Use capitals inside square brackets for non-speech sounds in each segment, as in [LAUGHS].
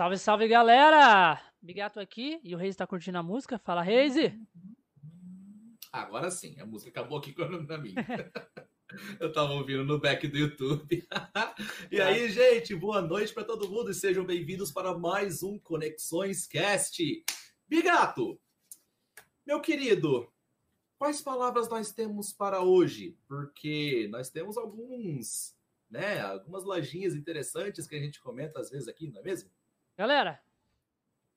Salve, salve, galera! Bigato aqui e o Reis tá curtindo a música. Fala, Reis! Agora sim, a música acabou aqui na minha. [LAUGHS] Eu tava ouvindo no back do YouTube. [LAUGHS] e aí, gente, boa noite para todo mundo e sejam bem-vindos para mais um Conexões Cast. Bigato, meu querido, quais palavras nós temos para hoje? Porque nós temos alguns, né, algumas lojinhas interessantes que a gente comenta às vezes aqui, não é mesmo? Galera,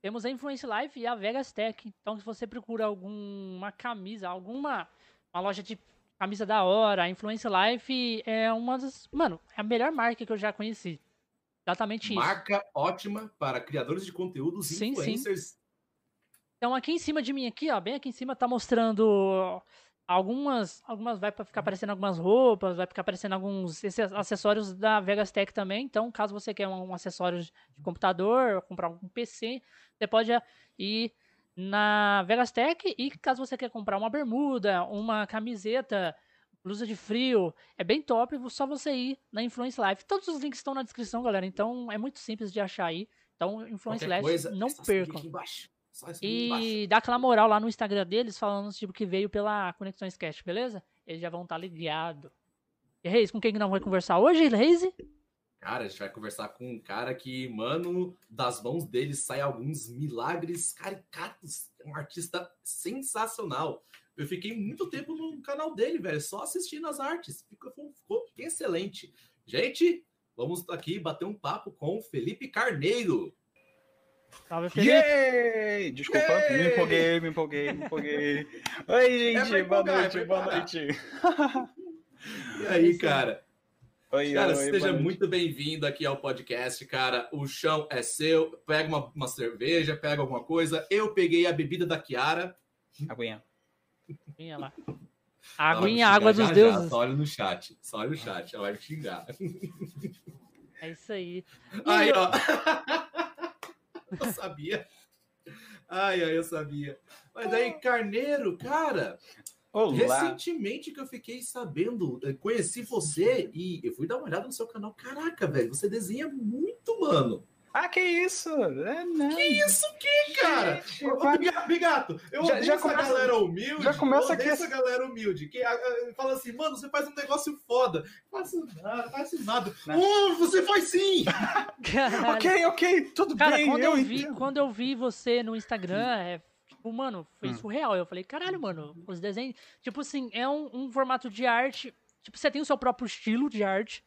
temos a Influence Life e a Vegas Tech. Então, se você procura alguma camisa, alguma uma loja de camisa da hora, a Influence Life é uma das. Mano, é a melhor marca que eu já conheci. Exatamente marca isso. Marca ótima para criadores de conteúdos e influencers. Sim. Então, aqui em cima de mim, aqui, ó, bem aqui em cima, tá mostrando algumas. Algumas vai ficar aparecendo algumas roupas, vai ficar aparecendo alguns acessórios da Vegas Tech também. Então, caso você quer um, um acessório de computador, comprar um PC, você pode ir na Vegas Tech e caso você quer comprar uma bermuda, uma camiseta, blusa de frio, é bem top, só você ir na Influence Life. Todos os links estão na descrição, galera, então é muito simples de achar aí. Então, Influence Life, coisa, não percam. E dá aquela moral lá no Instagram deles, falando tipo que veio pela Conexões Cast, beleza? Eles já vão estar tá ligados. E Reis, com quem que nós vamos conversar hoje, Reis? Cara, a gente vai conversar com um cara que, mano, das mãos dele saem alguns milagres caricatos. É um artista sensacional. Eu fiquei muito tempo no canal dele, velho, só assistindo as artes. Ficou, ficou excelente. Gente, vamos aqui bater um papo com Felipe Carneiro. Salve, Felipe. Yay! Desculpa, Yay! me empolguei, me empolguei, me empolguei. Oi, é gente, é boa noite, [LAUGHS] é boa noite. e aí, cara? Oi, cara, oi, seja muito bem-vindo aqui ao podcast, cara. O chão é seu. Pega uma, uma, cerveja, pega alguma coisa. Eu peguei a bebida da Kiara. Aguinha. Aguinha lá. Aguinha, água dos já, deuses. Já. Só olha no chat. Só olha no chat. Ela vai xingar. É isso aí. Aí, ó. [LAUGHS] [LAUGHS] eu sabia. Ai, ai, eu sabia. Mas aí, Carneiro, cara, Olá. Recentemente que eu fiquei sabendo, conheci você e eu fui dar uma olhada no seu canal. Caraca, velho, você desenha muito, mano. Ah, que isso? É, não. Que isso que, cara? Gente, Ô, Bigato, eu já, já essa começa, galera humilde. Já começa aqui. essa galera humilde que a, a, fala assim, mano, você faz um negócio foda. Faço nada, faço nada. Oh, você faz sim! ok, ok, tudo cara, bem. Quando eu, eu vi, quando eu vi você no Instagram, é, Tipo, mano, foi hum. surreal. Eu falei, caralho, mano, os desenhos. Tipo assim, é um, um, formato de arte. Tipo, você tem o seu próprio estilo de arte.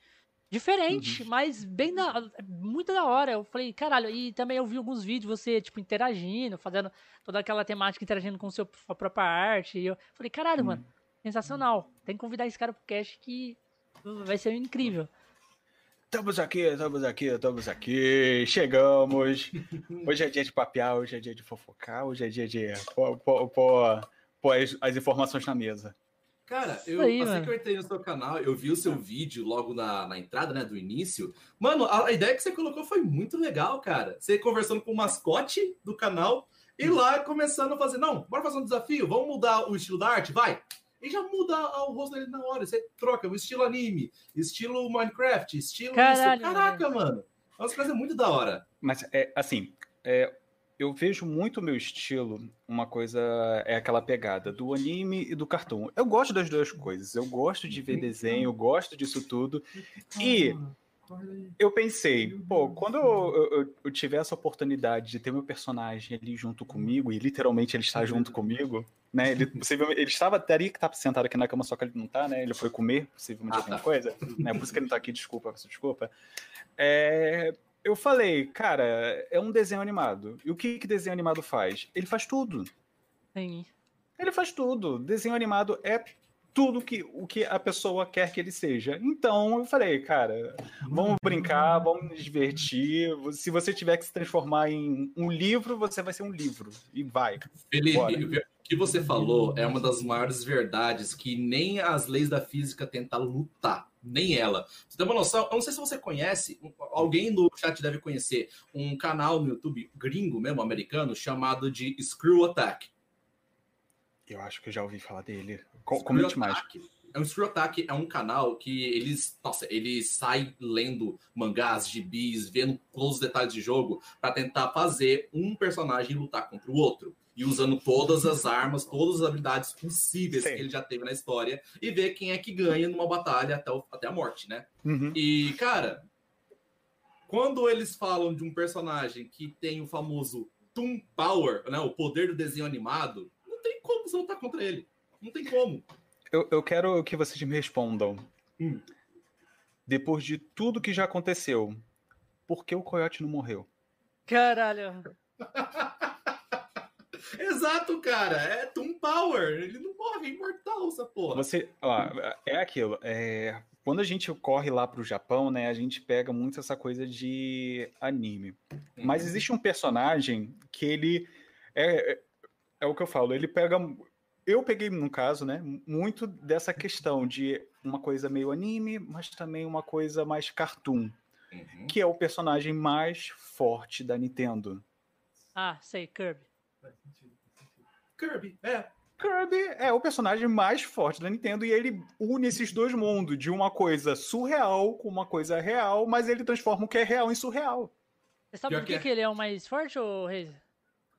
Diferente, uhum. mas bem da. Muito da hora. Eu falei, caralho, e também eu vi alguns vídeos você, tipo, interagindo, fazendo toda aquela temática, interagindo com seu, sua própria arte. E eu falei, caralho, uhum. mano, sensacional. Tem que convidar esse cara pro cast que vai ser incrível. Estamos aqui, estamos aqui, estamos aqui, chegamos. Hoje é dia de papear, hoje é dia de fofocar, hoje é dia de pôr, pôr, pôr, pôr as, as, informações na mesa. Cara, eu, aí, assim mano. que eu entrei no seu canal, eu vi o seu vídeo logo na, na entrada, né, do início. Mano, a, a ideia que você colocou foi muito legal, cara. Você conversando com o mascote do canal e lá começando a fazer, não, bora fazer um desafio, vamos mudar o estilo da arte, vai e já muda o rosto dele na hora. Você troca o estilo anime, estilo Minecraft, estilo. Caralho, isso. Caraca, mano. É uma coisa muito da hora. Mas, é, assim, é, eu vejo muito o meu estilo, uma coisa é aquela pegada do anime e do cartoon. Eu gosto das duas coisas. Eu gosto de ver desenho, eu gosto disso tudo. E eu pensei, pô, quando eu, eu, eu, tiver essa oportunidade de ter meu personagem ali junto comigo, e literalmente ele está junto comigo, né? Ele, [LAUGHS] possivelmente, ele estava até ali que tá sentado aqui na cama, só que ele não tá, né? Ele foi comer, possivelmente, ah, alguma tá. coisa. Né? Por isso que ele não tá aqui, desculpa, desculpa. É, eu falei, cara, é um desenho animado. E o que, que desenho animado faz? Ele faz tudo. Sim. Ele faz tudo. Desenho animado é tudo que, o que a pessoa quer que ele seja. Então eu falei, cara, vamos brincar, vamos nos divertir. Se você tiver que se transformar em um livro, você vai ser um livro. E vai. Felipe, o que você falou é uma das maiores verdades que nem as leis da física tentam lutar. Nem ela. Você tem uma noção? Eu não sei se você conhece, alguém no chat deve conhecer, um canal no YouTube gringo mesmo, americano, chamado de Screw Attack. Eu acho que eu já ouvi falar dele. Comente mais. É um Screw Attack é um canal que eles, nossa, eles saem lendo mangás, gibis, vendo todos os detalhes de jogo para tentar fazer um personagem lutar contra o outro e usando todas as armas, todas as habilidades possíveis Sim. que ele já teve na história e ver quem é que ganha numa batalha até, o, até a morte, né? Uhum. E, cara, quando eles falam de um personagem que tem o famoso Toon Power, né, o poder do desenho animado, não tem como você lutar contra ele. Não tem como. Eu, eu quero que vocês me respondam. Hum. Depois de tudo que já aconteceu, por que o Coyote não morreu? Caralho. [LAUGHS] Exato, cara. É Toon Power. Ele não morre, é imortal essa porra. Você, ó, é aquilo. É, quando a gente corre lá pro Japão, né, a gente pega muito essa coisa de anime. Uhum. Mas existe um personagem que ele é, é, é o que eu falo, ele pega eu peguei, no caso, né, muito dessa questão de uma coisa meio anime, mas também uma coisa mais cartoon, uhum. que é o personagem mais forte da Nintendo. Ah, sei, Kirby. Kirby, é. Kirby é o personagem mais forte da Nintendo e ele une esses dois mundos de uma coisa surreal com uma coisa real, mas ele transforma o que é real em surreal. Você sabe por que, que, ele é o mais forte, ou Reis?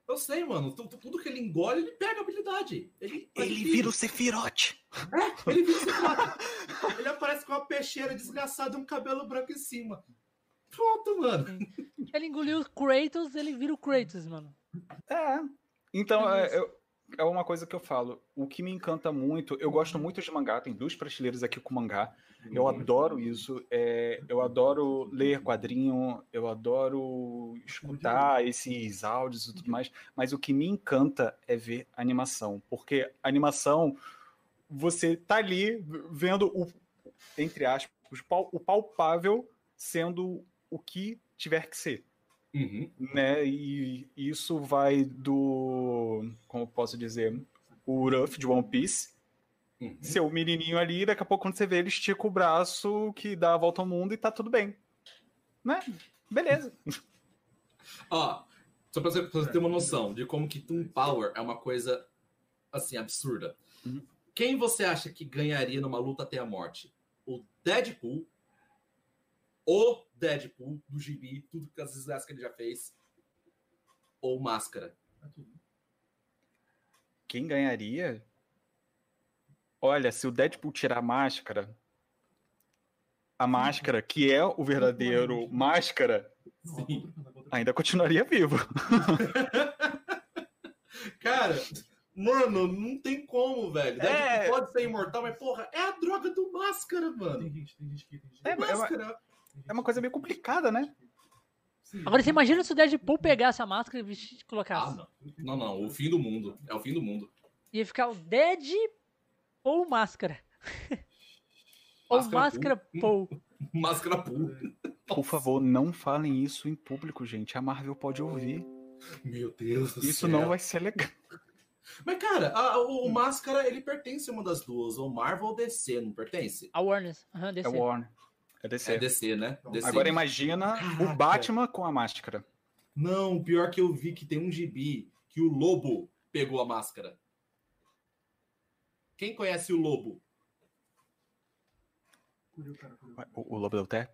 Eu sei, mano. Tudo que ele engole, ele pega habilidade. Ele, ele vira o Sephiroth. É, ele vira o Sephiroth. ele aparece com uma peixeira desgraçada e um cabelo branco em cima. Pronto, mano. Ele engoliu o Kratos, ele vira o Kratos, mano. É. Então, é, eu, é uma coisa que eu falo. O que me encanta muito, eu gosto muito de mangá, tem duas prateleiras aqui com mangá. Eu uhum. adoro isso. É, eu adoro ler quadrinho, eu adoro escutar esses áudios e tudo mais. Mas o que me encanta é ver animação. Porque animação, você tá ali vendo o, entre aspas, o palpável sendo o que tiver que ser. Uhum. Né? E isso vai do. Como posso dizer? O Ruff de One Piece. Uhum. Seu menininho ali, daqui a pouco, quando você vê, ele estica o braço que dá a volta ao mundo e tá tudo bem. Né? Beleza. [LAUGHS] Ó, só pra você, pra você ter uma noção de como que Toon Power é uma coisa, assim, absurda. Uhum. Quem você acha que ganharia numa luta até a morte? O Deadpool o Deadpool do gibi, tudo que as desgraças que ele já fez, ou Máscara. Quem ganharia? Olha, se o Deadpool tirar a máscara, a máscara, que é o verdadeiro máscara, Sim. ainda continuaria vivo. [LAUGHS] Cara, mano, não tem como, velho. É... pode ser imortal, mas porra, é a droga do máscara, mano. Tem gente, tem gente, tem gente. É, máscara é uma coisa meio complicada, né? Agora você imagina se o Deadpool pegasse a máscara e colocasse. Ah, não. Não, não. O fim do mundo. É o fim do mundo. Ia ficar o Deadpool máscara. [LAUGHS] Ou máscara Pool. [LAUGHS] Máscara Pool. Por favor, não falem isso em público, gente. A Marvel pode ouvir. Meu Deus do Isso céu. não vai ser legal. Mas, cara, a, o, o, Máscara, ele pertence a uma das duas. Ou Marvel ou DC, não pertence? A Warner. Uhum, DC. É Warner. É DC. É DC, né? DC. Agora imagina Caraca. o Batman com a máscara. Não, pior que eu vi que tem um gibi que o Lobo pegou a máscara. Quem conhece o Lobo? O, o Lobo do Té?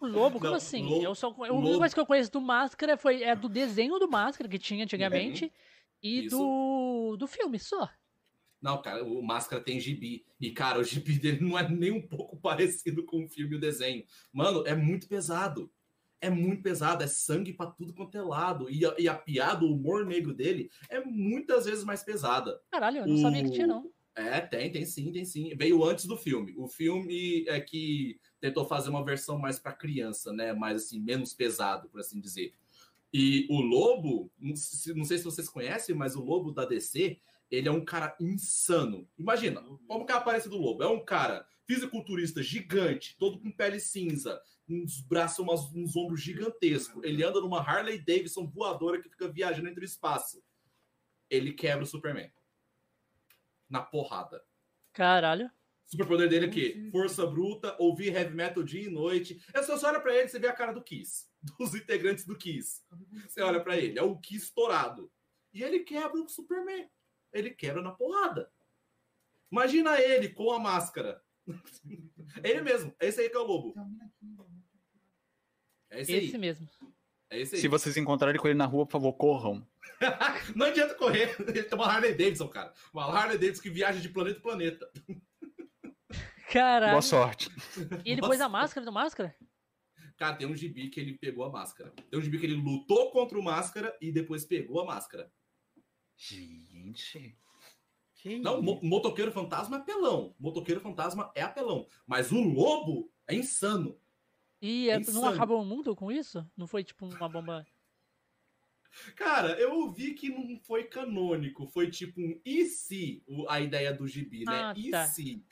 O Lobo? Como Não, assim? Lobo, eu só, a única coisa que eu conheço do Máscara foi, é do desenho do Máscara que tinha antigamente uhum. e do, do filme só. Não, cara, o Máscara tem gibi. E, cara, o gibi dele não é nem um pouco [LAUGHS] parecido com o filme e o desenho. Mano, é muito pesado. É muito pesado, é sangue para tudo quanto é lado. E a, e a, piada, o humor negro dele é muitas vezes mais pesada. Caralho, eu não o... sabia que tinha, não. É, tem, tem sim, tem sim. Veio antes do filme. O filme é que tentou fazer uma versão mais para criança, né? Mais assim, menos pesado, por assim dizer. E o Lobo, não sei se vocês conhecem, mas o Lobo da DC, ele é um cara insano. Imagina, como que aparece do lobo? É um cara fisiculturista gigante, todo com pele cinza, uns braços, umas, uns ombros gigantescos. Ele anda numa Harley Davidson voadora que fica viajando entre o espaço. Ele quebra o Superman. Na porrada. Caralho. O superpoder dele é o quê? Força bruta, ouvir heavy metal dia e noite. É só você olha pra ele você vê a cara do Kiss. [LAUGHS] Dos integrantes do Kiss. Você olha para ele, é o Kiss estourado. E ele quebra o Superman ele quebra na porrada. Imagina ele com a máscara. [LAUGHS] ele mesmo. Esse aí que é o lobo. É esse, esse mesmo. É esse aí. Se vocês encontrarem com ele na rua, por favor, corram. [LAUGHS] não adianta correr. Ele tem uma Harley Davidson, cara. Uma Harley Davidson que viaja de planeta em planeta. Caralho. Boa sorte. E ele pôs a máscara do máscara? Cara, tem um gibi que ele pegou a máscara. Tem um gibi que ele lutou contra o máscara e depois pegou a máscara. Gente. Que não, mo motoqueiro fantasma é apelão. Motoqueiro fantasma é apelão. Mas o lobo é insano. E é, não acabou o mundo com isso? Não foi tipo uma bomba. Cara, eu ouvi que não foi canônico. Foi tipo um e se a ideia do gibi, né? Ah, e tá. se.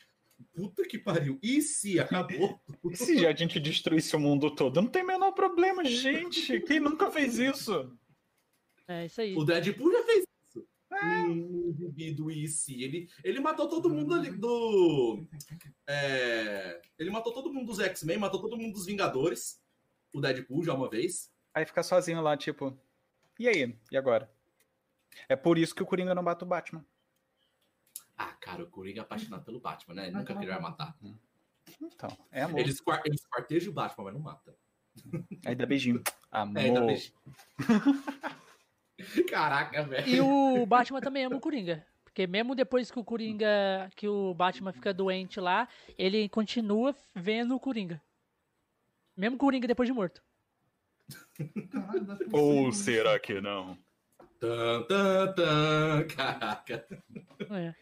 Puta que pariu. E se acabou? E se a gente destruísse o mundo todo? Não tem o menor problema, gente. Quem nunca fez isso? É isso aí. O Deadpool já fez É. Do IC. Ele, ele matou todo mundo ali do. É, ele matou todo mundo dos X-Men, matou todo mundo dos Vingadores. O Deadpool já uma vez. Aí fica sozinho lá, tipo. E aí? E agora? É por isso que o Coringa não bate o Batman. Ah, cara, o Coringa é apaixonado pelo Batman, né? Ele nunca queria matar. Então, é amor. Eles, eles quartejam o Batman, mas não mata. Aí dá beijinho. Amor. É, dá beijinho. [LAUGHS] [LAUGHS] Caraca, velho. E o Batman também ama o Coringa. Porque mesmo depois que o Coringa, que o Batman fica doente lá, ele continua vendo o Coringa. Mesmo o Coringa depois de morto. Ou será que não? Tan, tan, tan. Caraca. É.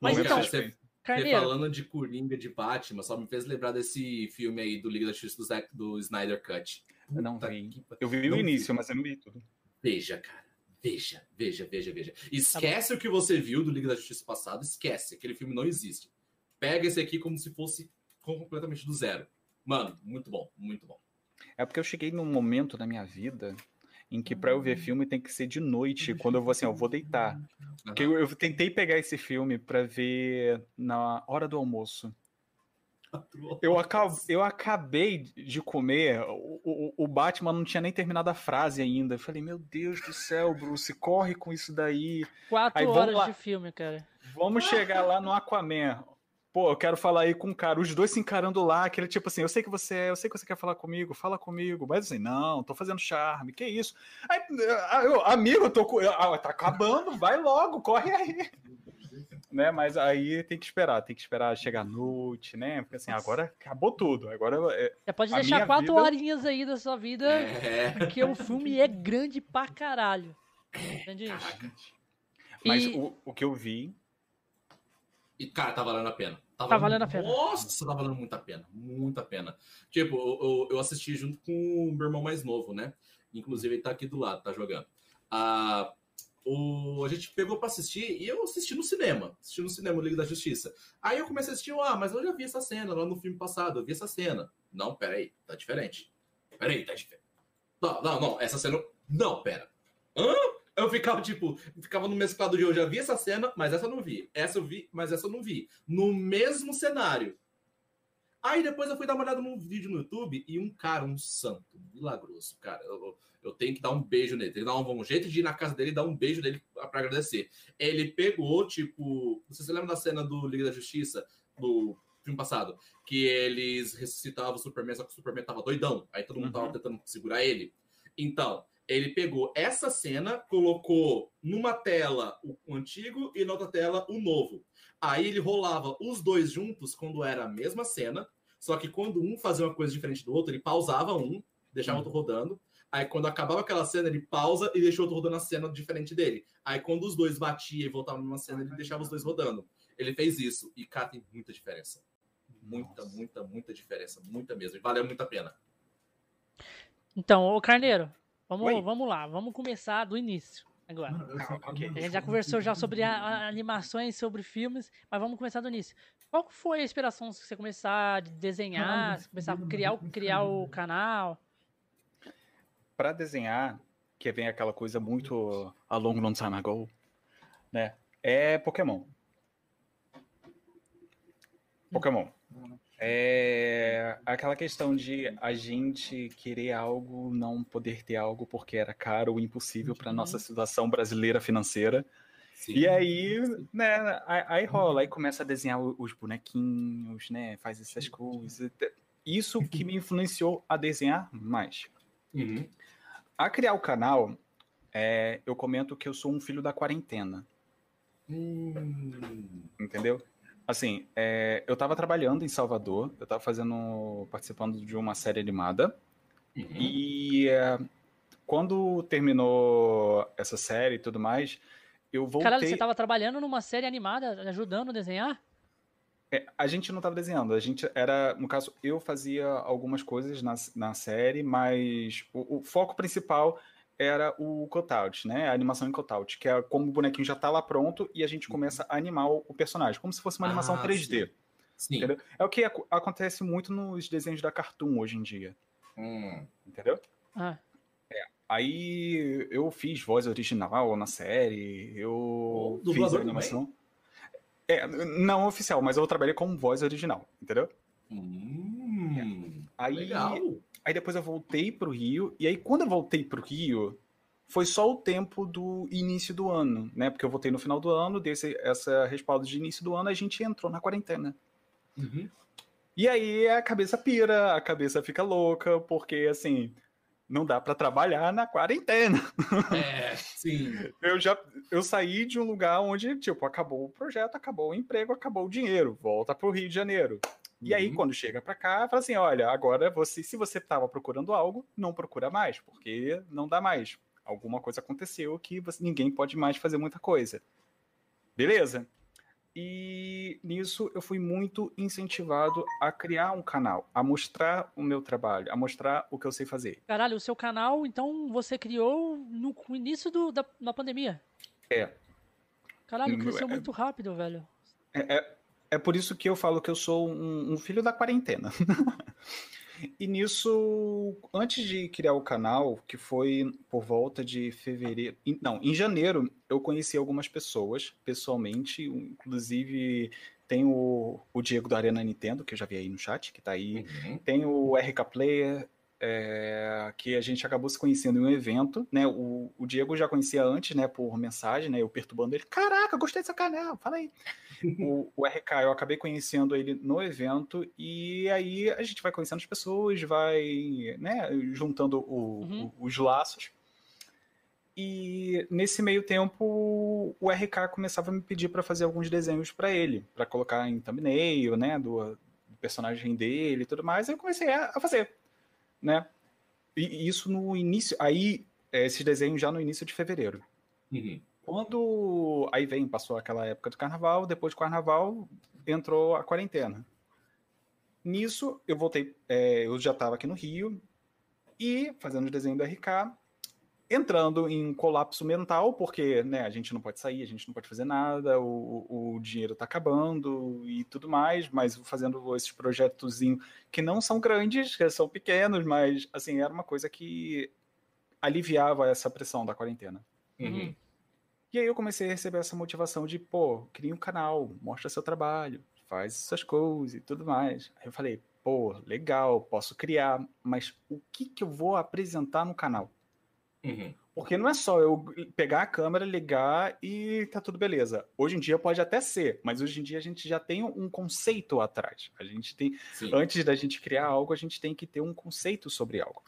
Mas Bom, então, você, você falando de Coringa de Batman, só me fez lembrar desse filme aí do Liga da Justiça do, do Snyder Cut. Eu não vi. Eu vi o início, mas eu não vi tudo. Veja, cara. Veja, veja, veja, veja. Esquece tá o que você viu do Liga da Justiça passado, esquece. Aquele filme não existe. Pega esse aqui como se fosse completamente do zero. Mano, muito bom, muito bom. É porque eu cheguei num momento da minha vida em que para eu ver filme tem que ser de noite, quando eu vou assim, eu vou deitar. Porque eu, eu tentei pegar esse filme para ver na hora do almoço. Eu, acab, eu acabei de comer, o, o, o, Batman não tinha nem terminado a frase ainda. Eu falei, meu Deus do céu, Bruce, corre com isso daí. Quatro aí, horas lá, de filme, cara. Vamos chegar lá no Aquaman. Pô, eu quero falar aí com o cara, os dois se encarando lá, aquele tipo assim, eu sei que você é, eu sei que você quer falar comigo, fala comigo, mas assim, não, tô fazendo charme, que isso? Aí, eu, amigo, eu tô, ah, tá acabando, vai logo, corre aí. Né, mas aí tem que esperar, tem que esperar chegar a noite, né, porque assim, agora acabou tudo, agora... É, você pode deixar quatro vida... horinhas aí da sua vida, é. porque o filme é grande pra caralho. Entende? Mas e... o, o que eu vi e, cara, tá valendo a pena. Tá, tá valendo a pena. Nossa, tá valendo muito a pena. Muito a pena. Tipo, eu, eu assisti junto com o meu irmão mais novo, né? Inclusive, ele tá aqui do lado, tá jogando. Ah, o, a gente pegou para assistir e eu assisti no cinema. Assisti no cinema o Liga da Justiça. Aí eu comecei a assistir, ah, mas eu já vi essa cena lá no filme passado, eu vi essa cena. Não, peraí, tá diferente. Peraí, tá diferente. Não, não, não, essa cena. Não, pera. Hã? eu ficava, tipo, ficava no mesclado de eu já vi essa cena, mas essa eu não vi. Essa eu vi, mas essa eu não vi. No mesmo cenário. Aí depois eu fui dar uma olhada num vídeo no YouTube e um cara, um santo, milagroso, cara. Eu, eu tenho que dar um beijo nele. Tem que dar um, um, jeito de ir na casa dele e dar um beijo nele para agradecer. Ele pegou, tipo. Não sei se você lembra da cena do Liga da Justiça, do filme passado, que eles ressuscitavam o Superman, só que o Superman tava doidão. Aí todo mundo uhum. tava tentando segurar ele. Então, ele pegou essa cena, colocou numa tela o antigo e na outra tela o novo. Aí ele rolava os dois juntos quando era a mesma cena, só que quando um fazia uma coisa diferente do outro, ele pausava um, deixava o outro rodando. Aí quando acabava aquela cena, ele pausa e deixa o outro rodando a cena diferente dele. Aí quando os dois batiam e voltavam numa cena, ele deixava os dois rodando. Ele fez isso e, cara, tem muita diferença. Muita, Nossa. muita, muita diferença. Muita mesmo. E valeu muito a pena. Então, o Carneiro, Vamos, vamos lá, vamos começar do início agora. Ah, okay. A gente já conversou já sobre a, a, animações, sobre filmes, mas vamos começar do início. Qual foi a inspiração se você começar a desenhar, se começar a criar, criar o canal? Para desenhar, que vem aquela coisa muito a long, long time ago, né? É Pokémon. Pokémon. É aquela questão de a gente querer algo, não poder ter algo porque era caro ou impossível para nossa situação brasileira financeira. Sim. E aí, né, aí rola, aí começa a desenhar os bonequinhos, né, faz essas coisas. Isso que me influenciou a desenhar mais. Uhum. A criar o canal, é, eu comento que eu sou um filho da quarentena. Hum. Entendeu? Assim, é, eu estava trabalhando em Salvador, eu estava fazendo, participando de uma série animada, uhum. e é, quando terminou essa série e tudo mais, eu voltei... Caralho, você estava trabalhando numa série animada, ajudando a desenhar? É, a gente não estava desenhando, a gente era, no caso, eu fazia algumas coisas na, na série, mas o, o foco principal era o cutout, né? A animação em cutout, que é como o bonequinho já está lá pronto e a gente começa a animar o, personagem, como se fosse uma ah, animação 3D. Sim. sim. É o que ac acontece muito nos desenhos da Cartoon hoje em dia. Hum. Entendeu? Ah. É, aí eu fiz voz original na série, eu oh, fiz a animação. Também? É, não oficial, mas eu trabalhei como voz original, entendeu? Hum, aí, legal. Aí depois eu voltei pro Rio, e aí quando eu voltei pro Rio, foi só o tempo do início do ano, né? Porque eu voltei no final do ano, desse essa respaldo de início do ano, a gente entrou na quarentena. Uhum. E aí a cabeça pira, a cabeça fica louca, porque assim, não dá para trabalhar na quarentena. É, [LAUGHS] sim. eu já eu saí de um lugar onde, tipo, acabou o projeto, acabou o emprego, acabou o dinheiro, volta para o Rio de Janeiro. E aí, uhum. quando chega para cá, fala assim: olha, agora você, se você estava procurando algo, não procura mais, porque não dá mais. Alguma coisa aconteceu que você, ninguém pode mais fazer muita coisa. Beleza? E nisso eu fui muito incentivado a criar um canal, a mostrar o meu trabalho, a mostrar o que eu sei fazer. Caralho, o seu canal, então, você criou no início do, da, da pandemia? É. Caralho, cresceu é, muito rápido, velho. É, é, é, por isso que eu falo que eu sou um, um filho da quarentena. [LAUGHS] E nisso, antes de criar o canal, que foi por volta de fevereiro. Não, em janeiro, eu conheci algumas pessoas pessoalmente, inclusive tem o, o Diego do Arena Nintendo, que eu já vi aí no chat, que tá aí. Uhum. Tem o RK Player, é, que a gente acabou se conhecendo em um evento, né? O, o, Diego já conhecia antes, né? Por mensagem, né? Eu perturbando ele. Caraca, gostei desse canal, fala aí. [LAUGHS] o, o, RK, eu acabei conhecendo ele no evento e aí a gente vai conhecendo as pessoas, vai, né? Juntando o, uhum. os laços. E nesse meio tempo, o RK começava a me pedir para fazer alguns desenhos para ele, para colocar em thumbnail, né? Do, do personagem dele e tudo mais. E eu comecei a, a fazer né? E isso no início, aí é, esses desenhos já no início de fevereiro. Uhum. Quando aí vem, passou aquela época do carnaval, depois do carnaval entrou a quarentena. Nisso eu voltei, é, eu já estava aqui no Rio e fazendo o desenho do RK, entrando em colapso mental, porque né, a gente não pode sair, a gente não pode fazer nada, o, o dinheiro está acabando e tudo mais, mas fazendo esses projetos que não são grandes, que são pequenos, mas assim, era uma coisa que aliviava essa pressão da quarentena. Uhum. E aí eu comecei a receber essa motivação de, pô, cria um canal, mostra seu trabalho, faz suas coisas e tudo mais. Aí eu falei, pô, legal, posso criar, mas o que, que eu vou apresentar no canal? Uhum. Porque não é só eu pegar a câmera, ligar e tá tudo beleza. Hoje em dia pode até ser, mas hoje em dia a gente já tem um conceito atrás. A gente tem, Sim. antes da gente criar algo, a gente tem que ter um conceito sobre algo.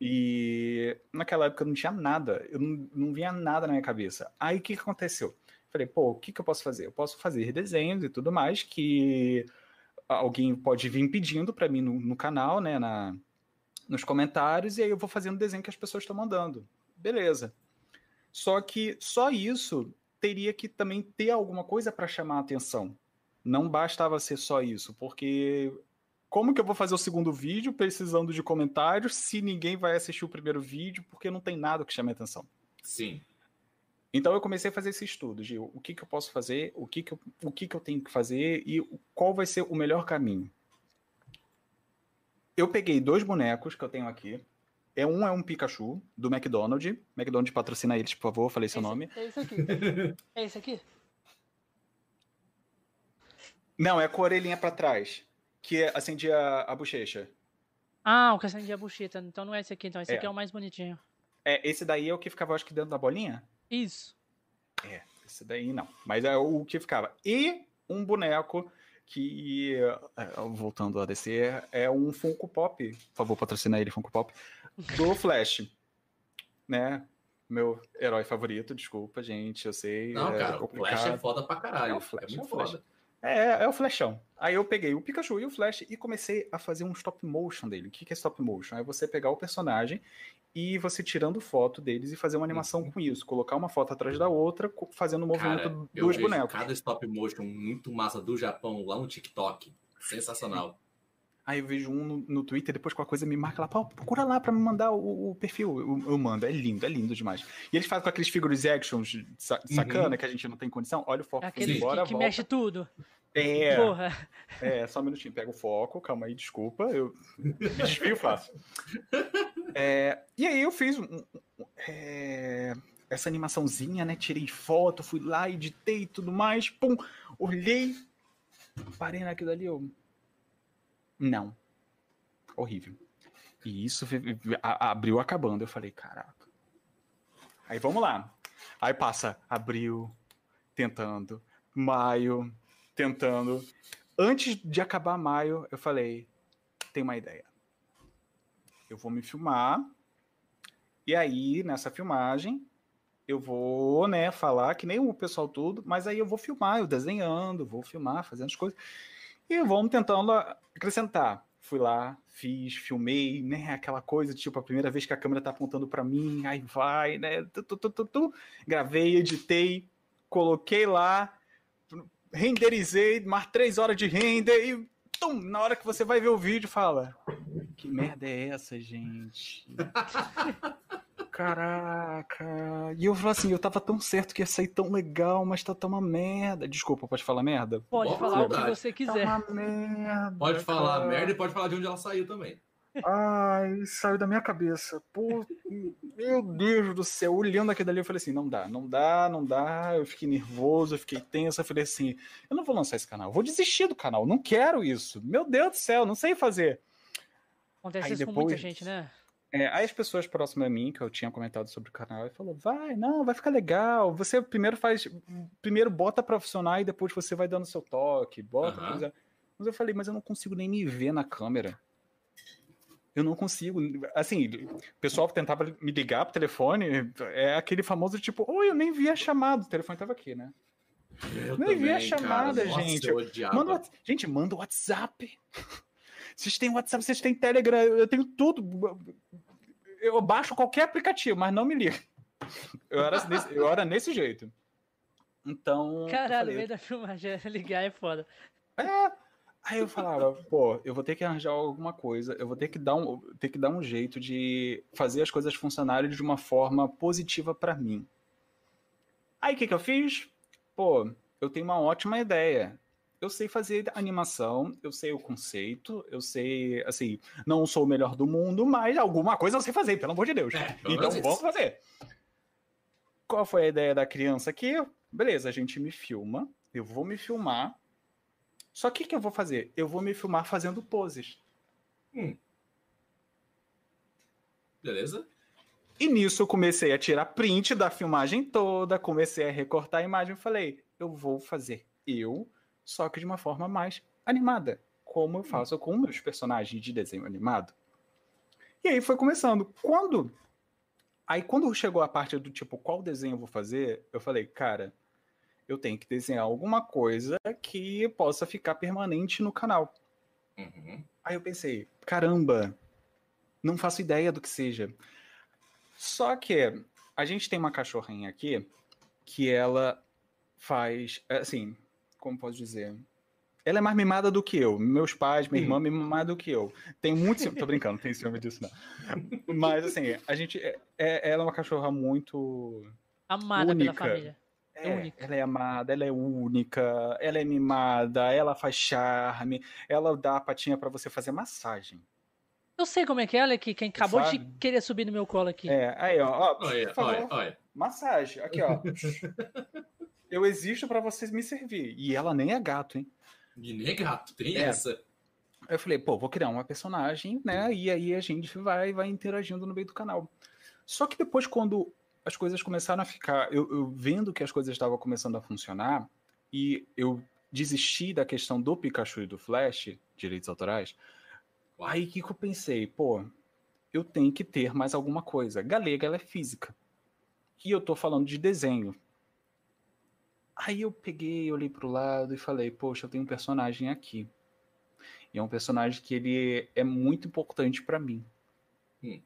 E naquela época eu não tinha nada, eu não, não vinha nada na minha cabeça. Aí o que, que aconteceu? Falei, pô, o que, que eu posso fazer? Eu posso fazer desenhos e tudo mais que alguém pode vir pedindo para mim no, no canal, né, na, nos comentários e aí eu vou fazendo o desenho que as pessoas estão mandando. Beleza. Só que só isso teria que também ter alguma coisa para chamar a atenção. Não bastava ser só isso, porque como que eu vou fazer o segundo vídeo precisando de comentários se ninguém vai assistir o primeiro vídeo porque não tem nada que chame a atenção? Sim. Então eu comecei a fazer esse estudo de o que, que eu posso fazer, o que, que, eu, o que, que eu tenho que fazer e qual vai ser o melhor caminho eu peguei dois bonecos que eu tenho aqui. É um é um Pikachu do McDonald's. McDonald's patrocina eles, por favor, falei seu esse, nome. É esse aqui. [LAUGHS] é esse aqui? Não, é com a orelhinha para trás, que acendia a bochecha. Ah, o que acendia a bochecha. Então não é esse aqui, então esse é. aqui é o mais bonitinho. É, esse daí é o que ficava, acho que dentro da bolinha? Isso. É. esse daí não. Mas é o que ficava. E um boneco que, é, voltando a descer, é um Funko Pop. Por favor, patrocina ele, Funko Pop. Do Flash. né? Meu herói favorito, desculpa, gente, eu sei. Não, é cara, complicado. o Flash é foda pra caralho. É, o Flash, é muito é foda. Flash. É, é o Flashão. Aí eu peguei o Pikachu e o Flash e comecei a fazer um stop motion dele. O que é stop motion? É você pegar o personagem e você tirando foto deles e fazer uma animação uhum. com isso. Colocar uma foto atrás da outra, fazendo o movimento Cara, dos bonecos. Cada stop motion muito massa do Japão lá no TikTok. Sensacional. Aí eu vejo um no, no, Twitter, depois com a coisa me marca lá, procura lá pra me mandar o, o perfil. Eu, eu, mando, é lindo, é lindo demais. E eles fazem com aqueles figures actions sacana uhum. que a gente não tem condição. Olha o foco, Aquele embora, que, que mexe tudo. É, Porra. é, só um minutinho, pega o foco, calma aí, desculpa, eu me desvio fácil. É, e aí eu fiz um, é, essa animaçãozinha, né? Tirei foto, fui lá, editei e tudo mais, pum, olhei, parei naquilo ali, eu não. Horrível. E isso abriu acabando. Eu falei, caraca. Aí vamos lá. Aí passa abril, tentando, maio, tentando. Antes de acabar maio, eu falei, tem uma ideia. Eu vou me filmar. E aí, nessa filmagem, eu vou, né, falar que nem o pessoal tudo, mas aí eu vou filmar, eu desenhando, vou filmar, fazendo as coisas. E vamos tentando acrescentar. Fui lá, fiz, filmei, né? Aquela coisa, tipo, a primeira vez que a câmera tá apontando para mim, aí vai, né? Tu, tu, tu, Gravei, editei, coloquei lá, renderizei, mais três horas de render e tum, na hora que você vai ver o vídeo, fala: Que merda é essa, gente? [LAUGHS] Caraca. E eu falo assim, eu tava tão certo que ia sair tão legal, mas tá tão uma merda. Desculpa, pode falar merda? Pode Boa falar verdade. o que você quiser. Tá uma merda. Pode falar cara. merda e pode falar de onde ela saiu também. Ai, saiu da minha cabeça. Pô, meu Deus do céu. Olhando aquilo dali, eu falei assim: não dá, não dá, não dá. Eu fiquei nervoso, eu fiquei tenso. Eu falei assim: eu não vou lançar esse canal, eu vou desistir do canal. Não quero isso. Meu Deus do céu, não sei fazer. Acontece Aí isso depois... com muita gente, né? É, aí as pessoas próximas a mim, que eu tinha comentado sobre o canal, falou: vai, não, vai ficar legal. Você primeiro faz. Primeiro bota profissional e depois você vai dando seu toque. Bota. Uhum. Mas eu falei, mas eu não consigo nem me ver na câmera. Eu não consigo. Assim, o pessoal tentava me ligar pro telefone, é aquele famoso tipo, oi, eu nem vi a chamada, o telefone tava aqui, né? Eu nem também, vi a chamada, cara. gente. Nossa, manda, gente, manda o WhatsApp. Vocês têm WhatsApp, vocês têm Telegram, eu tenho tudo. Eu baixo qualquer aplicativo, mas não me liga. Eu era [LAUGHS] desse, eu era nesse jeito. Então. Caralho, no meio da filmagem, ligar é foda. É. Aí eu falava, pô, eu vou ter que arranjar alguma coisa, eu vou ter que dar um, ter que dar um jeito de fazer as coisas funcionarem de uma forma positiva para mim. Aí o que, que eu fiz? Pô, eu tenho uma ótima ideia eu sei fazer animação, eu sei o conceito, eu sei, assim, não sou o melhor do mundo, mas alguma coisa eu sei fazer, pelo amor de Deus. É, então vamos fazer. Qual foi a ideia da criança aqui? Beleza, a gente me filma, eu vou me filmar. Só que o que eu vou fazer? Eu vou me filmar fazendo poses. Hum. Beleza. E nisso eu comecei a tirar print da filmagem toda, comecei a recortar a imagem e falei, eu vou fazer eu só que de uma forma mais animada, como eu hum. faço com meus personagens de desenho animado. E aí foi começando. Quando. Aí quando chegou a parte do tipo, qual desenho eu vou fazer, eu falei, cara, eu tenho que desenhar alguma coisa que possa ficar permanente no canal. Uhum. Aí eu pensei, caramba, não faço ideia do que seja. Só que a gente tem uma cachorrinha aqui que ela faz, assim, como posso dizer? Ela é mais mimada do que eu. Meus pais, minha irmã, me mais do que eu. Tem muito ciúme. Tô brincando, não tem ciúme disso, não. Mas, assim, a gente. É, é, ela é uma cachorra muito. Amada única. pela família. É, é ela é amada, ela é única, ela é mimada, ela faz charme, ela dá a patinha para você fazer massagem. Eu sei como é que é, ela é que quem acabou de querer subir no meu colo aqui. É, aí, ó. ó olha, olha, olha. Massagem, aqui, ó. [LAUGHS] eu existo para vocês me servir. E ela nem é gato, hein? E nem é gato, tem é. essa. Eu falei, pô, vou criar uma personagem, né? E aí a gente vai, vai interagindo no meio do canal. Só que depois, quando as coisas começaram a ficar. Eu, eu vendo que as coisas estavam começando a funcionar, e eu desisti da questão do Pikachu e do Flash, direitos autorais. Aí o que, que eu pensei? Pô, eu tenho que ter mais alguma coisa. Galega, ela é física. E eu tô falando de desenho. Aí eu peguei, olhei pro lado e falei, poxa, eu tenho um personagem aqui. E é um personagem que ele é muito importante para mim. Hum.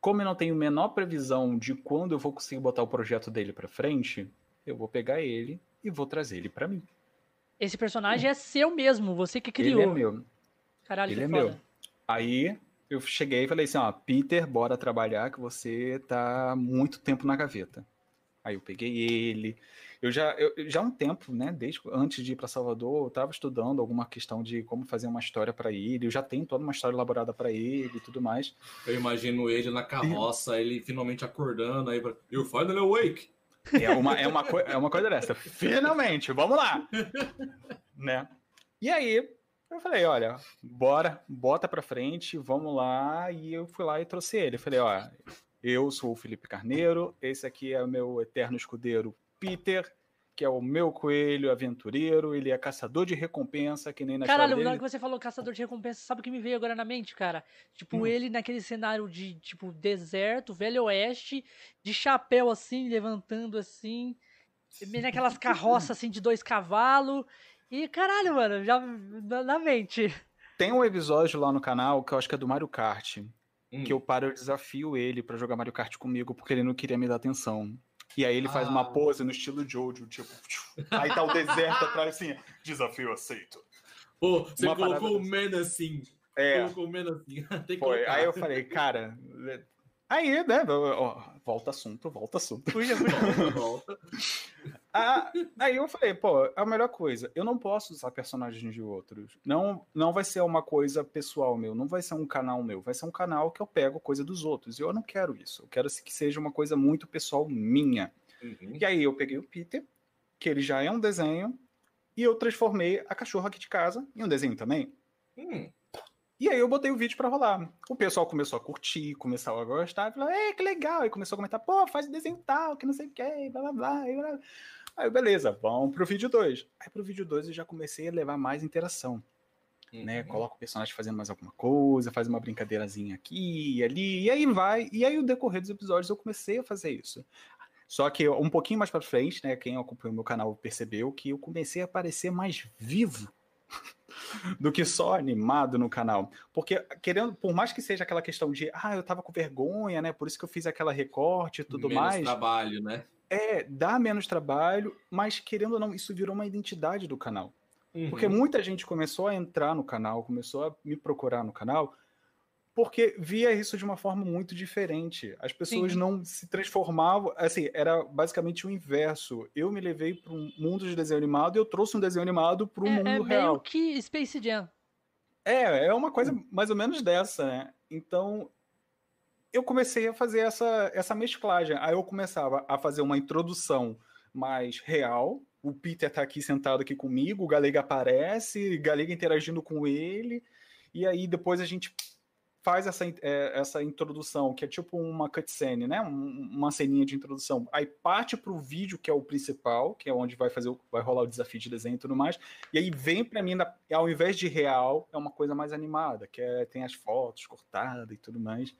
Como eu não tenho a menor previsão de quando eu vou conseguir botar o projeto dele para frente, eu vou pegar ele e vou trazer ele para mim. Esse personagem hum. é seu mesmo, você que criou. Ele é meu. Caralho, ele é foda. meu. Aí eu cheguei e falei assim, ó, Peter, bora trabalhar que você tá muito tempo na gaveta. Aí eu peguei ele. Eu já, eu, já há um tempo, né, desde antes de ir para Salvador, eu estava estudando alguma questão de como fazer uma história para ele. Eu já tenho toda uma história elaborada para ele e tudo mais. Eu imagino ele na carroça, ele finalmente acordando aí para You finally awake. É uma, é uma, é uma coisa dessa. Finalmente, vamos lá. [LAUGHS] né? E aí, eu falei, olha, bora, bota pra frente, vamos lá. E eu fui lá e trouxe ele. Eu falei, ó, eu sou o Felipe Carneiro, esse aqui é o meu eterno escudeiro Peter, que é o meu coelho aventureiro, ele é caçador de recompensa, que nem na Caralho, dele... na hora que você falou caçador de recompensa, sabe o que me veio agora na mente, cara? Tipo, hum. ele naquele cenário de, tipo, deserto, velho oeste, de chapéu assim, levantando assim, naquelas [LAUGHS] carroças assim de dois cavalos, e caralho, mano, já na, na mente. Tem um episódio lá no canal que eu acho que é do Mario Kart, hum. que eu paro e desafio ele para jogar Mario Kart comigo porque ele não queria me dar atenção. E aí ele faz ah. uma pose no estilo Jojo, tipo. [LAUGHS] Aí tá o deserto atrás assim, desafio aceito. Pô, você uma colocou o Man assim. É. Colocou o assim. [LAUGHS] Foi. Aí eu falei, cara. Aí, né? Volta assunto, volta assunto. Puxa, [LAUGHS] puxa. volta. Ah, aí eu falei, pô, é a melhor coisa. Eu não posso usar personagens de outros. Não, não vai ser uma coisa pessoal meu, não vai ser um canal meu, vai ser um canal que eu pego coisa dos outros. E eu não quero isso. Eu quero que seja uma coisa muito pessoal minha. Uhum. E aí eu peguei o Peter, que ele já é um desenho, e eu transformei a cachorra aqui de casa em um desenho também. Hum. E aí eu botei o vídeo para rolar. O pessoal começou a curtir, começou a gostar, falou, é, que legal. Aí começou a comentar, pô, faz desenho tal, que não sei o que, blá blá blá. blá. Aí, beleza, vamos pro vídeo 2. Aí pro vídeo 2 eu já comecei a levar mais interação. Né? Uhum. Né? Coloca o personagem fazendo mais alguma coisa, faz uma brincadeirazinha aqui e ali, e aí vai. E aí, o decorrer dos episódios, eu comecei a fazer isso. Só que um pouquinho mais para frente, né? Quem acompanhou meu canal percebeu que eu comecei a aparecer mais vivo [LAUGHS] do que só animado no canal. Porque, querendo, por mais que seja aquela questão de, ah, eu tava com vergonha, né? Por isso que eu fiz aquela recorte e tudo Menos mais. trabalho, né? É, dá menos trabalho, mas querendo ou não, isso virou uma identidade do canal. Uhum. Porque muita gente começou a entrar no canal, começou a me procurar no canal, porque via isso de uma forma muito diferente. As pessoas Sim. não se transformavam, assim, era basicamente o inverso. Eu me levei para um mundo de desenho animado e eu trouxe um desenho animado para o é, mundo é real. Meio que Space Jam. É, é uma coisa mais ou menos dessa, né? Então, eu comecei a fazer essa, essa mesclagem. Aí eu começava a fazer uma introdução mais real. O Peter tá aqui sentado aqui comigo, o Galega aparece, Galega interagindo com ele, e aí depois a gente faz essa, é, essa introdução, que é tipo uma cutscene, né? Um, uma ceninha de introdução. Aí parte para o vídeo, que é o principal, que é onde vai fazer vai rolar o desafio de desenho e tudo mais. E aí vem para mim, ao invés de real, é uma coisa mais animada, que é, tem as fotos cortadas e tudo mais.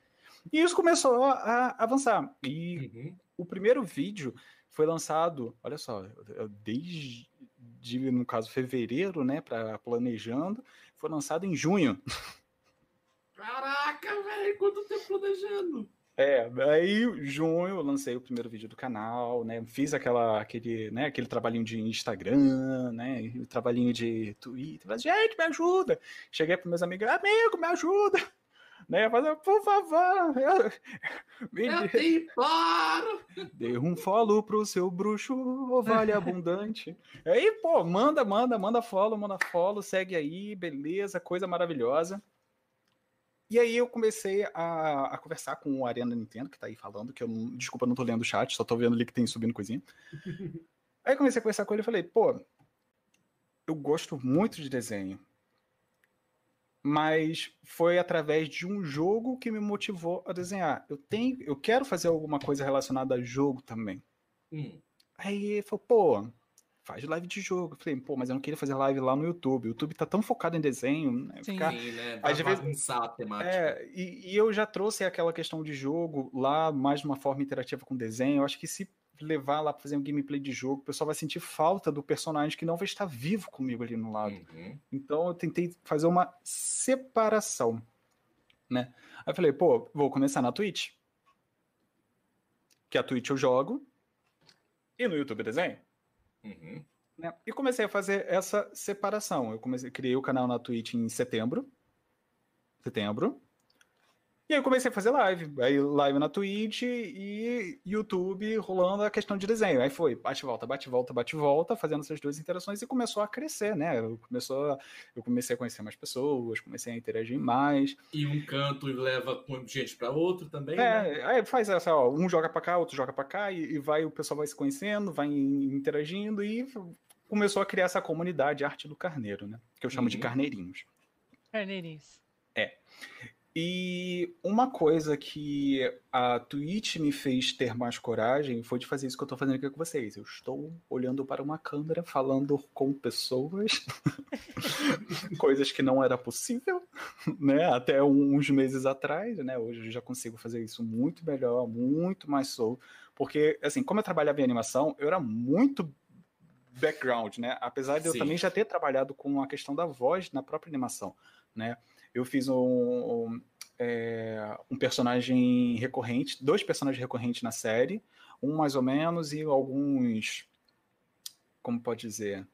E isso começou a, avançar. E uhum. o primeiro vídeo foi lançado, olha só, desde, no caso, fevereiro, né, para planejando, foi lançado em junho. Caraca, velho, quanto tempo planejando? É, aí junho eu lancei o primeiro vídeo do canal, né? Fiz aquela, aquele, né, aquele trabalhinho de Instagram, né? O trabalhinho de Twitter. Falei, gente, me ajuda! Cheguei para meus amigos, amigo, me ajuda! Né? Fazer, por favor, eu, [LAUGHS] me eu te imploro. Dê um follow pro seu bruxo, vale abundante. [LAUGHS] Aí, pô, manda, manda, manda follow, manda follow, segue aí, beleza, coisa maravilhosa. E aí eu comecei a, a conversar com o Arena Nintendo, que tá aí falando, que eu não, desculpa, não tô lendo o chat, só tô vendo ali que tem subindo coisinha. [LAUGHS] aí comecei a conversar com ele e falei, pô, eu gosto muito de desenho mas foi através de um jogo que me motivou a desenhar. Eu tenho, eu quero fazer alguma coisa relacionada a jogo também. Hum. Aí ele falou, pô, faz live de jogo. Eu falei, pô, mas eu não queria fazer live lá no YouTube. O YouTube tá tão focado em desenho, né? Sim. Ficar- Sim, né? às vezes- a temática. É, e, e eu já trouxe aquela questão de jogo lá, mais de uma forma interativa com desenho. Eu acho que se levar lá pra fazer um gameplay de jogo, o pessoal vai sentir falta do personagem que não vai estar vivo comigo ali no lado. Uhum. Então eu tentei fazer uma separação, né? Aí eu falei, pô, vou começar na Twitch. Que a Twitch eu jogo e no YouTube desenho. Uhum. né? E comecei a fazer essa separação. Eu comecei, criei o canal na Twitch em setembro. Setembro. E aí eu comecei a fazer live. Aí live na Twitch e YouTube rolando a questão de desenho. Aí foi bate e volta, bate e volta, bate e volta, fazendo essas duas interações e começou a crescer, né? Eu, começou a- eu comecei a conhecer mais pessoas, comecei a interagir mais. E um canto leva gente para outro também, né? É, aí faz essa, ó, um joga pra cá, outro joga pra cá, e, e vai, o pessoal vai se conhecendo, vai interagindo, e começou a criar essa comunidade Arte do Carneiro, né? Que eu chamo de Uhum. carneirinhos. Carneirinhos. E uma coisa que a Twitch me fez ter mais coragem foi de fazer isso que eu tô fazendo aqui com vocês. Eu estou olhando para uma câmera, falando com pessoas, [LAUGHS] coisas que não era possível, né? Até uns meses atrás, né? Hoje eu já consigo fazer isso muito melhor, muito mais solto. Porque, assim, como eu trabalhava em animação, eu era muito background, né? Apesar de eu Sim. também já ter trabalhado com a questão da voz na própria animação, né? Eu fiz um, um, é, um personagem recorrente, dois personagens recorrentes na série, um mais ou menos e alguns, como pode dizer,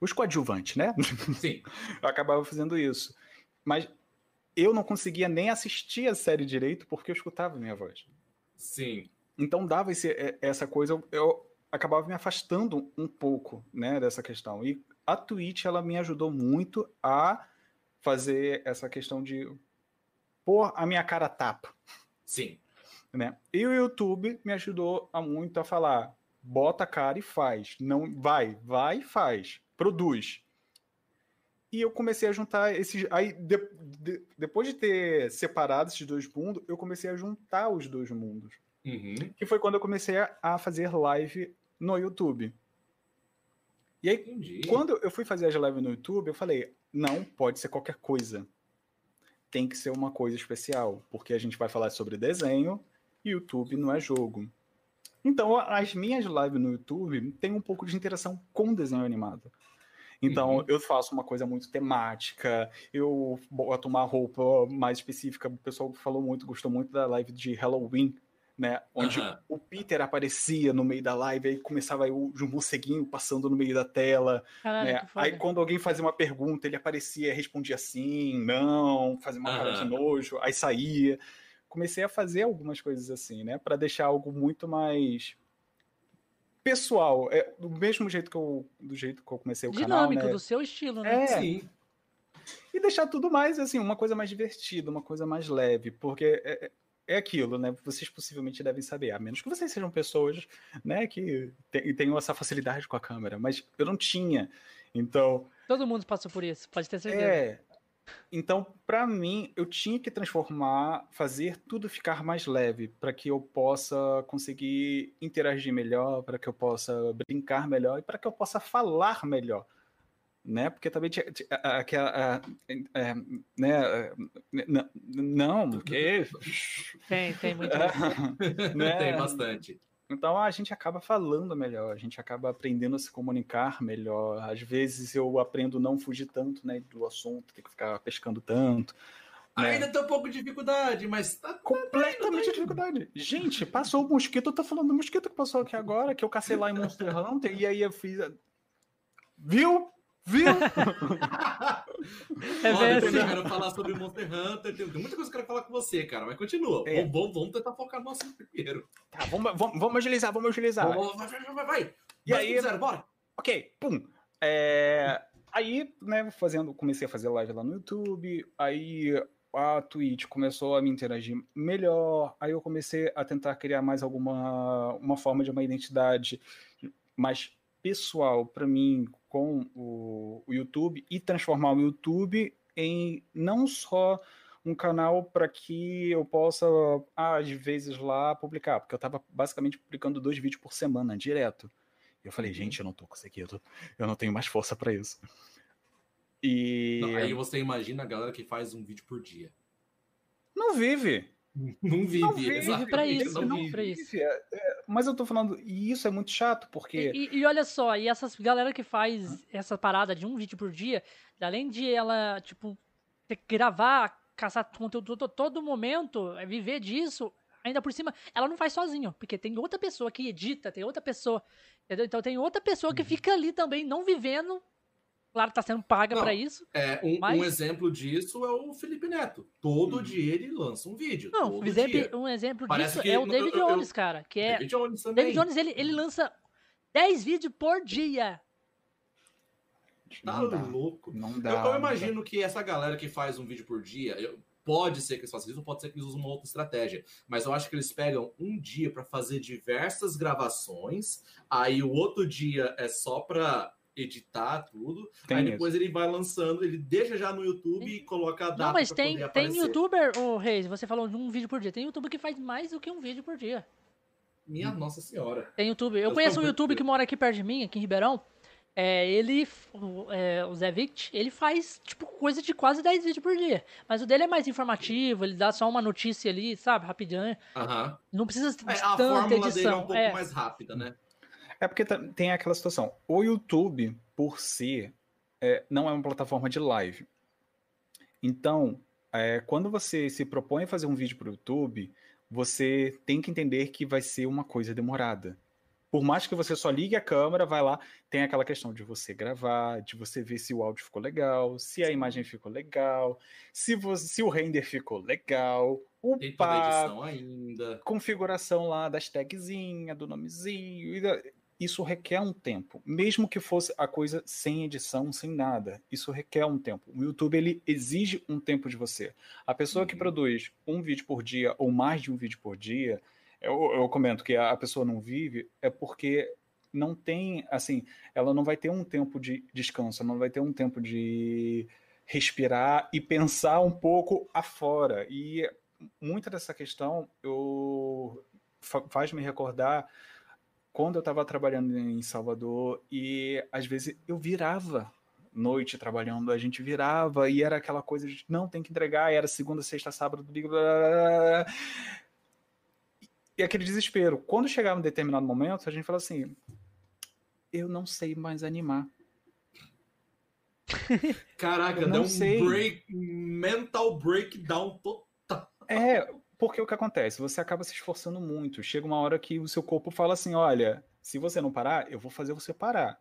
os coadjuvantes, né? Sim. [LAUGHS] eu acabava fazendo isso. Mas eu não conseguia nem assistir a série direito porque eu escutava a minha voz. Sim. Então dava esse, é, essa coisa, eu, eu acabava me afastando um pouco, né, dessa questão. E a Twitch, ela me ajudou muito a fazer essa questão de pôr a minha cara tapa, Sim. né? E o YouTube me ajudou a muito a falar, bota a cara e faz, não vai, vai e faz, produz. E eu comecei a juntar esses. Aí, de- de- depois de ter separado esses dois mundos, eu comecei a juntar os dois mundos Uhum. que foi quando eu comecei a- a fazer live no YouTube. E aí, Entendi. quando eu fui fazer as lives no YouTube, eu falei, não pode ser qualquer coisa. Tem que ser uma coisa especial, porque a gente vai falar sobre desenho e YouTube não é jogo. Então, as minhas lives no YouTube têm um pouco de interação com desenho animado. Então, Uhum. eu faço uma coisa muito temática, eu boto uma roupa mais específica. O pessoal falou muito, gostou muito da live de Halloween, né? Onde o Peter aparecia no meio da live, aí começava aí o o morceguinho passando no meio da tela. Caralho, né? Aí quando alguém fazia uma pergunta, ele aparecia e respondia sim, não, fazia uma cara de nojo, aí saía. Comecei a fazer algumas coisas assim, né? Para deixar algo muito mais pessoal. É, do mesmo jeito que eu, do jeito que eu comecei o Dinâmico, canal, né? do seu estilo, né? É, Sim. e deixar tudo mais assim, uma coisa mais divertida, uma coisa mais leve, porque é, é- aquilo, né? Vocês possivelmente devem saber, a menos que vocês sejam pessoas, né, que te- tenham essa facilidade com a câmera, mas eu não tinha. Então, Todo mundo passou por isso, pode ter certeza. é. Então, para mim, eu tinha que transformar, fazer tudo ficar mais leve, para que eu possa conseguir interagir melhor, para que eu possa brincar melhor e para que eu possa falar melhor, né? Porque também tinha, aquela, a- é, né? é, Não, porque [LAUGHS] Tem, tem muito. [LAUGHS] Né? Tem bastante. então a gente acaba falando melhor, a gente acaba aprendendo a se comunicar melhor. Às vezes eu aprendo não fugir tanto, né, do assunto, tem que ficar pescando tanto. né? Ainda tem um pouco de dificuldade, mas tá. Completamente dificuldade. Gente, passou o mosquito, eu tô falando do mosquito que passou aqui agora, que eu cacei lá em Monster Hunter, e aí eu fiz. a- Viu? Viu? É Olha, bem eu assim. quero falar sobre Monster Hunter. Tem muita coisa que eu quero falar com você, cara, mas continua. É. Vamos, vamos, vamos tentar focar no nosso primeiro. Tá, vamos, vamos, vamos agilizar, vamos agilizar. Vamos, vai, vai, vai, vai, vai. E Dois aí- zero, bora. Ok, pum. É, aí, né, fazendo, comecei a fazer live lá no YouTube, aí a Twitch começou a me interagir melhor, aí eu comecei a tentar criar mais alguma uma forma de uma identidade mais pessoal para mim com o, o YouTube e transformar o YouTube em não só um canal para que eu possa, às vezes, lá publicar, porque eu estava basicamente publicando dois vídeos por semana, direto. E eu falei, uhum. gente, eu não tô conseguindo, eu não tenho mais força para isso. E. Não, aí você imagina a galera que faz um vídeo por dia. Não vive. Não vive, não vive pra isso, não, vive. Pra isso. É, é, mas eu tô falando, e isso é muito chato, porque. E, e, e, olha só, e essas galera que faz essa parada de um vídeo por dia, além de ela, tipo, ter que gravar, caçar conteúdo todo, todo momento, é viver disso, ainda por cima, ela não faz sozinho, porque tem outra pessoa que edita, tem outra pessoa, entendeu? Então tem outra pessoa que uhum. fica ali também, não vivendo Claro, tá sendo paga para isso. É, um, mas... um, exemplo disso é o Felipe Neto. Todo hum. dia ele lança um vídeo. Não, um exemplo, um exemplo disso é o David eu, Jones, cara. Que é, David Jones também. David Jones, ele, ele lança 10 vídeos por dia. Tá não louco. Não dá. Eu, eu imagino que essa galera que faz um vídeo por dia, eu, pode ser que eles façam isso, pode ser que eles usem uma outra estratégia. Mas eu acho que eles pegam um dia para fazer diversas gravações, aí o outro dia é só para editar tudo. Tem aí depois isso. ele vai lançando, ele deixa já no YouTube tem... e coloca a data. Não, mas tem, tem youtuber, o oh, Reis, você falou de um vídeo por dia. Tem youtuber que faz mais do que um vídeo por dia. Minha hum. nossa senhora. Tem YouTube. Eu, eu conheço um YouTube que mora aqui perto de mim, aqui em Ribeirão. É, ele, o, é, o Zé Vict, ele faz, tipo, coisa de quase 10 vídeos por dia. Mas o dele é mais informativo, ele dá só uma notícia ali, sabe, rapidinho. Uhum. Não precisa de é, a tanta edição. Dele é um pouco é. mais rápida, né? É porque tem aquela situação. O YouTube, por si, é, não é uma plataforma de live. Então, é, quando você se propõe a fazer um vídeo para o YouTube, você tem que entender que vai ser uma coisa demorada. Por mais que você só ligue a câmera, vai lá, tem aquela questão de você gravar, de você ver se o áudio ficou legal, se a imagem ficou legal, se, você, se o render ficou legal, o edição ainda. configuração lá das tagzinhas, do nomezinho isso requer um tempo, mesmo que fosse a coisa sem edição, sem nada. Isso requer um tempo. O YouTube ele exige um tempo de você. A pessoa uhum. que produz um vídeo por dia ou mais de um vídeo por dia, eu, eu comento que a pessoa não vive é porque não tem, assim, ela não vai ter um tempo de descanso, não vai ter um tempo de respirar e pensar um pouco afora. E muita dessa questão eu faz me recordar quando eu estava trabalhando em Salvador e às vezes eu virava noite trabalhando, a gente virava e era aquela coisa de não, tem que entregar, era segunda, sexta, sábado, domingo, blá, blá, blá. e aquele desespero. Quando chegava um determinado momento, a gente fala assim, eu não sei mais animar. Caraca, deu um break, mental breakdown total. É, porque o que acontece? Você acaba se esforçando muito. Chega uma hora que o seu corpo fala assim: olha, se você não parar, eu vou fazer você parar.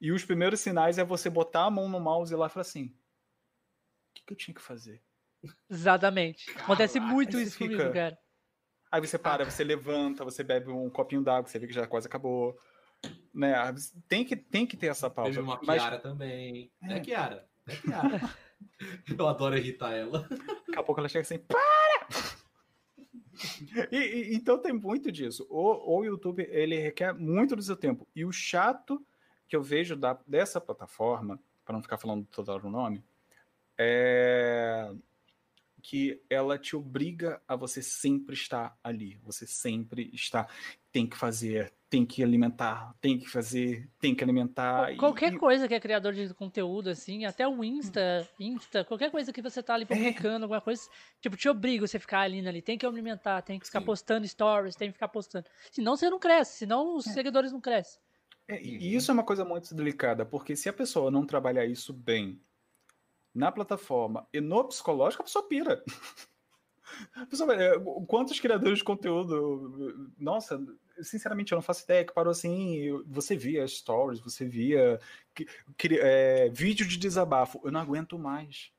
E os primeiros sinais é você botar a mão no mouse e lá e falar assim: o que, que eu tinha que fazer? Exatamente. Caraca, Acontece muito isso fica... comigo, cara. Aí você para, você levanta, você bebe um copinho d'água, você vê que já quase acabou. Né? Tem, que, tem que ter essa pausa. Teve uma Kiara mas... também. É, é Kiara. É Kiara. [LAUGHS] Eu adoro irritar ela. Daqui a pouco ela chega assim, para! E, e, então tem muito disso. O, o YouTube ele requer muito do seu tempo. E o chato que eu vejo da, dessa plataforma, para não ficar falando todo o nome, é que ela te obriga a você sempre estar ali. Você sempre está. Tem que fazer, tem que alimentar, tem que fazer, tem que alimentar. Qualquer e, coisa que é criador de conteúdo, assim, até o Insta, Insta, qualquer coisa que você tá ali publicando, é. alguma coisa, tipo, te obriga você ficar ali, ali. Tem que alimentar, tem que ficar Sim. postando stories, tem que ficar postando. Senão você não cresce, senão os é. seguidores não crescem. É, e isso é uma coisa muito delicada, porque se a pessoa não trabalhar isso bem, na plataforma e no psicológico, a pessoa pira. [LAUGHS] A pessoa, é, quantos criadores de conteúdo, nossa, sinceramente eu não faço ideia que parou assim, você via stories, você via é, vídeo de desabafo, eu não aguento mais.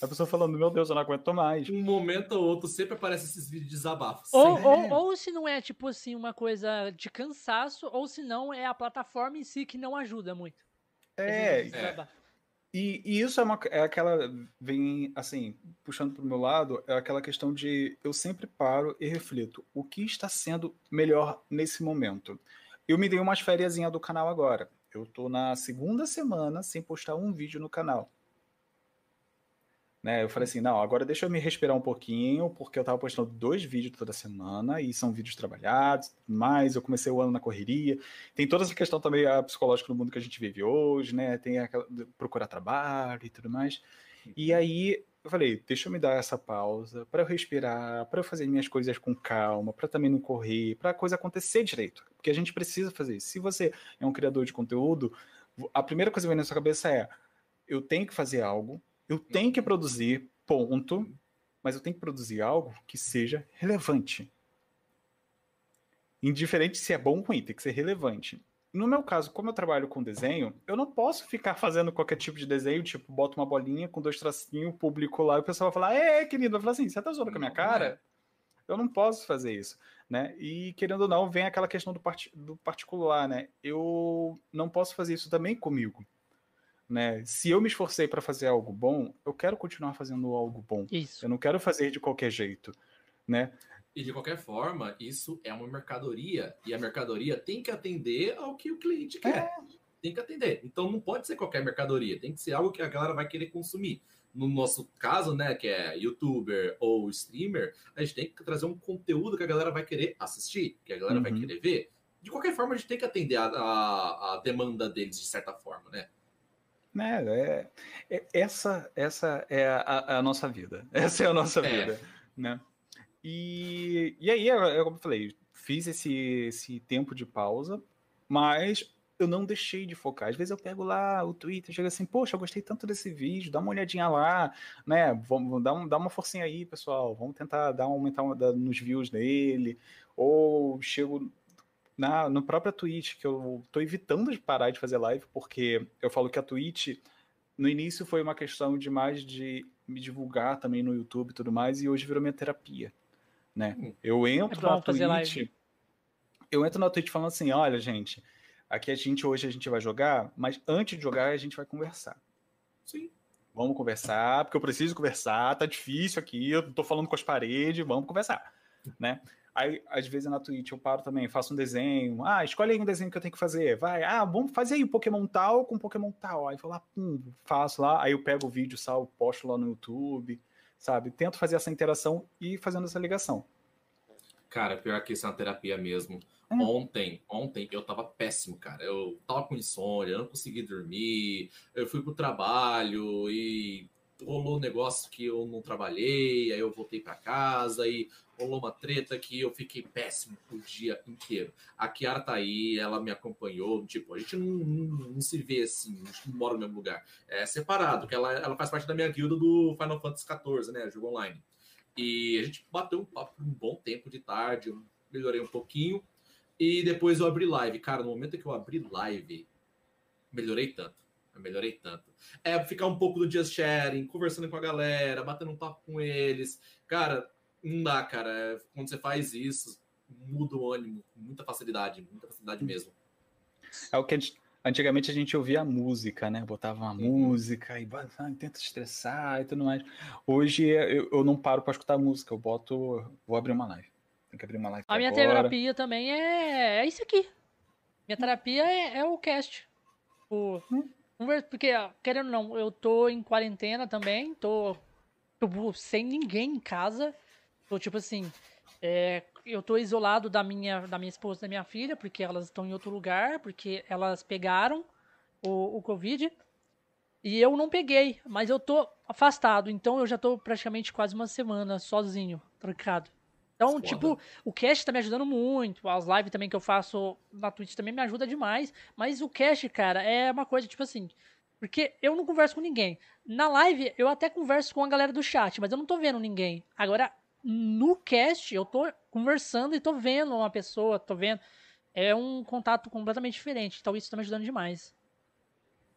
A pessoa falando, meu Deus, eu não aguento mais. Um momento ou outro sempre aparece esses vídeos de desabafo. Ou, ou, ou, se não é, tipo assim, uma coisa de cansaço, ou se não é a plataforma em si que não ajuda muito. É, é. E, e, isso é, uma, é aquela, vem assim, puxando para o meu lado, é aquela questão de eu sempre paro e reflito, o que está sendo melhor nesse momento? Eu me dei umas férias do canal agora. Eu estou na segunda semana sem postar um vídeo no canal. Né? Eu falei assim, não, agora deixa eu me respirar um pouquinho, porque eu tava postando dois vídeos toda semana, e são vídeos trabalhados, mas eu comecei o ano na correria. Tem toda essa questão também a psicológica no mundo que a gente vive hoje, né? Tem aquela procurar trabalho e tudo mais. E aí eu falei, deixa eu me dar essa pausa para eu respirar, para eu fazer minhas coisas com calma, para também não correr, para a coisa acontecer direito. Porque a gente precisa fazer isso. Se você é um criador de conteúdo, a primeira coisa que vem na sua cabeça é: eu tenho que fazer algo, eu tenho que produzir, ponto, mas eu tenho que produzir algo que seja relevante. Indiferente se é bom ou ruim, tem que ser relevante. No meu caso, como eu trabalho com desenho, eu não posso ficar fazendo qualquer tipo de desenho, tipo, boto uma bolinha com dois tracinhos, público lá, e o pessoal vai falar, é, querido, vai falar assim, você tá zoando com a minha cara? Eu não posso fazer isso, né? E, querendo ou não, vem aquela questão do, part do particular, né? Eu não posso fazer isso também comigo né? Se eu me esforcei para fazer algo bom, eu quero continuar fazendo algo bom. Isso. Eu não quero fazer de qualquer jeito, né? E de qualquer forma, isso é uma mercadoria e a mercadoria tem que atender ao que o cliente quer. É. Tem que atender. Então não pode ser qualquer mercadoria, tem que ser algo que a galera vai querer consumir. No nosso caso, né, que é youtuber ou streamer, a gente tem que trazer um conteúdo que a galera vai querer assistir, que a galera uhum. vai querer ver. De qualquer forma, a gente tem que atender a, a, a demanda deles de certa forma, né? Né? É, é, essa, essa é a, a, nossa vida. [LAUGHS] Essa é a nossa é. vida, né? E, e aí, eu, como eu falei, fiz esse, esse tempo de pausa, mas eu não deixei de focar. Às vezes eu pego lá o Twitter, chego assim, poxa, eu gostei tanto desse vídeo, dá uma olhadinha lá, né? Vamos dar, um, dar uma forcinha aí, pessoal. Vamos tentar dar aumentar uma, dar, nos views dele. Ou chego na no própria Twitch, que eu tô evitando de parar de fazer live, porque eu falo que a Twitch, no início foi uma questão de mais de me divulgar também no YouTube e tudo mais, e hoje virou minha terapia, né? Eu entro é na Twitch, eu entro na Twitch falando assim, olha, gente, aqui a gente hoje a gente vai jogar, mas antes de jogar a gente vai conversar. Sim. Vamos conversar, porque eu preciso conversar, tá difícil aqui, eu tô falando com as paredes, vamos conversar, né? Aí, às vezes na Twitch eu paro também, faço um desenho. Ah, escolhe aí um desenho que eu tenho que fazer. Vai, ah, vamos fazer aí o Pokémon tal com Pokémon tal. Aí vou lá, pum, faço lá. Aí eu pego o vídeo, salvo, posto lá no YouTube, sabe? Tento fazer essa interação e fazendo essa ligação. Cara, pior que isso é uma terapia mesmo. É. Ontem, ontem eu tava péssimo, cara. Eu tava com insônia, eu não consegui dormir. Eu fui pro trabalho e rolou um negócio que eu não trabalhei, aí eu voltei para casa e rolou uma treta que eu fiquei péssimo o dia inteiro. A Kiara tá aí, ela me acompanhou, tipo, a gente não, não, não se vê assim, a gente não mora no mesmo lugar. É separado, que ela, ela faz parte da minha guilda do Final Fantasy XIV, né, jogo online. E a gente bateu um papo por um bom tempo de tarde, eu melhorei um pouquinho, e depois eu abri live. Cara, no momento que eu abri live, melhorei tanto eu melhorei tanto. É ficar um pouco do just sharing, conversando com a galera, batendo um papo com eles. Cara, não dá, cara. É, quando você faz isso, muda o ânimo com muita facilidade, muita facilidade mesmo. É o que a gente, antigamente a gente ouvia a música, né? Botava uma uhum. música e ah, tenta estressar e tudo mais. Hoje eu, eu não paro para escutar música, eu boto, vou abrir uma live. Tem que abrir uma live. A minha agora. terapia também é, é isso aqui. Minha terapia é, é o cast. O, hum. Porque, querendo ou não, eu tô em quarentena também, tô, tô sem ninguém em casa. Tô tipo assim, é, eu tô isolado da minha, da minha esposa e da minha filha, porque elas estão em outro lugar, porque elas pegaram o, o Covid. E eu não peguei, mas eu tô afastado, então eu já tô praticamente quase uma semana sozinho, trancado. Então, tipo, o cast tá me ajudando muito. As lives também que eu faço na Twitch também me ajuda demais. Mas o cast, cara, é uma coisa, tipo assim. Porque eu não converso com ninguém. Na live, eu até converso com a galera do chat, mas eu não tô vendo ninguém. Agora, no cast, eu tô conversando e tô vendo uma pessoa, tô vendo. É um contato completamente diferente. Então, isso tá me ajudando demais.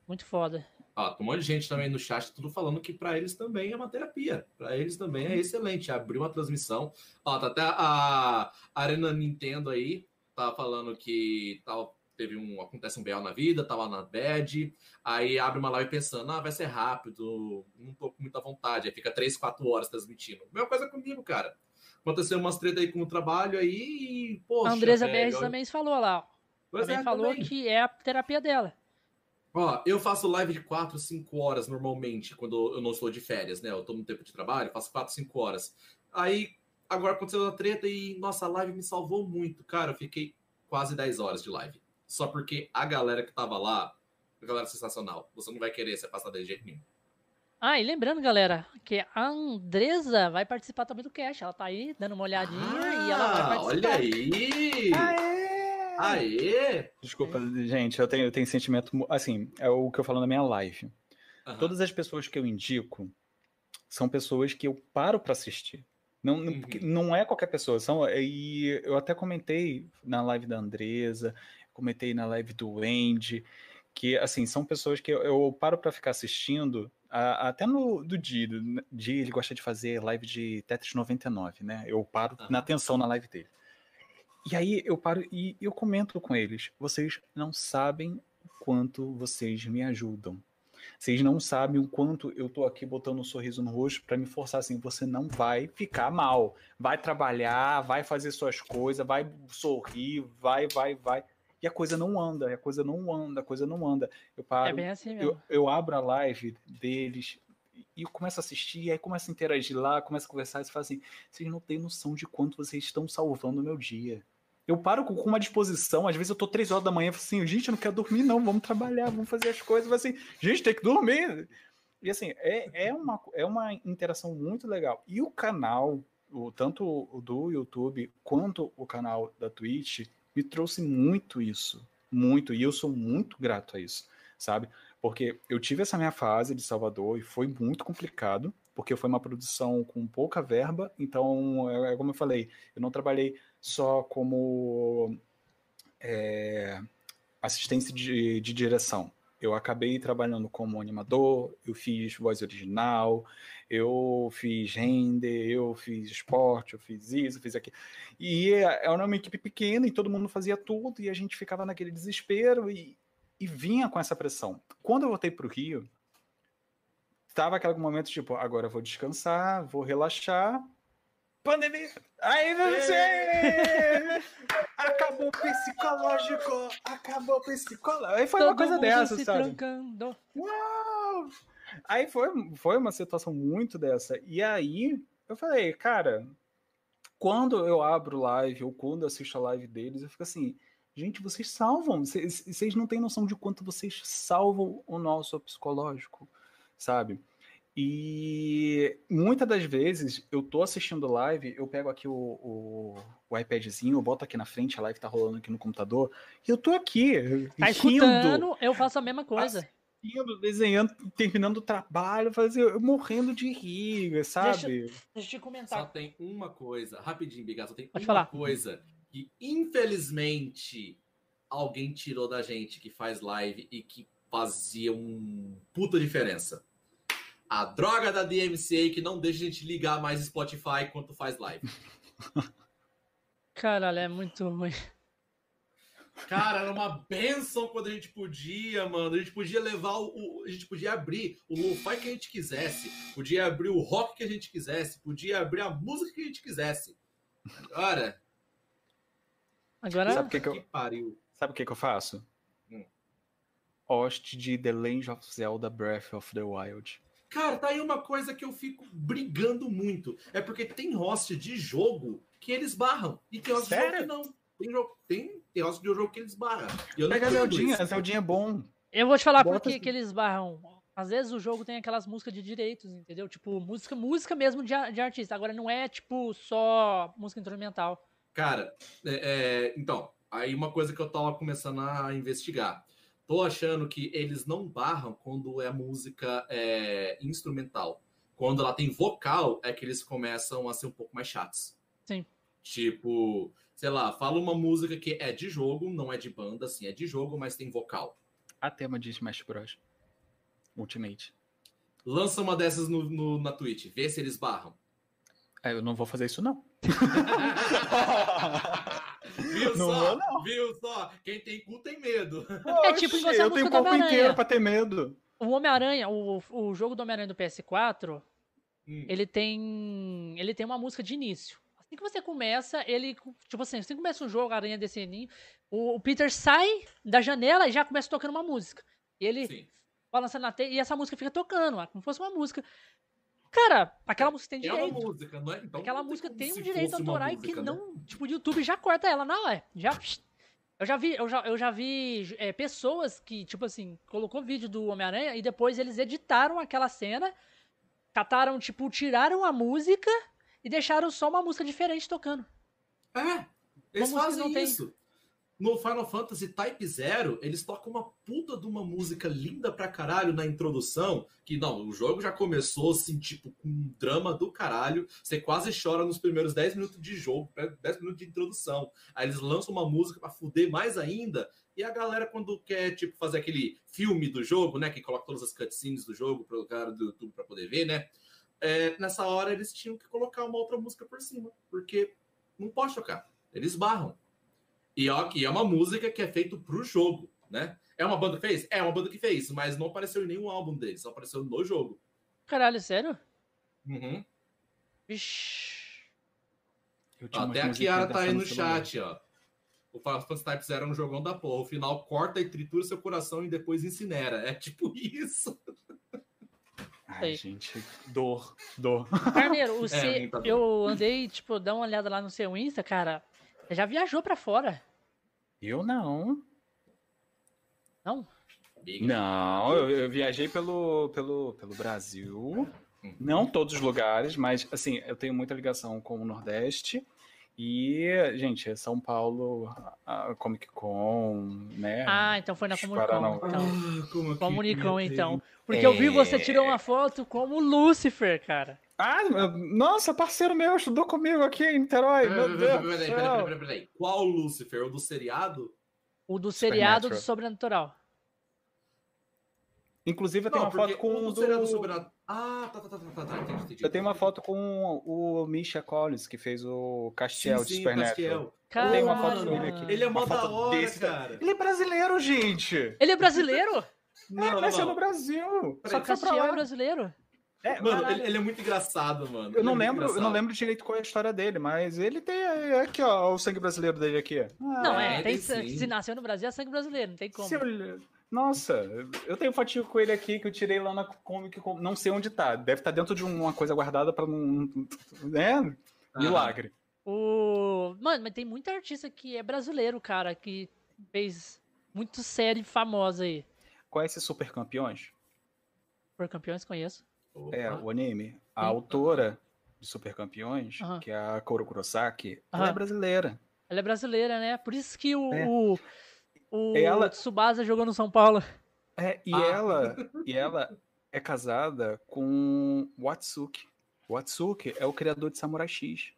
Muito foda. Ó, tem um monte de gente também no chat, tudo falando que para eles também é uma terapia. Para eles também é excelente. Abrir uma transmissão. Ó, tá até a Arena Nintendo aí, tá falando que tal, teve um. Acontece um BL na vida, tava na bad. Aí abre uma live pensando, ah, vai ser rápido, não tô com muita vontade. Aí fica 3, 4 horas transmitindo. Mesma coisa comigo, cara. Aconteceu umas treta aí com o trabalho aí e, poxa. A Andresa BR também falou lá. Pois também é, falou também. que é a terapia dela. Ó, eu faço live de 4, 5 horas normalmente, quando eu não estou de férias, né? Eu tô no tempo de trabalho, faço 4, 5 horas. Aí, agora aconteceu a treta e, nossa, a live me salvou muito. Cara, eu fiquei quase 10 horas de live. Só porque a galera que tava lá, a galera sensacional. Você não vai querer se afastar de jeito nenhum. Ah, e lembrando, galera, que a Andresa vai participar também do cast. Ela tá aí dando uma olhadinha ah, e ela vai participar. Olha aí! Aê! Aê! Desculpa, gente, eu tenho, eu tenho sentimento. Assim, é o que eu falo na minha live. Aham. Todas as pessoas que eu indico são pessoas que eu paro para assistir. Não, não, Uhum. não é qualquer pessoa. São, e eu até comentei na live da Andresa, comentei na live do Andy, que assim, são pessoas que eu, eu paro para ficar assistindo. a- até no do Di, do Di, ele gosta de fazer live de Tetris 99, né? Eu paro na atenção na live dele. E aí eu paro e eu comento com eles. Vocês não sabem o quanto vocês me ajudam. Vocês não sabem o quanto eu tô aqui botando um sorriso no rosto para me forçar assim. Você não vai ficar mal. Vai trabalhar, vai fazer suas coisas, vai sorrir, vai, vai, vai. E a coisa não anda, a coisa não anda, a coisa não anda. Eu paro, É bem assim mesmo. eu, eu abro a live deles e eu começo a assistir, e aí começo a interagir lá, começo a conversar e você fala assim: vocês não têm noção de quanto vocês estão salvando o meu dia. Eu paro com uma disposição, às vezes eu tô três horas da manhã e falo assim, gente, eu não quero dormir, não, vamos trabalhar, vamos fazer as coisas, vai assim, gente, tem que dormir. E assim, é, é, uma, é uma interação muito legal. E o canal, o, tanto o do YouTube quanto o canal da Twitch, me trouxe muito isso. Muito. E eu sou muito grato a isso, sabe? Porque eu tive essa minha fase de Salvador e foi muito complicado, porque foi uma produção com pouca verba. Então, é, é como eu falei, eu não trabalhei só como é, assistência de, de direção. Eu acabei trabalhando como animador, eu fiz voz original, eu fiz render, eu fiz esporte, eu fiz isso, eu fiz aquilo. E era uma equipe pequena e todo mundo fazia tudo e a gente ficava naquele desespero e, e vinha com essa pressão. Quando eu voltei para o Rio, tava aquele momento tipo, agora eu vou descansar, vou relaxar. Pandemia! Aí você! [LAUGHS] acabou o psicológico! Acabou o psicológico! Aí foi uma Todo coisa mundo dessa, se sabe? trancando. Uau! Aí foi, foi uma situação muito dessa. E aí eu falei, cara, quando eu abro live ou quando eu assisto a live deles, eu fico assim, gente, vocês salvam, vocês vocês não têm noção de quanto vocês salvam o nosso psicológico, sabe? E muitas das vezes eu tô assistindo live, eu pego aqui o, o, o iPadzinho, eu boto aqui na frente, a live tá rolando aqui no computador, e eu tô aqui, Tá rindo, escutando, eu faço a mesma coisa. indo, desenhando, terminando o trabalho, fazer, eu morrendo de rir, sabe? Deixa eu te Só comentar. tem uma coisa, rapidinho, Biga, só tem Pode uma falar. coisa que, infelizmente, alguém tirou da gente que faz live e que fazia um puta diferença. A droga da DMCA que não deixa a gente ligar mais Spotify enquanto faz live. Caralho, é muito ruim. Cara, era uma benção quando a gente podia, mano. A gente podia levar o. o- a gente podia abrir o lo-fi que a gente quisesse. Podia abrir o rock que a gente quisesse. Podia abrir a música que a gente quisesse. Agora. Agora, Sabe o que, que eu, Que pariu. sabe o que, que eu faço? Hum. Host de The Legend of Zelda Breath of the Wild. Cara, tá aí uma coisa que eu fico brigando muito. É porque tem host de jogo que eles barram. E tem host de jogo Sério? que não. Tem, jogo, tem, tem host de jogo que eles barram. E eu Pega a Zeldinha, a Zeldinha é bom. eu vou te falar por Bota que assim. que eles barram. Às vezes o jogo tem aquelas músicas de direitos, entendeu? Tipo, música, música mesmo de, de artista. Agora não é, tipo, só música instrumental. Cara, é, é, então, aí uma coisa que eu tava começando a investigar. Tô achando que eles não barram quando é música é, instrumental. Quando ela tem vocal, é que eles começam a ser um pouco mais chatos. Sim. Tipo, sei lá, fala uma música que é de jogo, não é de banda, assim, é de jogo, mas tem vocal. A tema de Smash Bros. Ultimate. Lança uma dessas no, no- na Twitch, vê se eles barram. É, eu não vou fazer isso, não. [LAUGHS] Viu Não só? vou, não. Viu só? Quem tem cu tem medo. É tipo igual eu música tenho corpo Homem-Aranha. inteiro pra ter medo. O Homem-Aranha, o, o jogo do Homem-Aranha do PS4, Hum. ele tem ele tem uma música de início. Assim que você começa, ele tipo assim, assim que começa o jogo, a Aranha descendendo, o, o Peter sai da janela e já começa tocando uma música. E ele Sim. balançando na teia e essa música fica tocando, como se fosse uma música. Cara, aquela música tem É uma direito. música, não é? Então Aquela não música tem um direito autoral que né? não. Tipo, o YouTube já corta ela na hora. Já. Eu já vi, eu já, eu já vi é, pessoas que, tipo assim, colocou vídeo do Homem-Aranha e depois eles editaram aquela cena, cataram, tipo, tiraram a música e deixaram só uma música diferente tocando. É, eles fazem não tem. No Final Fantasy Type Zero, eles tocam uma puta de uma música linda pra caralho na introdução. Que não, o jogo já começou assim, tipo, com um drama do caralho. Você quase chora nos primeiros 10 minutos de jogo, 10 minutos de introdução. Aí eles lançam uma música pra fuder mais ainda. E a galera, quando quer, tipo, fazer aquele filme do jogo, né? Que coloca todas as cutscenes do jogo pro cara do YouTube pra poder ver, né? é, nessa hora eles tinham que colocar uma outra música por cima, porque não pode tocar. Eles barram. E ó, que é uma música que é feita pro jogo, né? É uma banda que fez? É uma banda que fez, mas não apareceu em nenhum álbum deles, só apareceu no jogo. Caralho, sério? Uhum. Vixi. Ó, até a Kiara tá aí no celular. chat, ó. O Final Fantasy Type Zero é um jogão da porra. O final corta e tritura seu coração e depois incinera. É tipo [LAUGHS] isso. Ai, gente, dor, dor. Carneiro, o [LAUGHS] É, C- eu andei, tipo, dar uma olhada lá no seu Insta, cara. Você já viajou pra fora? Eu não. Não? Não, eu, eu viajei pelo, pelo, pelo Brasil. Não todos os lugares, mas assim, eu tenho muita ligação com o Nordeste. E, gente, São Paulo, a Comic Con, né? Ah, então foi na Comunicon. Paraná. Então. Ah, então. Porque eu vi você É. tirou uma foto como Lucifer, cara. Ah, nossa, parceiro meu, estudou comigo aqui em Niterói. Meu Deus. Peraí, peraí, peraí, peraí, peraí. Qual Lucifer? O do seriado? O do seriado do. Sobrenatural. Inclusive, eu tenho uma foto com o do seriado do... sobrenatural. Ah, tá, tá, tá, tá, tá, tá, entendi, entendi. Eu tenho uma foto com o Misha Collins, que fez o Castiel sim, de Supernatural. Castiel. Tem uma foto dele aqui. Ele é mó da hora, desse- cara. Ele é brasileiro, gente! Ele é brasileiro? [LAUGHS] Não, Ele não, nasceu no. Brasil. Peraí, Só Castiel é brasileiro? É, Mano, ele, ele é muito engraçado, mano. Eu Ele não é lembro, eu não lembro direito qual é a história dele, mas ele tem é, aqui, ó, o sangue brasileiro dele aqui. Ah, Não, é. é, tem, se nasceu no Brasil, é sangue brasileiro, não tem como. se eu- Nossa, eu tenho fotinho com ele aqui que eu tirei lá na Comic Con. Não sei onde tá. Deve estar dentro de uma coisa guardada pra não. [LAUGHS] Né? Milagre. O... Mano, mas tem muita artista que é brasileiro, cara, que fez muito série famosa aí. Conhece Super Campeões? Por campeões, conheço. Opa. É, o anime. A Sim. autora de Super Campeões, que é a Koro Kurosaki, ela é brasileira. Ela é brasileira, né? Por isso que o, É. o, o Ela- Tsubasa jogou no São Paulo. É, e Ah. ela e ela é casada com Watsuki. Watsuki é o criador de Samurai X.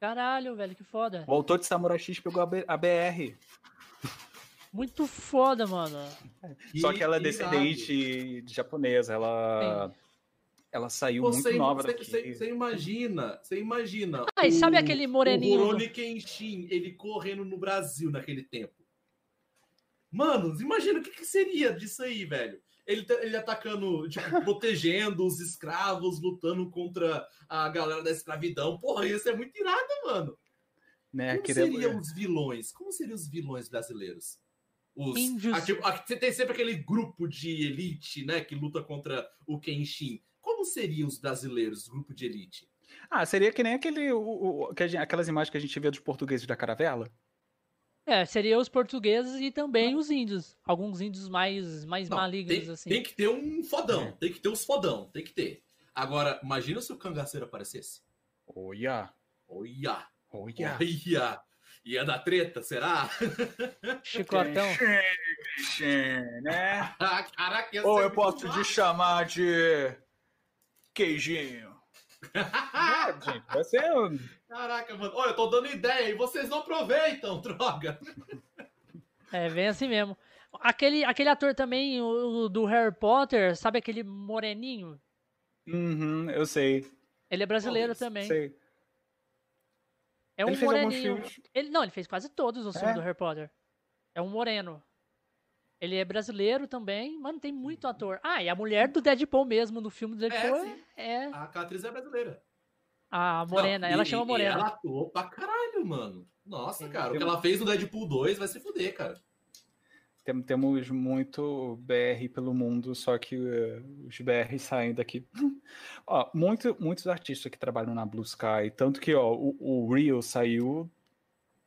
Caralho, velho, que foda. O autor de Samurai X pegou a, B- a BR. Muito foda, mano. Só que ela é descendente de japonesa. Ela, ela saiu muito Você, nova você, daqui. você, você imagina, você imagina. Ah, e sabe o- aquele moreninho? O Rurouni Kenshin, ele correndo no Brasil naquele tempo. Mano, imagina o que, que seria disso aí, velho. Ele, tá- ele atacando, tipo, [LAUGHS] protegendo os escravos, lutando contra a galera da escravidão. Porra, isso é muito irado, mano. né, Como queria- seriam os vilões? Como seriam os vilões brasileiros? Os, Índios. ah, tipo, você tem sempre aquele grupo de elite, né, que luta contra o Kenshin. Como seriam os brasileiros, grupo de elite? Ah, seria que nem aquele, o- o- gente- aquelas imagens que a gente vê dos portugueses da caravela. É, seria os portugueses e também os índios. Alguns índios mais, mais Não, malignos, tem, assim. tem que ter um fodão, É. tem que ter os fodão, tem que ter. Agora, imagina se o cangaceiro aparecesse. Olha, Olha, olha. olha. Ia dar treta, será? [LAUGHS] Chicotão. né? [LAUGHS] Caraca, Ou eu posso te chamar de queijinho. É, gente, vai ser um- Caraca, mano. Olha, eu tô dando ideia e vocês não aproveitam, [LAUGHS] droga. É, bem assim mesmo. Aquele, aquele ator também, o, o do Harry Potter, sabe aquele moreninho? Uhum, eu sei. Ele é brasileiro Talvez, também. sei. É um Ele fez alguns moreninho. filmes. Ele, não, ele fez quase todos os filmes É? do Harry Potter. É um moreno. Ele é brasileiro também. Mano, tem muito ator. Ah, e a mulher do Deadpool mesmo, no filme do Deadpool, sim. é, A atriz é brasileira. a morena. Não, ela e- chama e Morena. Ela atuou pra caralho, mano. Nossa, Sim. cara. O que ela fez no Deadpool 2 vai se fuder, cara. tem, temos muito BR pelo mundo, só que uh, os BR saem daqui. [LAUGHS] ó, muito, muitos artistas que trabalham na Blue Sky, tanto que ó, o, o Real saiu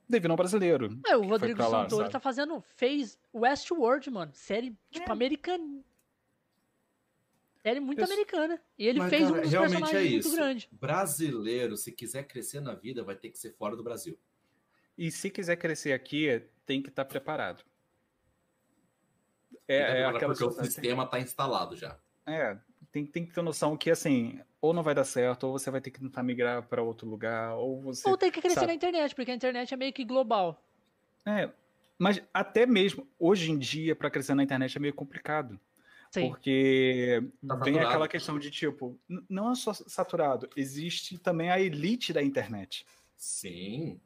devido ao brasileiro. É, o Rodrigo lá, Santoro sabe? tá fazendo, fez Westworld, mano, série, tipo, é. americana. Série muito Isso. americana. E ele Mas, fez cara, um dos personagens é muito grande. Brasileiro, se quiser crescer na vida, vai ter que ser fora do Brasil. E se quiser crescer aqui, tem que estar tá preparado. É, é aquela porque o sistema está instalado já. É, tem, tem que ter noção que assim, ou não vai dar certo, ou você vai ter que tentar migrar para outro lugar, ou você. Ou tem que crescer sabe? na internet, porque a internet é meio que global. É, mas até mesmo hoje em dia, para crescer na internet é meio complicado. Sim. Porque tá vem aquela questão de tipo, não é só saturado, existe também a elite da internet. Sim.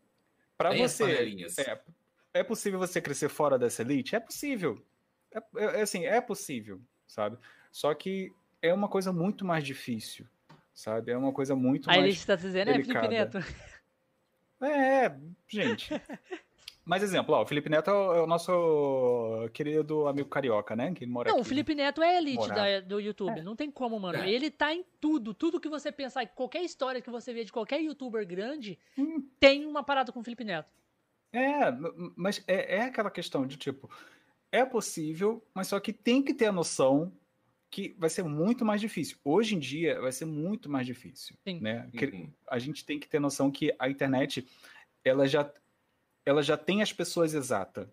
Para você. É, é possível você crescer fora dessa elite? É possível. É, é, é, assim, é possível, sabe? Só que é uma coisa muito mais difícil, sabe? É uma coisa muito Aí mais. Aí ele está dizendo, delicada. é Felipe Neto. É, gente. [LAUGHS] Mas exemplo, ó, o Felipe Neto é o nosso querido amigo carioca, né? Que mora Não, aqui, o Felipe Neto é elite da, do YouTube. É. Não tem como, mano. É. Ele tá em tudo. Tudo que você pensar, qualquer história que você vê de qualquer youtuber grande, hum. tem uma parada com o Felipe Neto. É, mas é, é aquela questão de tipo, é possível, mas só que tem que ter a noção que vai ser muito mais difícil. Hoje em dia vai ser muito mais difícil, Sim. né? Uhum. A gente tem que ter noção que a internet ela já ela já tem as pessoas exatas.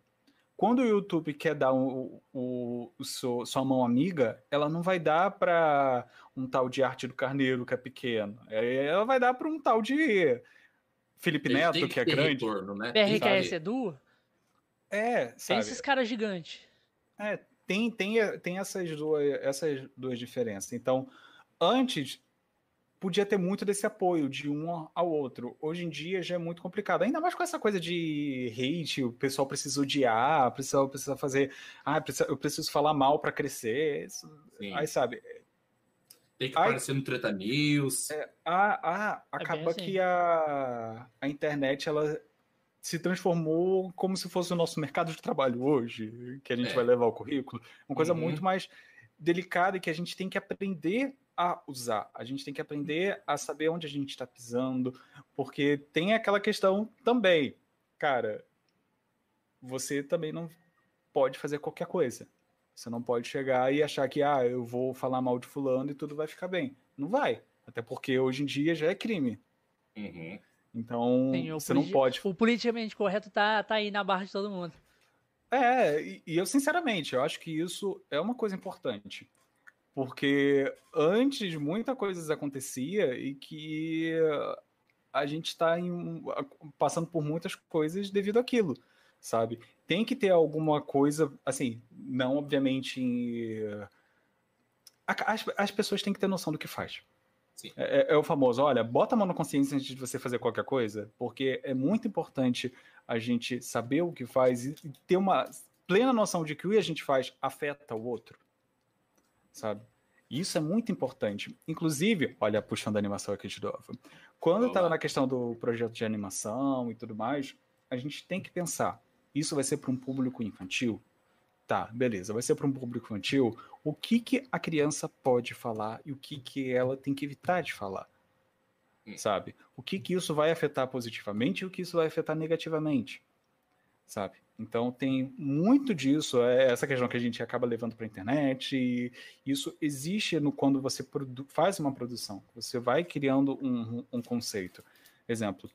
Quando o YouTube quer dar o, o, o seu, sua mão amiga, ela não vai dar para um tal de Arte do Carneiro que é pequeno. É, ela vai dar para um tal de Felipe Ele Neto que, que é grande. Retorno, né? BRKS Edu? É, sabe? Tem esses caras gigantes. É, tem, tem, tem essas, duas, essas duas diferenças. Então, antes podia ter muito desse apoio de um ao outro. Hoje em dia já é muito complicado. Ainda mais com essa coisa de hate, o pessoal precisa odiar, o pessoal precisa fazer. Ah, eu preciso falar mal para crescer. Aí, sabe. Tem que aparecer no Treta News. É, a, a, acaba é assim. que a, a internet ela se transformou como se fosse o nosso mercado de trabalho hoje, que a gente é. vai levar o currículo. Uma coisa uhum. muito mais delicada e que a gente tem que aprender a usar. A gente tem que aprender a saber onde a gente está pisando, porque tem aquela questão também, cara, você também não pode fazer qualquer coisa. Você não pode chegar e achar que, ah, eu vou falar mal de fulano e tudo vai ficar bem. Não vai. Até porque hoje em dia já é crime. Uhum. Então, Sim, você não pode. O politicamente correto tá, tá aí na barra de todo mundo. É, e, e eu, sinceramente, eu acho que isso é uma coisa importante. Porque antes muita coisa acontecia e que a gente está passando por muitas coisas devido àquilo, sabe? Tem que ter alguma coisa, assim, não obviamente. As, as pessoas têm que ter noção do que faz. É, é, é, o famoso, olha, bota a mão na consciência antes de você fazer qualquer coisa, porque é muito importante a gente saber o que faz e ter uma plena noção de que o que a gente faz afeta o outro, sabe? Isso é muito importante. Inclusive, olha, puxando a animação aqui de novo. Quando estava na questão do projeto de animação e tudo mais, a gente tem que pensar, isso vai ser para um público infantil? Tá, beleza, vai ser para um público infantil. O que, que a criança pode falar e o que, que ela tem que evitar de falar? Hum. Sabe? O que, que isso vai afetar positivamente e o que isso vai afetar negativamente? Sabe? Então tem muito disso, é essa questão que a gente acaba levando para a internet, e isso existe no quando você faz uma produção, você vai criando um, um conceito. Exemplo,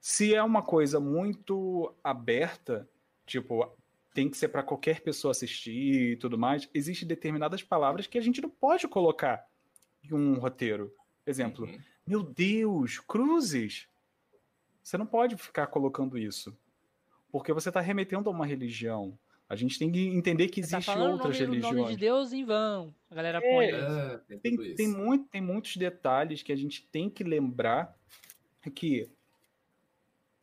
se é uma coisa muito aberta, tipo, tem que ser para qualquer pessoa assistir e tudo mais, existem determinadas palavras que a gente não pode colocar em um roteiro. Exemplo, uhum. meu Deus, cruzes! Você não pode ficar colocando isso. Porque você está remetendo a uma religião. A gente tem que entender que existem tá outras nome, religiões. O nome de Deus em vão. A galera é, põe. É, tem, tem, tem, muito, tem muitos detalhes que a gente tem que lembrar que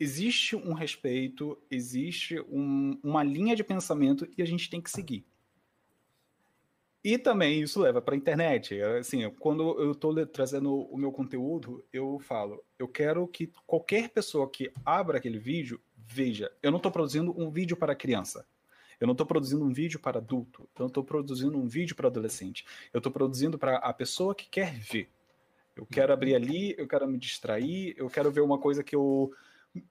existe um respeito, existe um, uma linha de pensamento e a gente tem que seguir. E também isso leva para a internet. Assim, quando eu estou trazendo o meu conteúdo, eu falo, eu quero que qualquer pessoa que abra aquele vídeo veja. Eu não estou produzindo um vídeo para criança. Eu não estou produzindo um vídeo para adulto, eu não estou produzindo um vídeo para adolescente. Eu estou produzindo para a pessoa que quer ver. Eu quero abrir ali, eu quero me distrair, eu quero ver uma coisa que eu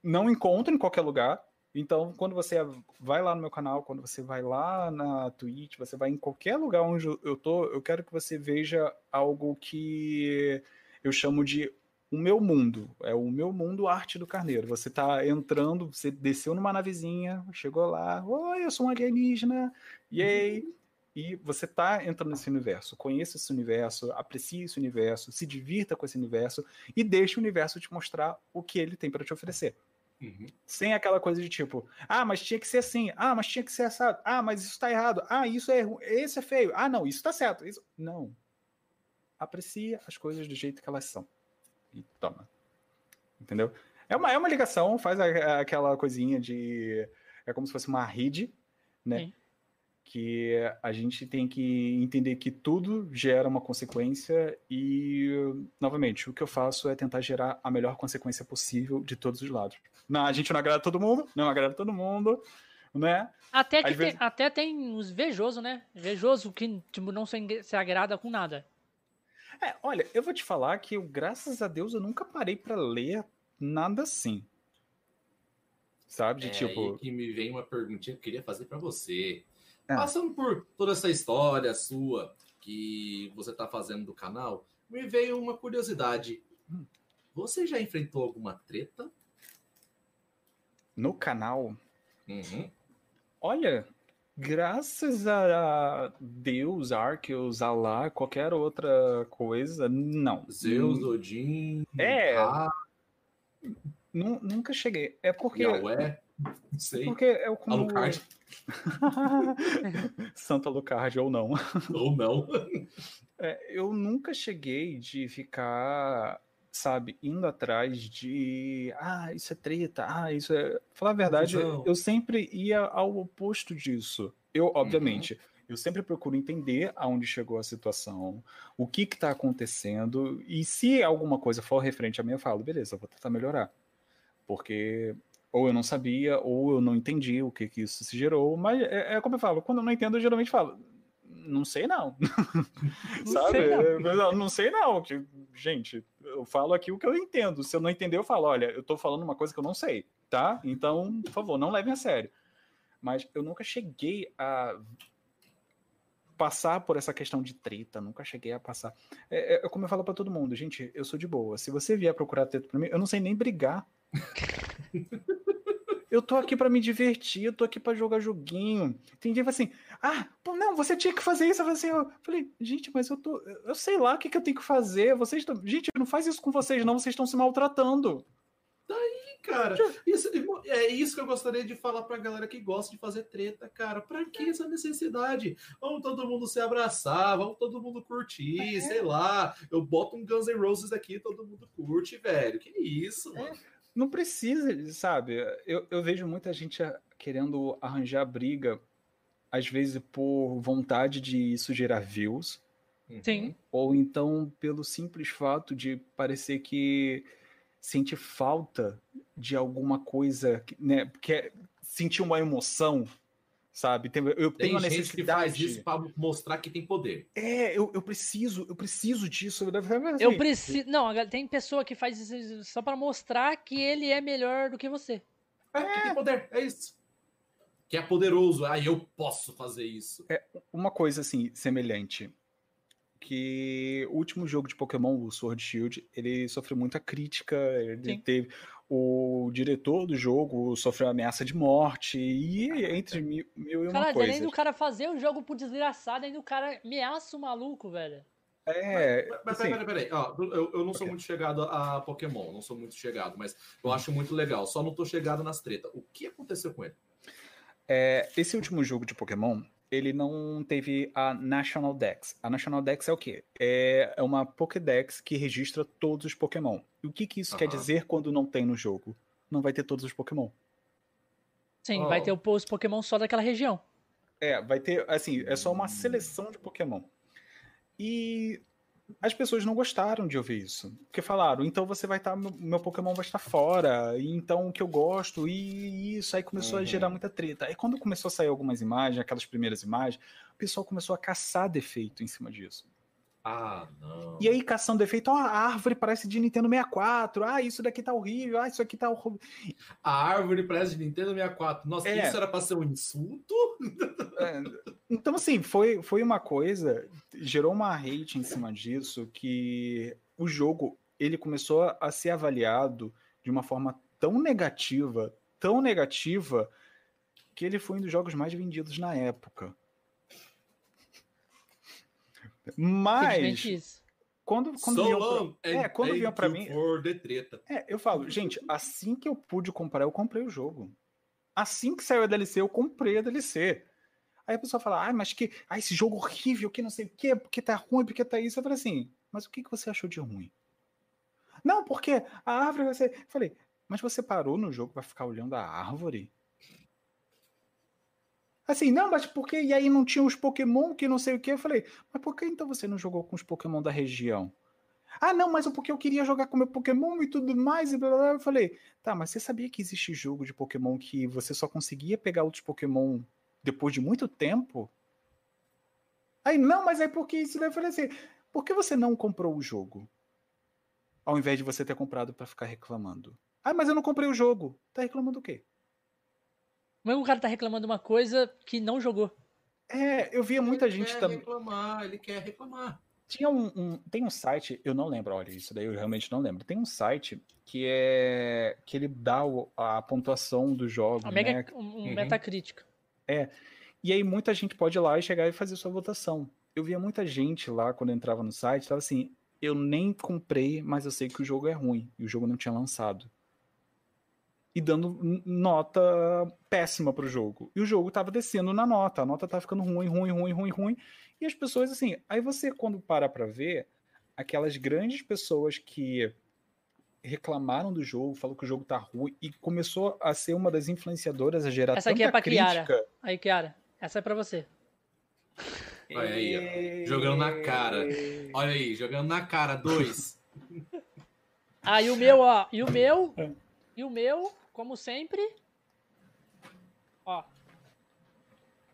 não encontro em qualquer lugar. Então, quando você vai lá no meu canal, quando você vai lá na Twitch, você vai em qualquer lugar onde eu tô, eu quero que você veja algo que eu chamo de o meu mundo. É o meu mundo arte do carneiro. Você tá entrando, você desceu numa navezinha, chegou lá, oi, eu sou um alienígena, yay! E você tá entrando nesse universo. Conheça esse universo, aprecie esse universo, se divirta com esse universo e deixe o universo te mostrar o que ele tem para te oferecer. Uhum. Sem aquela coisa de tipo, ah, mas tinha que ser assim, ah, mas tinha que ser assado, ah, mas isso tá errado, ah, isso é esse é feio, ah, não, isso tá certo. Isso... Não. Aprecia as coisas do jeito que elas são. E toma. Entendeu? É uma, é uma ligação, faz a, aquela coisinha de. É como se fosse uma rede, né? Sim que a gente tem que entender que tudo gera uma consequência e, novamente, o que eu faço é tentar gerar a melhor consequência possível de todos os lados. Não, a gente não agrada todo mundo, não agrada todo mundo, né? Até, que vezes... tem, até tem os vejosos, né? Vejoso que tipo, não se, se agrada com nada. É, olha, eu vou te falar que eu, graças a Deus, eu nunca parei para ler nada assim. Sabe? De é, tipo. que me vem uma perguntinha que eu queria fazer para você. É. Passando por toda essa história sua que você está fazendo do canal, me veio uma curiosidade. Hum. Você já enfrentou alguma treta? No canal? Uhum. Olha, graças a Deus, Arceus, Alá, qualquer outra coisa, não. Zeus. Odin. É. Ah. Nunca cheguei. É porque. Yahweh. Não sei. Porque é o como... Alucard. [LAUGHS] Santa Alucard ou não. Ou não. É, eu nunca cheguei de ficar, sabe, indo atrás de ah, isso é treta, ah, isso é. Falar a verdade, não. eu sempre ia ao oposto disso. Eu, uhum. obviamente, uhum. eu sempre procuro entender aonde chegou a situação, o que está acontecendo, e se alguma coisa for referente a mim, eu falo, beleza, eu vou tentar melhorar. Porque ou eu não sabia, ou eu não entendi o que, que isso se gerou, mas é, é, como eu falo, quando eu não entendo, eu geralmente falo, não sei não. [LAUGHS] não Sabe? Sei não. não. não sei não. Gente, eu falo aqui o que eu entendo. Se eu não entender, eu falo, olha, eu tô falando uma coisa que eu não sei, tá? Então, por favor, não levem a sério. Mas eu nunca cheguei a passar por essa questão de treta, nunca cheguei a passar. É, é, é como eu falo para todo mundo, gente, eu sou de boa. Se você vier procurar treta pra mim, eu não sei nem brigar. [LAUGHS] Eu tô aqui para me divertir, eu tô aqui para jogar joguinho. Tem dia assim, ah, pô, não, você tinha que fazer isso. Eu falei, eu falei gente, mas eu tô. Eu sei lá o que, que eu tenho que fazer. Vocês estão. Gente, não faz isso com vocês, não, vocês estão se maltratando. Daí, cara, isso, é isso que eu gostaria de falar pra galera que gosta de fazer treta, cara. Pra que essa necessidade? Vamos todo mundo se abraçar, vamos todo mundo curtir, é. sei lá. Eu boto um Guns N' Roses aqui, todo mundo curte, velho. Que isso, é. Não precisa, sabe? Eu, eu vejo muita gente querendo arranjar briga, às vezes por vontade de isso gerar views. Sim. Ou então pelo simples fato de parecer que sente falta de alguma coisa, né? Quer sentir uma emoção sabe? Eu tem tenho a necessidade disso para mostrar que tem poder. É, eu, eu preciso, eu preciso disso. Assim, eu preciso. Não, tem pessoa que faz isso só para mostrar que ele é melhor do que você. É, é. que tem poder, é isso. Que é poderoso. Ah, eu posso fazer isso. É uma coisa assim semelhante que o último jogo de Pokémon, o Sword Shield, ele sofreu muita crítica, ele Sim. teve o diretor do jogo sofreu ameaça de morte e entre mil, mil e uma cara, coisa. além do cara fazer o jogo por desgraçado, ainda o cara ameaça o maluco, velho. É. Mas, mas assim, peraí, peraí, peraí. Ó, eu, eu não sou muito chegado a Pokémon, não sou muito chegado, mas eu hum. acho muito legal. Só não tô chegado nas tretas. O que aconteceu com ele? É, esse último jogo de Pokémon, ele não teve a National Dex. A National Dex é o quê? É, é uma Pokédex que registra todos os Pokémon. E o que, que isso uhum. quer dizer quando não tem no jogo? Não vai ter todos os Pokémon. Sim, oh. vai ter os Pokémon só daquela região. É, vai ter, assim, é só uma seleção de Pokémon. E as pessoas não gostaram de ouvir isso. Porque falaram, então você vai estar, tá, meu Pokémon vai estar fora, e então o que eu gosto, e isso. Aí começou uhum. a gerar muita treta. Aí quando começou a sair algumas imagens, aquelas primeiras imagens, o pessoal começou a caçar defeito em cima disso. Ah, não. E aí, caçando defeito, ó, a árvore parece de Nintendo 64. Ah, isso daqui tá horrível. Ah, isso aqui tá horrível. A árvore parece de Nintendo 64. Nossa, é. isso era pra ser um insulto? É. Então, assim, foi, foi uma coisa, gerou uma hate em cima disso, que o jogo, ele começou a ser avaliado de uma forma tão negativa, tão negativa, que ele foi um dos jogos mais vendidos na época. Mas. Quando, quando so vinham pra, é, quando vinham pra mim. É, eu falo, gente, assim que eu pude comprar, eu comprei o jogo. Assim que saiu a DLC, eu comprei a DLC. Aí a pessoa fala, ah, mas que. Ah, esse jogo horrível, que não sei o quê, porque tá ruim, porque tá isso. Eu falei assim, mas o que, que você achou de ruim? Não, porque a árvore vai ser. Eu falei, mas você parou no jogo para ficar olhando a árvore? Assim, não, mas por que? E aí não tinha os Pokémon que não sei o que. Eu falei, mas por que então você não jogou com os Pokémon da região? Ah, não, mas porque eu queria jogar com meu Pokémon e tudo mais. E blá, blá, blá. Eu falei, tá, mas você sabia que existe jogo de Pokémon que você só conseguia pegar outros Pokémon depois de muito tempo? Aí, não, mas aí por que isso? Eu falei assim, por que você não comprou o jogo? Ao invés de você ter comprado para ficar reclamando. Ah, mas eu não comprei o jogo. Tá reclamando o quê? Como é que o cara tá reclamando uma coisa que não jogou? É, eu via muita ele gente também. Ele quer reclamar, ele quer reclamar. Tinha um, um, tem um site, eu não lembro, olha, isso daí eu realmente não lembro. Tem um site que é que ele dá o, a pontuação do jogo, a mega, né? um, um uhum. metacrítica. É. E aí muita gente pode ir lá e chegar e fazer sua votação. Eu via muita gente lá quando entrava no site, tava assim, eu nem comprei, mas eu sei que o jogo é ruim e o jogo não tinha lançado e dando nota péssima pro jogo. E o jogo tava descendo na nota, a nota tava ficando ruim, ruim, ruim, ruim, ruim. E as pessoas, assim, aí você, quando para pra ver, aquelas grandes pessoas que reclamaram do jogo, falou que o jogo tá ruim, e começou a ser uma das influenciadoras a gerar Essa aqui é pra crítica. Kiara. Aí, Kiara, essa é pra você. Olha aí, ó. jogando na cara. Olha aí, jogando na cara, dois. [LAUGHS] ah, e o meu, ó, e o meu, é. e o meu, como sempre. Ó.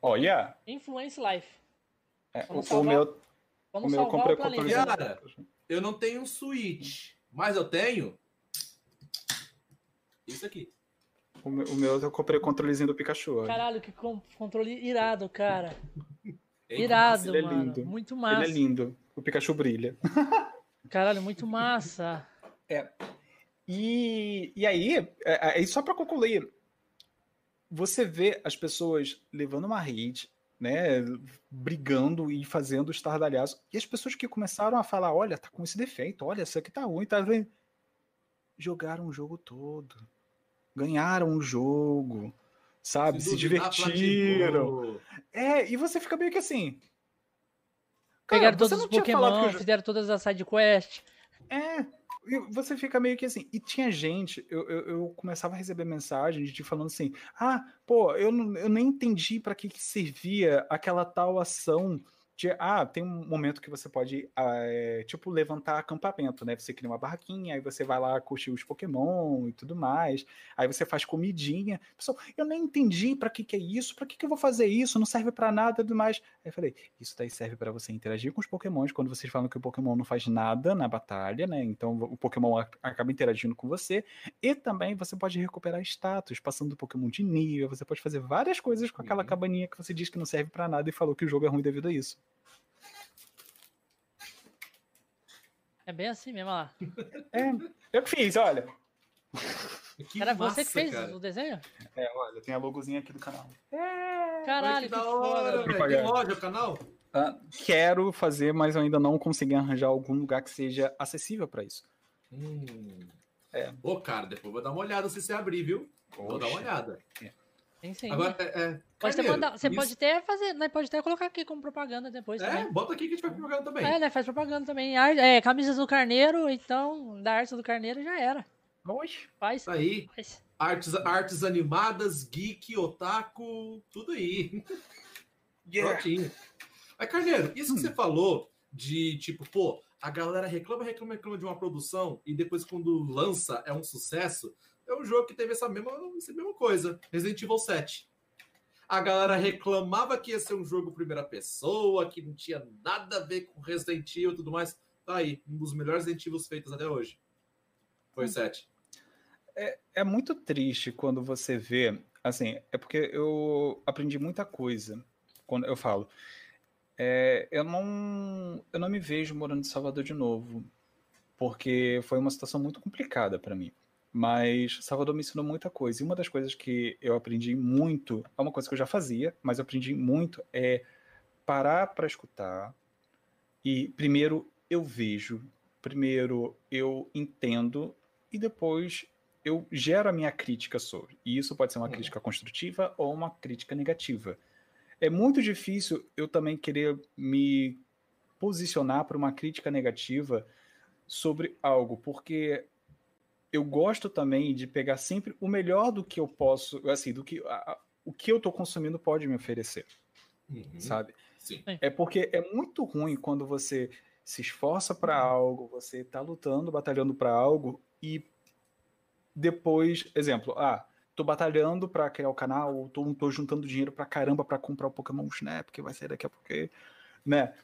Olha. Influence Life. É, o, salvar, o, meu. Vamos o meu comprei o Cara, eu não tenho um Switch, mas eu tenho. Isso aqui. O meu, o meu eu comprei o controlezinho do Pikachu. Caralho, que controle irado, cara. Irado, Ele é mano. lindo. Muito massa. Ele é lindo. O Pikachu brilha. [LAUGHS] Caralho, muito massa. É. E, e aí, é, é, só para concluir, você vê as pessoas levando uma rede, né, brigando e fazendo estardalhaço, e as pessoas que começaram a falar, olha, tá com esse defeito, olha, isso aqui tá ruim, tá ruim, jogaram o jogo todo, ganharam o jogo, sabe, se, se divertiram. É, e você fica meio que assim... Cara, Pegaram todos os Pokémon, fizeram todas as side quests. É, você fica meio que assim. E tinha gente, eu, eu, eu começava a receber mensagem de falando assim: ah, pô, eu, não, eu nem entendi para que, que servia aquela tal ação de, ah, tem um momento que você pode, é, tipo, levantar acampamento, né? Você cria uma barraquinha, aí você vai lá curtir os Pokémon e tudo mais. Aí você faz comidinha. Pessoal, eu nem entendi para que que é isso, para que que eu vou fazer isso, não serve para nada e tudo mais. Aí eu falei, isso daí serve para você interagir com os Pokémons quando vocês falam que o Pokémon não faz nada na batalha, né? Então o Pokémon acaba interagindo com você. E também você pode recuperar status, passando do Pokémon de nível. Você pode fazer várias coisas com aquela uhum. cabaninha que você diz que não serve para nada e falou que o jogo é ruim devido a isso. É bem assim mesmo, lá. É, eu que fiz, olha. Que Era massa, você que fez cara. o desenho? É, olha, tem a logozinha aqui do canal. É, Caralho, que, que hora, velho. Tem loja o canal? Ah, quero fazer, mas eu ainda não consegui arranjar algum lugar que seja acessível para isso. Hum. É. Ô, cara, depois vou dar uma olhada se você abrir, viu? Oxe. Vou dar uma olhada. É. Tem sim. Agora, é, é, pode Carneiro, mandar, você isso... pode até fazer, né? Pode até colocar aqui como propaganda depois. É, também. bota aqui que a gente faz propaganda também. É, né? Faz propaganda também. É, camisas do Carneiro, então, da arte do Carneiro já era. Oxe. Faz. Isso aí. Faz. Artes, artes animadas, geek, otaku, tudo aí. [LAUGHS] Yeah. Prontinho. Mas, Carneiro, isso hum. que você falou de, tipo, pô, A galera reclama, reclama, reclama de uma produção e depois, quando lança, é um sucesso. É um jogo que teve essa mesma, essa mesma coisa. Resident Evil 7. A galera reclamava que ia ser um jogo primeira pessoa, que não tinha nada a ver com Resident Evil e tudo mais. Tá aí, um dos melhores Resident Evil feitos até hoje. Foi hum. 7. É, é muito triste quando você vê. Assim, é porque eu aprendi muita coisa quando eu falo. É, eu, não, eu não me vejo morando em Salvador de novo, porque foi uma situação muito complicada para mim. Mas Salvador me ensinou muita coisa. E uma das coisas que eu aprendi muito, é uma coisa que eu já fazia, mas eu aprendi muito, é parar para escutar. E primeiro eu vejo, primeiro eu entendo, e depois eu gero a minha crítica sobre. E isso pode ser uma hum. crítica construtiva ou uma crítica negativa é muito difícil eu também querer me posicionar para uma crítica negativa sobre algo, porque eu gosto também de pegar sempre o melhor do que eu posso, assim, do que a, o que eu estou consumindo pode me oferecer, uhum. sabe? Sim. É porque é muito ruim quando você se esforça para uhum. algo, você está lutando, batalhando para algo e depois, exemplo, ah, tô batalhando para criar o canal, ou tô, tô juntando dinheiro pra caramba para comprar o Pokémon Snap, que vai sair daqui a pouco, né?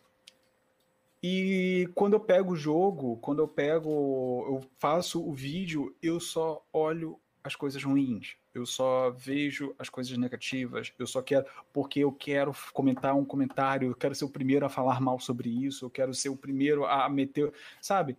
E quando eu pego o jogo, quando eu pego, eu faço o vídeo, eu só olho as coisas ruins. Eu só vejo as coisas negativas. Eu só quero porque eu quero comentar um comentário, eu quero ser o primeiro a falar mal sobre isso, eu quero ser o primeiro a meter, sabe?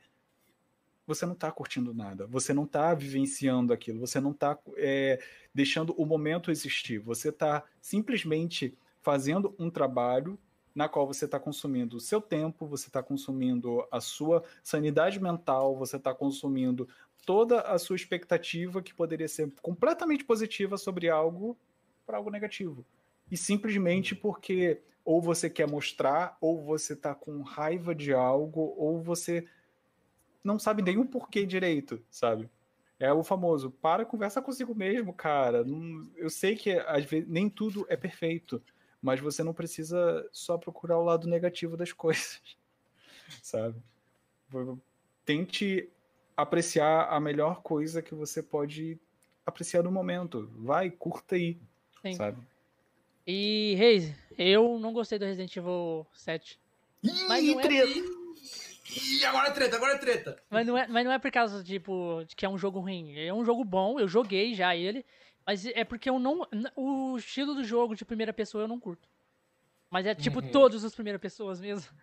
você não está curtindo nada, você não está vivenciando aquilo, você não está é, deixando o momento existir, você está simplesmente fazendo um trabalho na qual você está consumindo o seu tempo, você está consumindo a sua sanidade mental, você está consumindo toda a sua expectativa que poderia ser completamente positiva sobre algo para algo negativo. E simplesmente porque ou você quer mostrar, ou você está com raiva de algo, ou você não sabe nem o porquê direito, sabe? É o famoso, para conversa consigo mesmo, cara. Eu sei que às vezes nem tudo é perfeito, mas você não precisa só procurar o lado negativo das [LAUGHS] coisas, sabe? Tente apreciar a melhor coisa que você pode apreciar no momento. Vai, curta aí, Sim. sabe? E, Reis, eu não gostei do Resident Evil 7. Ih, mas não é, e agora é treta, agora é treta. Mas não é, mas não é por causa, tipo, de que é um jogo ruim. É um jogo bom, eu joguei já ele. Mas é porque eu não. O estilo do jogo de primeira pessoa eu não curto. Mas é tipo uhum. todos os primeiras pessoas mesmo.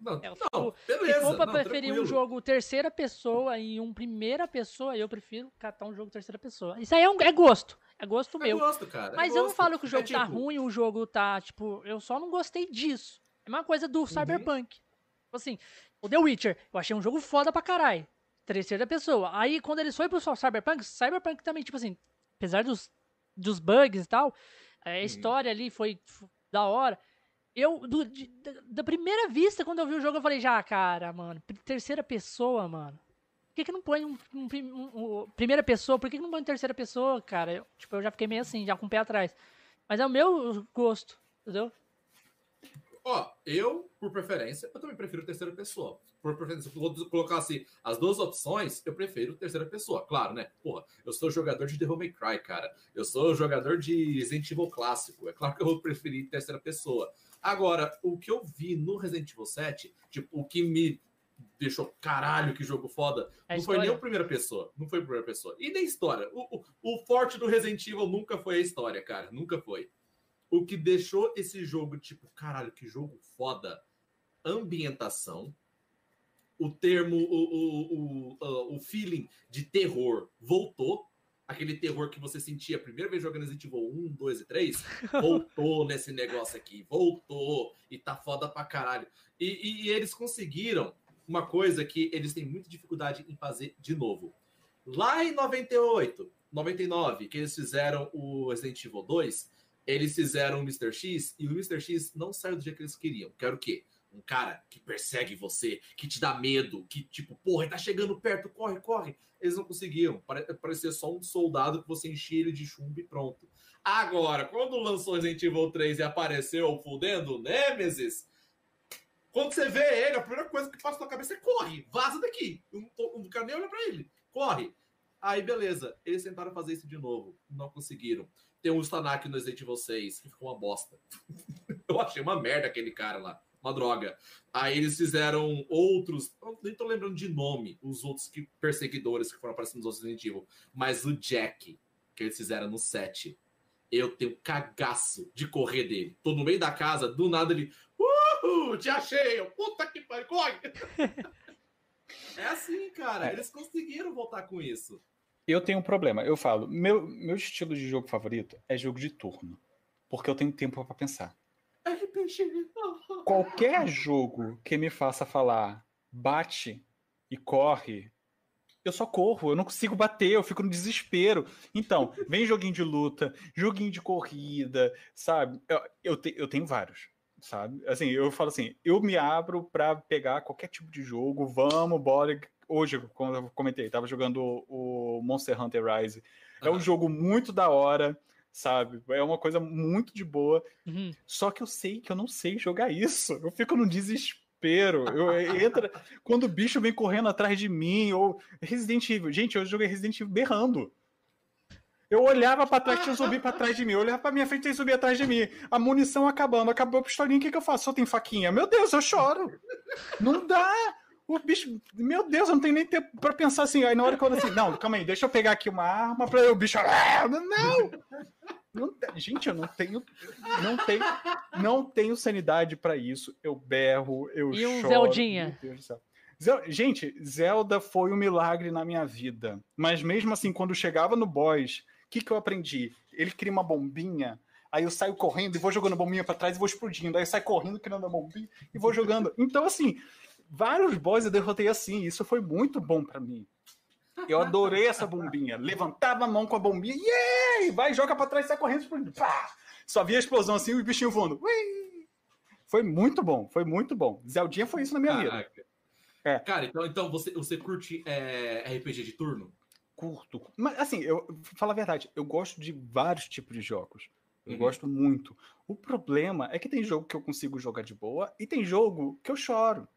Não, é, não tipo, beleza. Se for pra não, preferir tranquilo. um jogo terceira pessoa e um primeira pessoa, eu prefiro catar um jogo terceira pessoa. Isso aí é, um, é gosto. É gosto é meu. Gosto, cara, é Mas gosto. eu não falo que o jogo é, tá tipo... ruim, o jogo tá, tipo, eu só não gostei disso. É uma coisa do uhum. Cyberpunk. Tipo assim, o The Witcher, eu achei um jogo foda pra caralho. Terceira pessoa. Aí, quando eles foram pro Cyberpunk, Cyberpunk também, tipo assim, apesar dos, dos bugs e tal, a uhum. história ali foi, foi da hora. Eu, do, de, da primeira vista, quando eu vi o jogo, eu falei, já, cara, mano, terceira pessoa, mano. Por que, que não põe um, um, um, um primeira pessoa? Por que, que não põe terceira pessoa, cara? Eu, tipo, eu já fiquei meio assim, já com o pé atrás. Mas é o meu gosto, entendeu? Ó, eu, por preferência, eu também prefiro terceira pessoa. Por preferência, se eu colocasse as duas opções, eu prefiro terceira pessoa. Claro, né? Porra, eu sou jogador de Devil May Cry, cara. Eu sou jogador de Resident Evil clássico. É claro que eu vou preferir terceira pessoa. Agora, o que eu vi no Resident Evil 7, tipo, o que me deixou caralho que jogo foda, a não história. foi nem a primeira pessoa. Não foi a primeira pessoa. E nem história. O, o, o forte do Resident Evil nunca foi a história, cara. Nunca foi. O que deixou esse jogo, tipo, caralho, que jogo foda. Ambientação. O termo, o, o, o, o feeling de terror voltou. Aquele terror que você sentia a primeira vez jogando Resident Evil 1, 2 e 3, [LAUGHS] voltou nesse negócio aqui. Voltou. E tá foda pra caralho. E, e, e eles conseguiram uma coisa que eles têm muita dificuldade em fazer de novo. Lá em 98, 99, que eles fizeram o Resident Evil 2, eles fizeram o Mr. X e o Mr. X não saiu do jeito que eles queriam. Quero o quê? Um cara que persegue você, que te dá medo, que tipo, porra, ele tá chegando perto, corre, corre. Eles não conseguiam. Parecia só um soldado que você enchia ele de chumbo e pronto. Agora, quando lançou Resident Evil 3 e apareceu fudendo o Nemesis, Quando você vê ele, a primeira coisa que passa na cabeça é corre, vaza daqui. Não, não quero nem olhar pra ele. Corre. Aí, beleza. Eles tentaram fazer isso de novo. Não conseguiram. Tem um Stanak no Resident Evil 6, que ficou uma bosta. [LAUGHS] Eu achei uma merda aquele cara lá. Uma droga. Aí eles fizeram outros. Nem tô lembrando de nome, os outros que, perseguidores que foram aparecendo nos outros Resident Evil. Mas o Jack, que eles fizeram no 7. Eu tenho cagaço de correr dele. Tô no meio da casa, do nada ele. Uhul, te achei! Eu, Puta que pariu, [LAUGHS] é assim, cara. É. Eles conseguiram voltar com isso. Eu tenho um problema. Eu falo, meu, meu estilo de jogo favorito é jogo de turno. Porque eu tenho tempo pra pensar. RPG. Qualquer jogo que me faça falar bate e corre, eu só corro, eu não consigo bater, eu fico no desespero. Então, vem joguinho de luta, joguinho de corrida, sabe? Eu, eu, te- eu tenho vários, sabe? Assim, eu falo assim, eu me abro pra pegar qualquer tipo de jogo, vamos, bora. Hoje, como eu comentei, tava jogando o o Monster Hunter Rise. É um jogo muito da hora, sabe? É uma coisa muito de boa. Uhum. Só que eu sei que eu não sei jogar isso. Eu fico no desespero. Eu entra [LAUGHS] quando o bicho vem correndo atrás de mim ou Resident Evil. Gente, eu joguei Resident Evil berrando. Eu olhava pra trás, tinha um zumbi pra [LAUGHS] trás de mim. Eu olhava pra minha frente, tinha zumbi atrás de mim. A munição acabando, acabou a pistolinha, o que, que eu faço? Só tem faquinha. Meu Deus, eu choro. Não dá. O bicho, meu Deus, eu não tenho nem tempo pra pensar assim. Aí na hora que eu assim, não, calma aí, deixa eu pegar aqui uma arma pra o bicho. Ah, Não! Não gente, eu não tenho, não tenho, não tenho sanidade pra isso. Eu berro, eu E um choro. Zeldinha? Meu Deus do céu. Gente, Zelda foi um milagre na minha vida. Mas mesmo assim, quando chegava no boss, o que, que eu aprendi? Ele cria uma bombinha, aí eu saio correndo e vou jogando bombinha pra trás e vou explodindo. Aí eu saio correndo, criando a bombinha e vou jogando. Então, assim, vários boss eu derrotei assim. Isso foi muito bom pra mim. Eu adorei essa bombinha. Levantava a mão com a bombinha, yay! Vai, joga pra trás e sai correndo. Pá! Só via a explosão assim e o bichinho voando. Ui! Foi muito bom, foi muito bom. Zeldinha foi isso na minha vida. Caraca. É. Cara, então, então você, você curte é, RPG de turno? Curto. Mas assim, eu falo a verdade, eu gosto de vários tipos de jogos. Eu Uhum. gosto muito. O problema é que tem jogo que eu consigo jogar de boa e tem jogo que eu choro.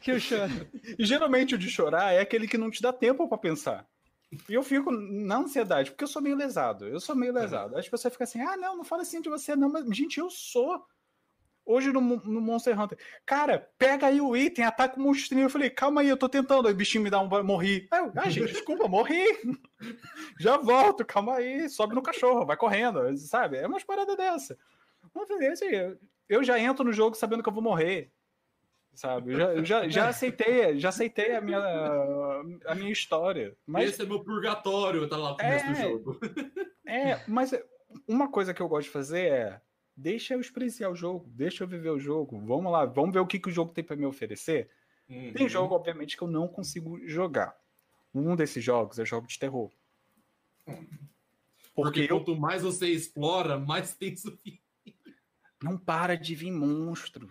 Que eu choro. [LAUGHS] E geralmente o de chorar é aquele que não te dá tempo pra pensar. E eu fico na ansiedade, porque eu sou meio lesado. Eu sou meio lesado. As pessoas ficam assim: ah, não, não fala assim de você, não. Mas, gente, eu sou. Hoje no, no Monster Hunter. Cara, pega aí o item, ataca o monstrinho. Eu falei, calma aí, eu tô tentando. Aí o bichinho me dá um. Morri. Aí eu, ah, gente, desculpa, morri. [LAUGHS] Já volto, calma aí. Sobe no cachorro, vai correndo, sabe? É umas paradas dessa. Eu assim, eu- eu já entro no jogo sabendo que eu vou morrer. Sabe? Eu já, eu já, já aceitei, já aceitei a minha, a minha história. Mas Esse é meu purgatório, tá lá no começo do É. jogo. é, mas uma coisa que eu gosto de fazer é deixa eu experienciar o jogo, deixa eu viver o jogo. Vamos lá, vamos ver o que, que o jogo tem para me oferecer. Tem Uhum. jogo, obviamente, que eu não consigo jogar. Um desses jogos é jogo de terror. Porque, Porque eu quanto mais você explora, mais [LAUGHS] tem zumbi. não para de vir monstro.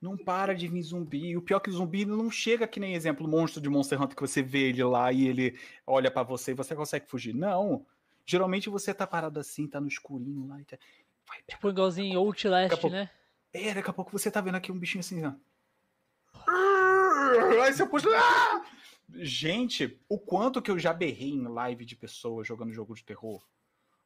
Não para de vir zumbi. O pior é que o zumbi não chega que nem exemplo, o monstro de Monster Hunter que você vê ele lá e ele olha pra você e você consegue fugir. Não. Geralmente você tá parado assim, tá no escurinho lá e tá... Vai. Tipo igualzinho em Outlast, pouco- né? É, daqui a pouco você tá vendo aqui um bichinho assim, ó. Aí você puxa. Ah! Gente, o quanto que eu já berrei em live de pessoas jogando jogo de terror,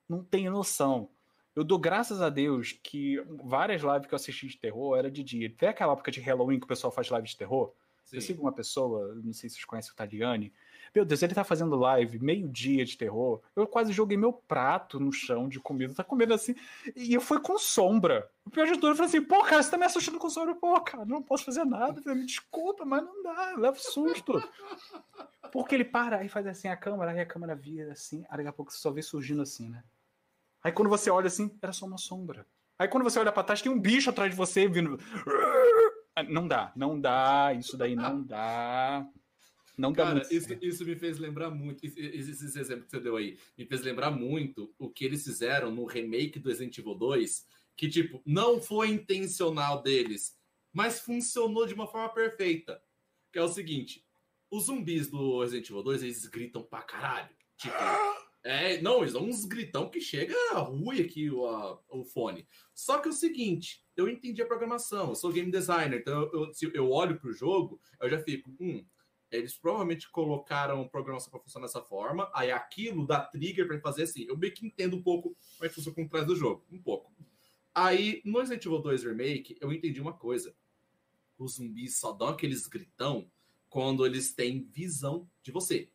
não tenho noção. Eu dou graças a Deus que várias lives que eu assisti de terror era de dia. Tem aquela época de Halloween que o pessoal faz live de terror. Eu Sim. sigo uma pessoa, não sei se vocês conhecem o Taliani. Meu Deus, ele tá fazendo live meio-dia de terror. Eu quase joguei meu prato no chão de comida. Tá comendo assim. E eu fui com sombra. O pior de tudo, eu falei assim: pô, cara, você tá me assustando com sombra. Pô, cara, não posso fazer nada. Falei, Me desculpa, mas não dá. Leva susto. Porque ele para, aí faz assim a câmera, aí a câmera vira assim. Aí daqui a pouco você só vê surgindo assim, né? Aí quando você olha assim, era só uma sombra. Aí quando você olha pra trás, tem um bicho atrás de você vindo. Não dá, não dá, isso daí não dá. Não dá Cara, muito isso, isso me fez lembrar muito. Esse exemplo que você deu aí me fez lembrar muito o que eles fizeram no remake do Resident Evil 2, que, tipo, não foi intencional deles, mas funcionou de uma forma perfeita. Que é o seguinte: os zumbis do Resident Evil 2 eles gritam pra caralho. Tipo, É, não, eles dão uns gritão que chega ruim aqui o, a, o fone. Só que é o seguinte, eu entendi a programação, eu sou game designer, então eu, eu, se eu olho pro jogo, eu já fico, hum, eles provavelmente colocaram programação para funcionar dessa forma, aí aquilo dá trigger para fazer assim. Eu meio que entendo um pouco como é que funciona com trás do jogo, um pouco. Aí, no Resident Evil 2 Remake, eu entendi uma coisa. Os zumbis só dão aqueles gritão quando eles têm visão de você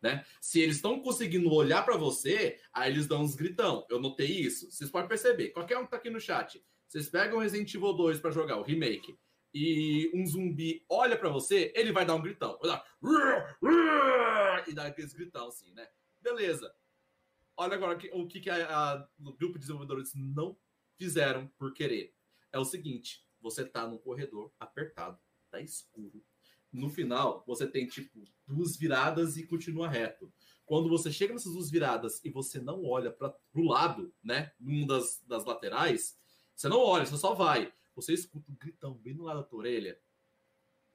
né? Se eles estão conseguindo olhar para você, aí eles dão uns gritão. Eu notei isso. Vocês podem perceber. Qualquer um que tá aqui no chat, vocês pegam Resident Evil 2 para jogar, o remake, e um zumbi olha para você, ele vai dar um gritão. Vai dar... E dá aqueles gritão assim, né? Beleza. Olha agora o que, que a, a, o grupo de desenvolvedores não fizeram por querer. É o seguinte: você tá num corredor apertado, tá escuro, no final, você tem, tipo, duas viradas e continua reto. Quando você chega nessas duas viradas e você não olha para o lado, né, numa das, das laterais, você não olha, você só vai. Você escuta um gritão bem no lado da tua orelha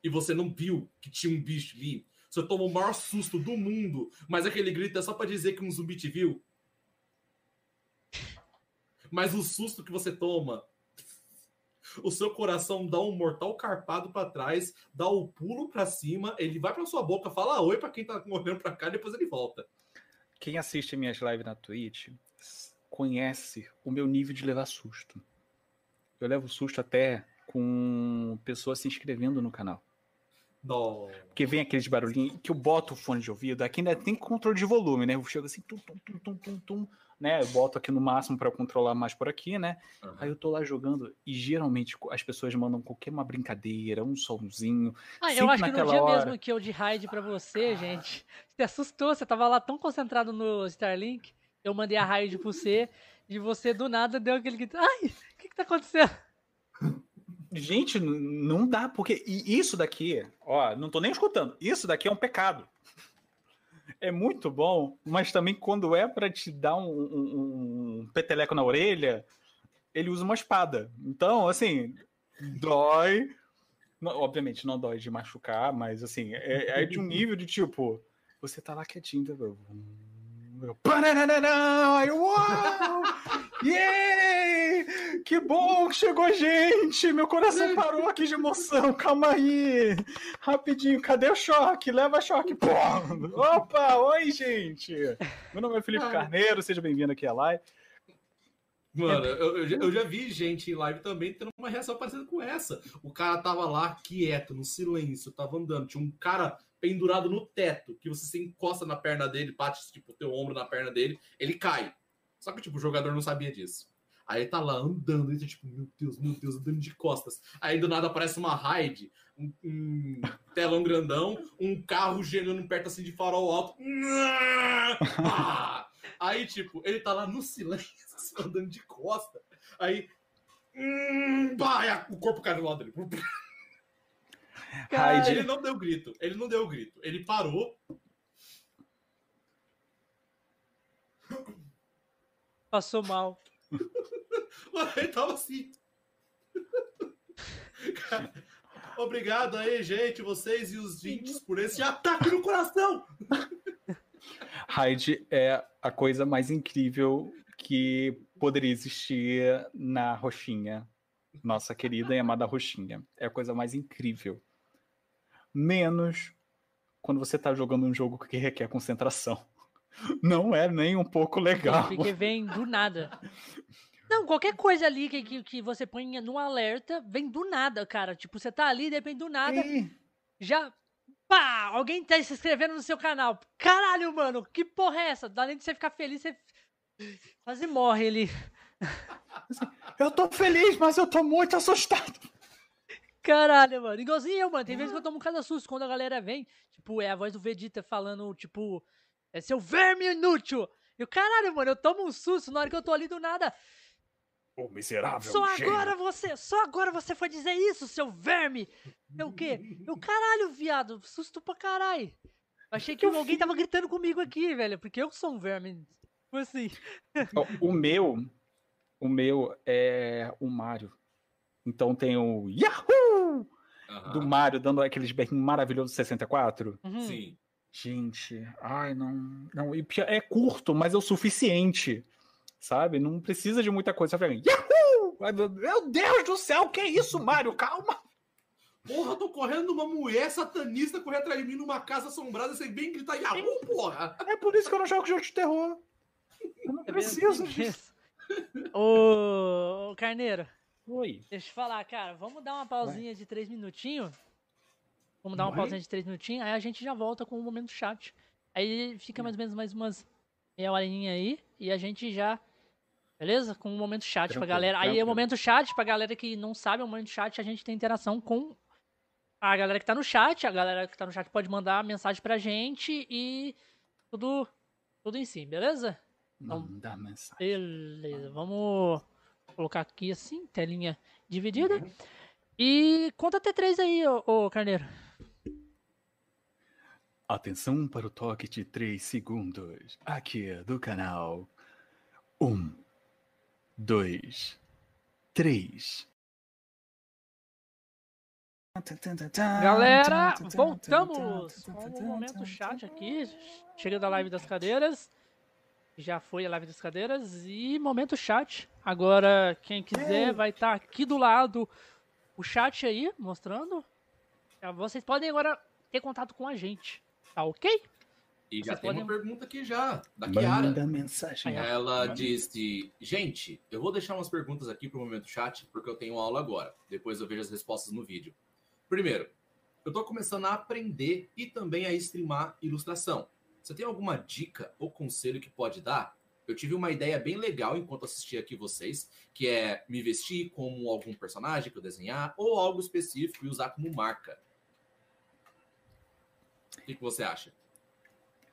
e você não viu que tinha um bicho ali. Você toma o maior susto do mundo, mas aquele grito é só para dizer que um zumbi te viu. Mas o susto que você toma o seu coração dá um mortal carpado para trás, dá o um pulo para cima, ele vai para sua boca, fala oi para quem tá olhando para cá, depois ele volta. Quem assiste minhas lives na Twitch conhece o meu nível de levar susto. Eu levo susto até com pessoas se inscrevendo no canal. Não. Porque vem aqueles barulhinhos que eu boto o fone de ouvido, aqui ainda tem controle de volume, né? Eu chego assim, tum, tum, tum, tum, tum, tum né? Eu boto aqui no máximo para controlar mais por aqui, né? Uhum. Aí eu tô lá jogando e geralmente as pessoas mandam qualquer uma brincadeira, um somzinho. Ah, eu acho que no dia hora... mesmo que eu de raid para você, gente, [LAUGHS] você assustou, você tava lá tão concentrado no Starlink, eu mandei a raid pra você e você do nada deu aquele grito. Ai, que tá acontecendo? Gente, não dá, porque isso daqui, ó, não tô nem escutando. Isso daqui é um pecado é muito bom, mas também quando é para te dar um, um, um, peteleco na orelha, ele usa uma espada. Então, assim, dói. obviamente, não dói de machucar, mas assim, é, é de um nível de tipo, você tá lá quietinho, tá? Aí, uau! [LAUGHS] Yeah! Que bom que chegou gente! Meu coração parou aqui de emoção. Calma aí. Rapidinho, cadê o choque? Leva choque. Pô! [LAUGHS] Opa! Oi, gente! Meu nome é Felipe Carneiro, seja bem-vindo aqui à live. Mano, eu, eu, já, eu, já, vi gente em live também tendo uma reação parecida com essa. O cara tava lá quieto, no silêncio, tava andando. Tinha um cara pendurado no teto, que você se encosta na perna dele, bate tipo o teu ombro na perna dele, ele cai. Só que tipo, o jogador não sabia disso. Aí ele tá lá andando, e tá, tipo, meu Deus, meu Deus, andando de costas. Aí do nada aparece uma raid, um, um telão grandão, um carro girando perto assim de farol alto. Ah! Aí, tipo, ele tá lá no silêncio, [LAUGHS] andando de costa. Aí. Hum, bah, o corpo cai do lado dele. Cara, ele não deu grito. Ele não deu grito. Ele parou. Passou mal. [LAUGHS] ele tava assim. Obrigado aí, gente, vocês e os 20 por esse ataque no coração. Raid é a coisa mais incrível que poderia existir na roxinha. Nossa querida e amada roxinha. É a coisa mais incrível menos quando você está jogando um jogo que requer concentração. [LAUGHS] Não é nem um pouco legal. Porque vem do nada. [LAUGHS] Não, qualquer coisa ali que, que, que, você põe no alerta, vem do nada, cara. Tipo, você tá ali, depende do nada. E... Já. Pá! Alguém tá se inscrevendo no seu canal. Caralho, mano, que porra é essa? Além de você ficar feliz, você quase morre ali. Eu tô feliz, mas eu tô muito assustado. Caralho, mano. Igualzinho eu, mano. Tem vezes que eu tomo um cada susto quando a galera vem. Tipo, é a voz do Vegeta falando, tipo, é seu verme inútil. E o caralho, mano, eu tomo um susto na hora que eu tô ali do nada. Ô, miserável. Só agora você, só agora você foi dizer isso, seu verme. É o quê? Eu, [LAUGHS] caralho, viado. Susto pra caralho. Achei que alguém tava gritando comigo aqui, velho. Porque eu sou um verme. Tipo assim. O meu. O meu é o Mario. Então tem o Yahoo! Uhum. Do Mario dando aqueles berrinhos maravilhosos 64. Uhum. Sim. Gente, ai, não. não é curto, mas é o suficiente. Sabe? Não precisa de muita coisa. Você Yahoo! Meu Deus do céu, que é isso, Mário? Calma! Porra, tô correndo numa mulher satanista correr atrás de mim numa casa assombrada sem bem gritar Yahoo, porra! É por isso que eu não jogo jogo de terror. Eu não é preciso disso. Ô, Carneiro. Oi. Deixa eu falar, cara. Vamos dar uma pausinha Vai. de três minutinhos? Vamos dar uma Vai. pausinha de três minutinhos, aí a gente já volta com o momento chat. Aí fica mais ou menos mais umas meia horinha aí e a gente já. Beleza? Com o momento chat tranquilo, pra galera. Tranquilo. Aí é o momento chat pra galera que não sabe, é o momento chat a gente tem interação com a galera que tá no chat. A galera que tá no chat pode mandar mensagem pra gente e tudo, tudo em si, beleza? Então, Manda mensagem. Beleza, vamos colocar aqui assim, telinha dividida. Uhum. E conta até três aí, ô, ô Carneiro. Atenção para o toque de 3 segundos. Aqui do canal. 1, 2, 3. Galera, voltamos com o momento chat aqui. Chega da live das cadeiras. Já foi a live das cadeiras. E momento chat. Agora, quem quiser, vai estar tá aqui do lado o chat aí, mostrando. Vocês podem agora ter contato com a gente. Tá ok? E já Vocês tem podem... uma pergunta aqui já, da Kiara. Manda mensagem. Ela Manda. disse, gente, eu vou deixar umas perguntas aqui pro momento chat, porque eu tenho aula agora. Depois eu vejo as respostas no vídeo. Primeiro, eu tô começando a aprender e também a streamar ilustração. Você tem alguma dica ou conselho que pode dar? Eu tive uma ideia bem legal enquanto assistia aqui vocês, que é me vestir como algum personagem que eu desenhar, ou algo específico e usar como marca. O que, que você acha?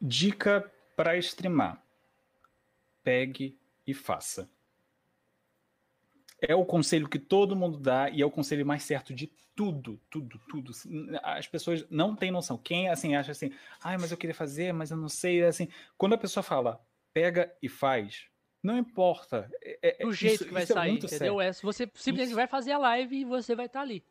Dica para streamar: pegue e faça. É o conselho que todo mundo dá e é o conselho mais certo de tudo, tudo, tudo. As pessoas não têm noção. Quem assim acha assim, ai, mas eu queria fazer, mas eu não sei, assim. Quando a pessoa fala, pega e faz, não importa. É, é, Do jeito isso, que vai é sair, é entendeu? É, você simplesmente isso. vai fazer a live e você vai estar tá ali.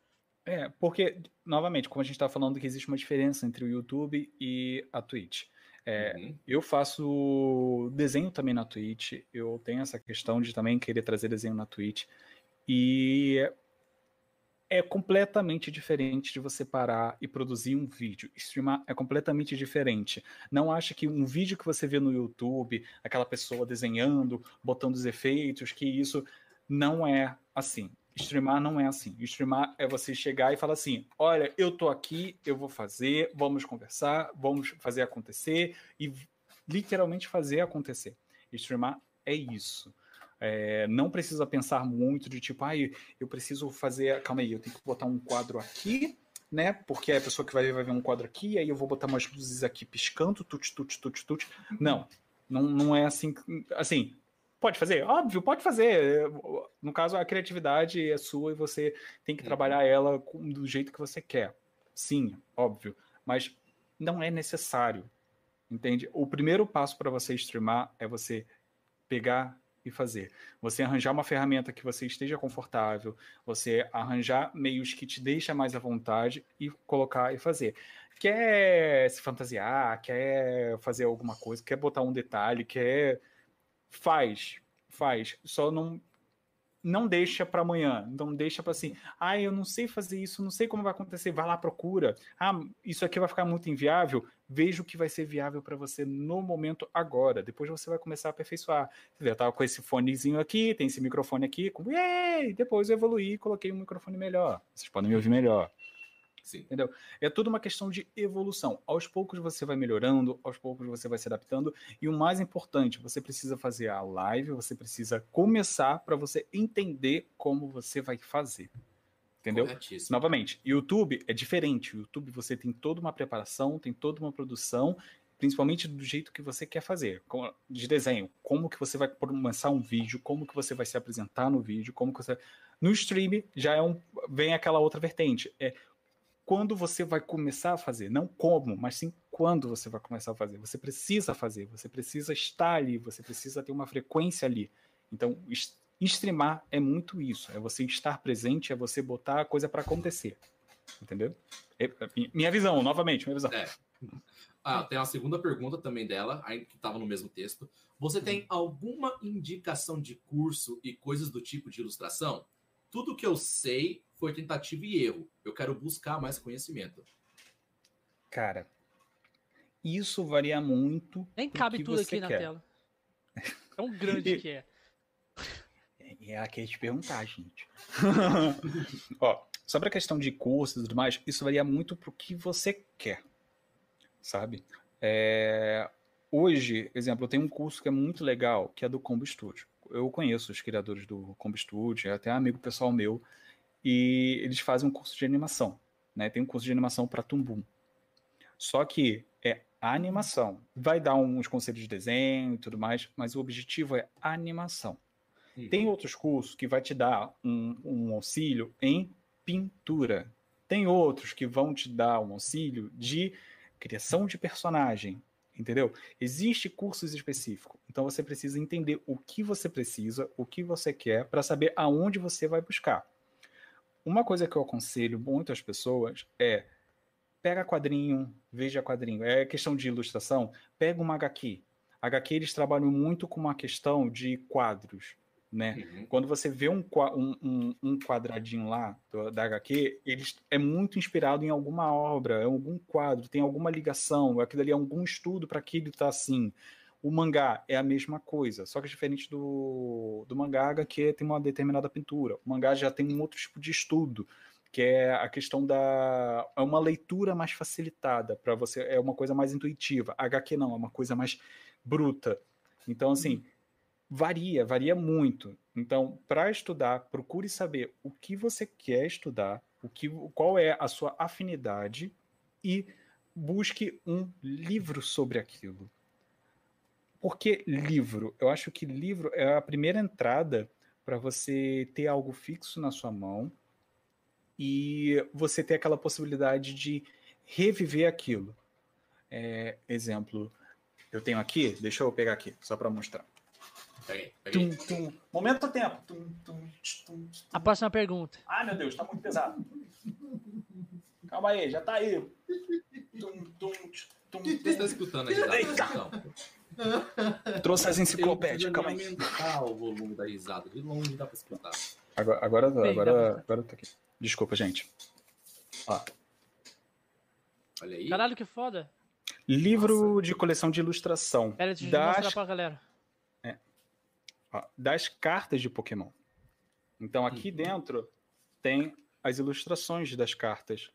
É, porque, novamente, como a gente está falando que existe uma diferença entre o YouTube e a Twitch. É, uhum. Eu faço desenho também na Twitch, eu tenho essa questão de também querer trazer desenho na Twitch. E é completamente diferente de você parar e produzir um vídeo. Streamar é completamente diferente. Não acha que um vídeo que você vê no YouTube, aquela pessoa desenhando, botando os efeitos, que isso não é assim. Streamar não é assim. Streamar é você chegar e falar assim: olha, eu tô aqui, eu vou fazer, vamos conversar, vamos fazer acontecer e literalmente fazer acontecer. Streamar é isso. É, não precisa pensar muito de tipo, ah, eu preciso fazer. Calma aí, eu tenho que botar um quadro aqui, né? Porque a pessoa que vai ver vai ver um quadro aqui, aí eu vou botar umas luzes aqui piscando, tut, tut, tut, tut. Não, não, não é assim. Assim, Pode fazer? Óbvio, pode fazer. No caso, a criatividade é sua e você tem que uhum. trabalhar ela do jeito que você quer. Sim, óbvio. Mas não é necessário. Entende? O primeiro passo para você streamar é você pegar e fazer. Você arranjar uma ferramenta que você esteja confortável, você arranjar meios que te deixa mais à vontade e colocar e fazer. Quer se fantasiar, quer fazer alguma coisa, quer botar um detalhe, quer Faz, faz. Só não não deixa para amanhã. Não deixa para assim, ah, eu não sei fazer isso, não sei como vai acontecer. Vai lá, procura. Ah, isso aqui vai ficar muito inviável. Veja o que vai ser viável para você no momento agora. Depois você vai começar a aperfeiçoar. Você tava com esse fonezinho aqui, tem esse microfone aqui, com... depois eu evoluí e coloquei um microfone melhor. Vocês podem me ouvir melhor. Sim. Entendeu? É tudo uma questão de evolução. Aos poucos você vai melhorando, aos poucos você vai se adaptando. E o mais importante, você precisa fazer a live, você precisa começar para você entender como você vai fazer. Entendeu? Novamente, YouTube é diferente. O YouTube você tem toda uma preparação, tem toda uma produção, principalmente do jeito que você quer fazer, de desenho. Como que você vai começar um vídeo, como que você vai se apresentar no vídeo, como que você... No stream já é um... vem aquela outra vertente. É quando você vai começar a fazer, não como, mas sim quando você vai começar a fazer. Você precisa fazer, você precisa estar ali, você precisa ter uma frequência ali. Então, streamar é muito isso, é você estar presente, é você botar a coisa para acontecer. Entendeu? É, é minha visão, novamente, minha visão. É. Ah, tem uma segunda pergunta também dela, que estava no mesmo texto. Você tem alguma indicação de curso e coisas do tipo de ilustração? Tudo que eu sei foi tentativa e erro. Eu quero buscar mais conhecimento. Cara, isso varia muito. Nem cabe tudo aqui quer. na tela. Tão grande que é. [LAUGHS] É ela quer te perguntar, gente. [LAUGHS] Ó, sobre a questão de cursos e tudo mais, isso varia muito pro que você quer, sabe? É... Hoje, exemplo, eu tenho um curso que é muito legal, que é do Combo Studio. Eu conheço os criadores do Combo Studio, é até um amigo pessoal meu, e eles fazem um curso de animação, né? Tem um curso de animação para Tumbum. Só que é a animação. Vai dar uns conselhos de desenho e tudo mais, mas o objetivo é animação. Tem outros cursos que vai te dar um, um auxílio em pintura. Tem outros que vão te dar um auxílio de criação de personagem, entendeu? Existe cursos específicos. Então você precisa entender o que você precisa, o que você quer, para saber aonde você vai buscar. Uma coisa que eu aconselho muito às pessoas é pega quadrinho, veja quadrinho. É questão de ilustração, pega uma HQ. HQ eles trabalham muito com uma questão de quadros, né? Uhum. Quando você vê um, um, um quadradinho lá do, da HQ, ele é muito inspirado em alguma obra, em algum quadro, tem alguma ligação, aquilo ali é algum estudo para que ele tá assim. O mangá é a mesma coisa, só que é diferente do, do mangá, que tem uma determinada pintura. O mangá já tem um outro tipo de estudo que é a questão da é uma leitura mais facilitada para você, é uma coisa mais intuitiva. HQ não, é uma coisa mais bruta. Então assim, uhum. varia, varia muito. Então, para estudar, procure saber o que você quer estudar, o que qual é a sua afinidade e busque um livro sobre aquilo. Porque livro, eu acho que livro é a primeira entrada para você ter algo fixo na sua mão e você ter aquela possibilidade de reviver aquilo. É, exemplo, eu tenho aqui, deixa eu pegar aqui, só para mostrar. Peguei, peguei. Tum, tum. Momento do tempo. Tum, A próxima pergunta. Ai, meu Deus, tá muito pesado. Calma aí, já tá aí. Você está escutando a risada? [LAUGHS] Trouxe as enciclopédias, calma aí. aumentar o volume da risada, de longe dá para escutar. Agora, agora, agora, agora tá aqui. Desculpa, gente. Ó. Olha aí. Caralho, que foda. Livro Nossa. de coleção de ilustração. Pera, deixa das... mostrar pra galera. É. Ó, das cartas de Pokémon. Então aqui uhum. dentro tem as ilustrações das cartas.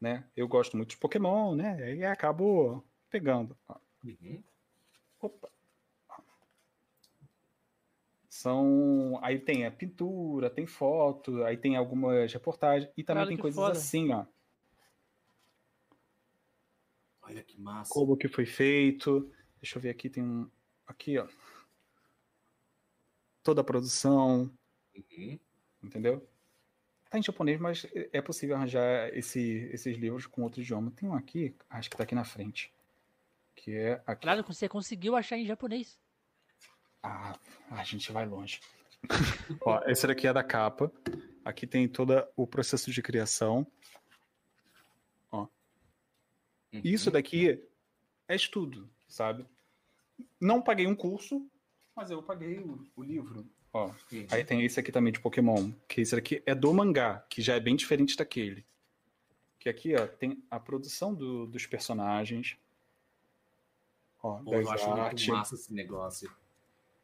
Né? Eu gosto muito de Pokémon, né? E acabo pegando. Uhum. Opa. São. Aí tem a pintura, tem foto, aí tem algumas reportagens e também tem coisas foda. assim, ó. Olha que massa. Como que foi feito. Deixa eu ver aqui, tem um. Aqui, ó. Toda a produção. Uhum. Entendeu? Tá em japonês, mas é possível arranjar esse, esses livros com outro idioma. Tem um aqui, acho que tá aqui na frente. Que é aqui. Claro, você conseguiu achar em japonês. Ah, a gente vai longe. [LAUGHS] Ó, esse daqui é da capa. Aqui tem todo o processo de criação. Ó. Uhum. Isso daqui é estudo, sabe? Não paguei um curso, mas eu paguei o, o livro. Ó, uhum. Aí tem esse aqui também de Pokémon, que esse aqui é do mangá, que já é bem diferente daquele. Que aqui, ó, tem a produção do, dos personagens. Ó, Pô, eu acho muito massa esse negócio.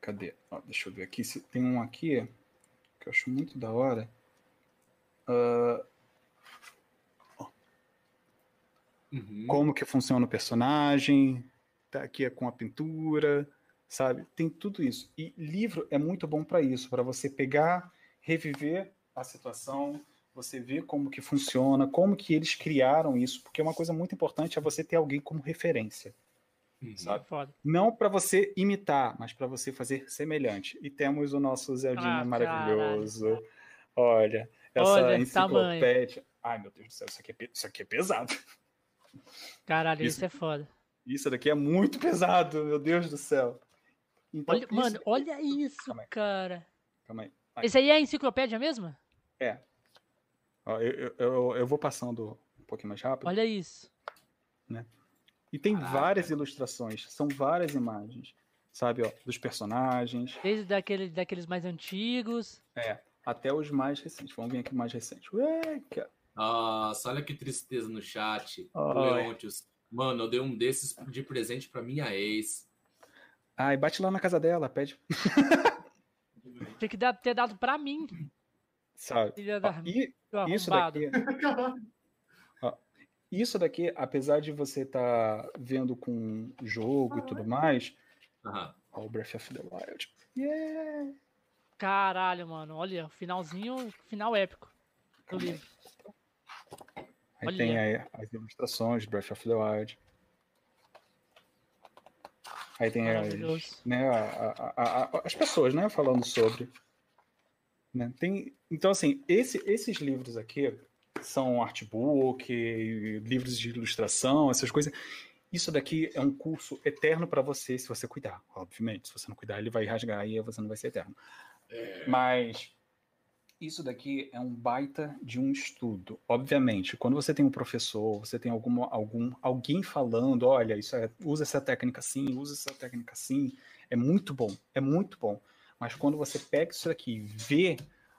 Cadê? Ó, deixa eu ver aqui. Se tem um aqui que eu acho muito da hora. Uh, uhum. Como que funciona o personagem. Tá aqui é com a pintura, sabe? Tem tudo isso. E livro é muito bom para isso, para você pegar, reviver a situação, você ver como que funciona, como que eles criaram isso, porque uma coisa muito importante é você ter alguém como referência. Uhum. Sabe? Foda. Não para você imitar, mas para você fazer semelhante. E temos o nosso Zeldinho ah, maravilhoso. Caralho. Olha, essa Olha, enciclopédia. Tamanho. Ai, meu Deus do céu, isso aqui é, isso aqui é pesado. Caralho, isso, isso é foda. Isso daqui é muito pesado, meu Deus do céu. Então, olha, isso... Mano, olha isso, Calma cara. Calma aí. Esse aí é a enciclopédia mesmo? É. Ó, eu, eu, eu, eu, vou passando um pouquinho mais rápido. Olha isso. Né? E tem Caraca. várias ilustrações, são várias imagens, sabe, ó, dos personagens, Desde daquele, daqueles mais antigos. até os mais recentes. Vamos ver aqui mais recente. Ué, cara. Nossa, olha que tristeza no chat. Leontius. Mano, eu dei um desses de presente pra minha ex. Ai, bate lá na casa dela, pede, [LAUGHS] Tinha que dar- ter dado pra mim. sabe. Filha Ó, e isso daqui, [LAUGHS] isso daqui, apesar de você estar vendo com jogo e tudo mais, Aham. ó, o Breath of the Wild. Yeah! Caralho, mano. Olha, finalzinho, final épico do livro. Aí Olha. tem aí as ilustrações de Breath of the Wild. Aí tem as, né, a- a- a- a- as pessoas né, falando sobre. né? Tem, então, assim, esse- esses livros aqui são artbook, livros de ilustração, essas coisas. Isso daqui é um curso eterno para você, se você cuidar, obviamente. Se você não cuidar, ele vai rasgar e você não vai ser eterno. Mas isso daqui é um baita de um estudo. Obviamente, quando você tem um professor, você tem alguma, algum, alguém falando, olha, isso é, usa essa técnica assim, usa essa técnica assim, é muito bom, é muito bom. Mas quando você pega isso daqui, vê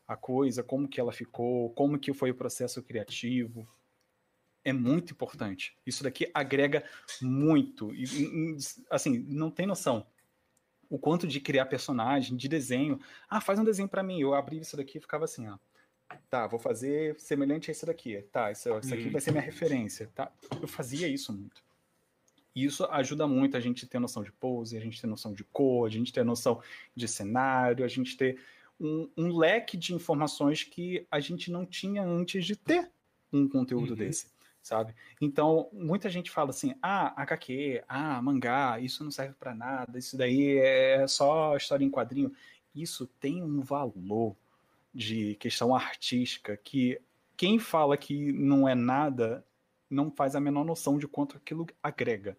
a coisa, como que ela ficou, como que foi o processo criativo, é muito importante. Isso daqui agrega muito. E, assim, não tem noção o quanto de criar personagem, de desenho. Ah, faz um desenho para mim. Eu abri isso daqui e ficava assim, ó. Tá, vou fazer semelhante a isso daqui. Tá, isso, isso aqui Uhum. vai ser minha referência. Tá, eu fazia isso muito. E isso ajuda muito a gente ter noção de pose, a gente ter noção de cor, a gente ter noção de cenário, a gente ter um, um leque de informações que a gente não tinha antes de ter um conteúdo Uhum. desse, sabe? Então, muita gente fala assim: ah, HQ, ah, mangá, isso não serve para nada, isso daí é só história em quadrinho. Isso tem um valor de questão artística que quem fala que não é nada não faz a menor noção de quanto aquilo agrega,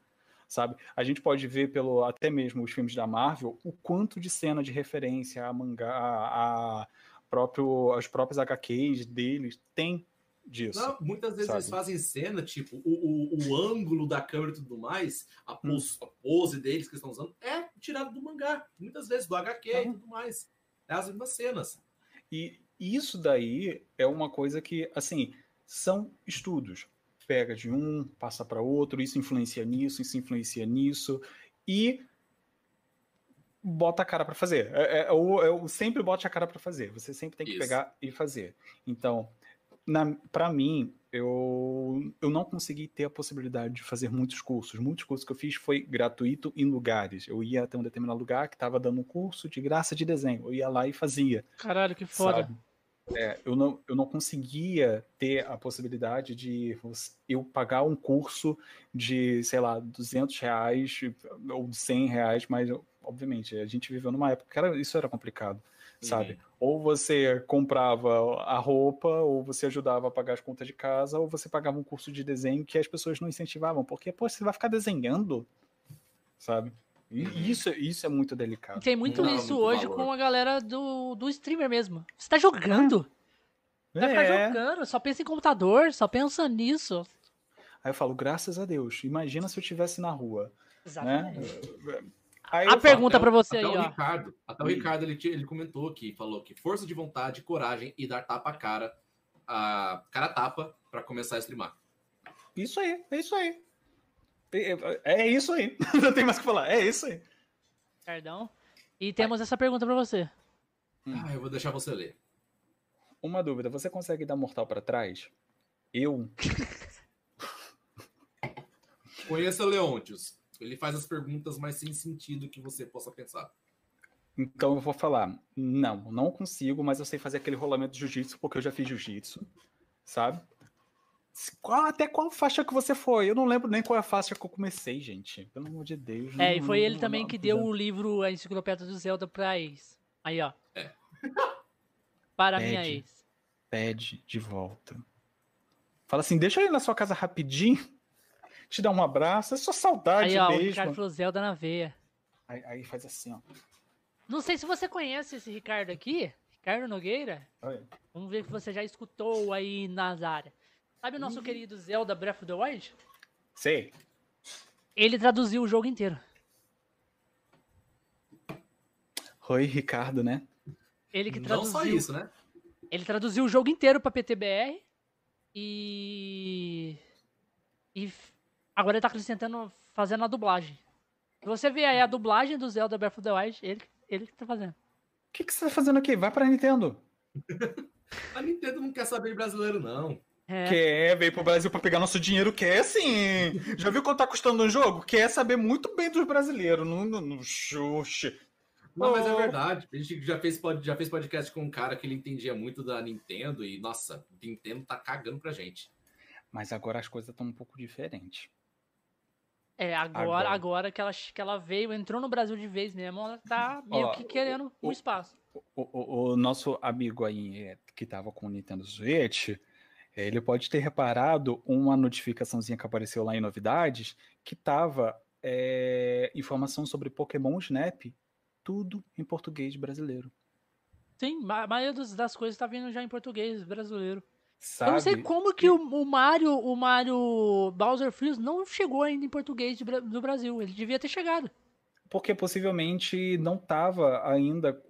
sabe? A gente pode ver pelo até mesmo os filmes da Marvel o quanto de cena de referência a mangá, a próprio as próprias HQs deles tem disso. Não, muitas vezes sabe? eles fazem cena, tipo, o, o, o ângulo da câmera e tudo mais, a Hum. pose, a pose deles que eles estão usando, é tirado do mangá. Muitas vezes do HQ e Uhum. tudo mais. É as mesmas cenas. E isso daí é uma coisa que, assim, são estudos. Pega de um, passa para outro, isso influencia nisso, isso influencia nisso, e bota a cara para fazer. É, é, o- é o- sempre bote a cara para fazer. Você sempre tem que Isso. pegar e fazer. Então, para mim, eu, eu não consegui ter a possibilidade de fazer muitos cursos. Muitos cursos que eu fiz foi gratuito em lugares. Eu ia até um determinado lugar que estava dando um curso de graça de desenho. Eu ia lá e fazia. Caralho, que foda. Sabe? É, eu, não, eu não conseguia ter a possibilidade de eu pagar um curso de, sei lá, 200 reais ou 100 reais, mas obviamente a gente viveu numa época que era, isso era complicado, sabe? Uhum. Ou você comprava a roupa, ou você ajudava a pagar as contas de casa, ou você pagava um curso de desenho que as pessoas não incentivavam, porque, pô, você vai ficar desenhando, sabe? E Uhum. isso, isso é muito delicado. tem muito Não, isso muito hoje valor. com a galera do, do streamer mesmo. Você tá jogando. Vai ficar É. jogando, só pensa em computador, só pensa nisso. Aí eu falo, graças a Deus, imagina se eu estivesse na rua, né? Exatamente. Aí A eu falo, pergunta Até pra o- você até aí, o ó. Ricardo, até o. Ricardo ele, ele comentou aqui, falou que força de vontade, coragem e dar tapa a cara, a cara a tapa pra começar a streamar. Isso aí, é isso aí. É, é- é isso aí. [LAUGHS] Não tem mais o que falar. É isso aí. Perdão. E temos essa pergunta pra você. Hum. Ah, eu vou deixar você ler. Uma dúvida: você consegue dar mortal pra trás? Eu? [LAUGHS] Conheça Leontius. Ele faz as perguntas mais sem sentido que você possa pensar. Então eu vou falar. Não, não consigo, mas eu sei fazer aquele rolamento de jiu-jitsu porque eu já fiz jiu-jitsu, sabe? Qual, até qual faixa que você foi? Eu não lembro nem qual é a faixa que eu comecei, gente. Pelo amor de Deus. É, e foi ele não- também não- que deu o livro A Enciclopédia do Zelda pra ex. Aí, ó. É. [LAUGHS] Para a minha Pede. ex. pede de volta. Fala assim, deixa eu ir na sua casa rapidinho, te dar um abraço, é só saudade Aí, ó, o mesmo. Ricardo falou Zelda na veia. Aí, aí faz assim, ó. Não sei se você conhece esse Ricardo aqui, Ricardo Nogueira. Olha. Vamos ver que você já escutou aí nas áreas. Sabe o nosso querido Zelda Breath of the Wild? Sei. Ele traduziu o jogo inteiro. Oi, Ricardo, né? Ele que Não traduziu. só isso, né? Ele traduziu o jogo inteiro pra PTBR e. E agora ele tá acrescentando, fazendo a dublagem. Se você vê aí a dublagem do Zelda Breath of the Wild, ele, ele que tá fazendo. O que, que você tá fazendo aqui? Vai pra Nintendo. [LAUGHS] A Nintendo não quer saber de brasileiro, não. É, Quer, veio pro Brasil pra pegar nosso dinheiro, quer sim. Já viu quanto tá custando um jogo? Quer saber muito bem dos brasileiros. Não, não, não xuxe. Não, mas é verdade. A gente já fez, já fez podcast com um cara que ele entendia muito da Nintendo e, nossa, Nintendo tá cagando pra gente. Mas agora as coisas estão um pouco diferentes. é agora, Agora. agora que, ela, que ela veio, entrou no Brasil de vez mesmo, ela tá meio Ó, que querendo um o- espaço. O, o- o nosso amigo aí é, que tava com o Nintendo Switch, ele pode ter reparado uma notificaçãozinha que apareceu lá em novidades, que tava é, informação sobre Pokémon Snap, tudo em português brasileiro. Sim, a maioria das coisas tá vindo já em português brasileiro. Sabe? Eu não sei como que o, o Mario, o Mario Bowser Freeze não chegou ainda em português do Brasil. Ele devia ter chegado. Porque possivelmente não estava ainda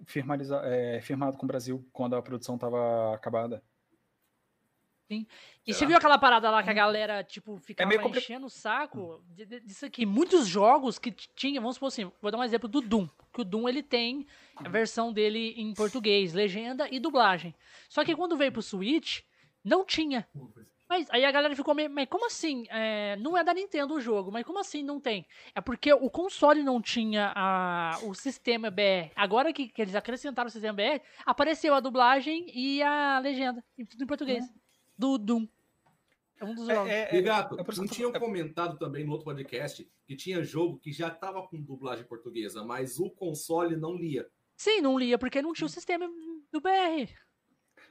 é, firmado com o Brasil quando a produção estava acabada. E Será? você viu aquela parada lá que a galera, tipo, ficava meio compli- enchendo o saco disso aqui? Muitos jogos que t- tinha, vamos supor assim, vou dar um exemplo do Doom. Que o Doom, ele tem a versão dele em português, legenda e dublagem. Só que quando veio pro Switch, não tinha. Mas aí a galera ficou meio, mas como assim? É, não é da Nintendo o jogo, mas como assim não tem? É porque o console não tinha a, o sistema BR. Agora que, que eles acrescentaram o sistema BR, apareceu a dublagem e a legenda, e tudo em português. Do Doom. É um dos jogos. É, é, E gato, é não tinham tô- é- comentado também no outro podcast que tinha jogo que já tava com dublagem portuguesa, mas o console não lia. Sim, não lia porque não tinha o sistema do BR.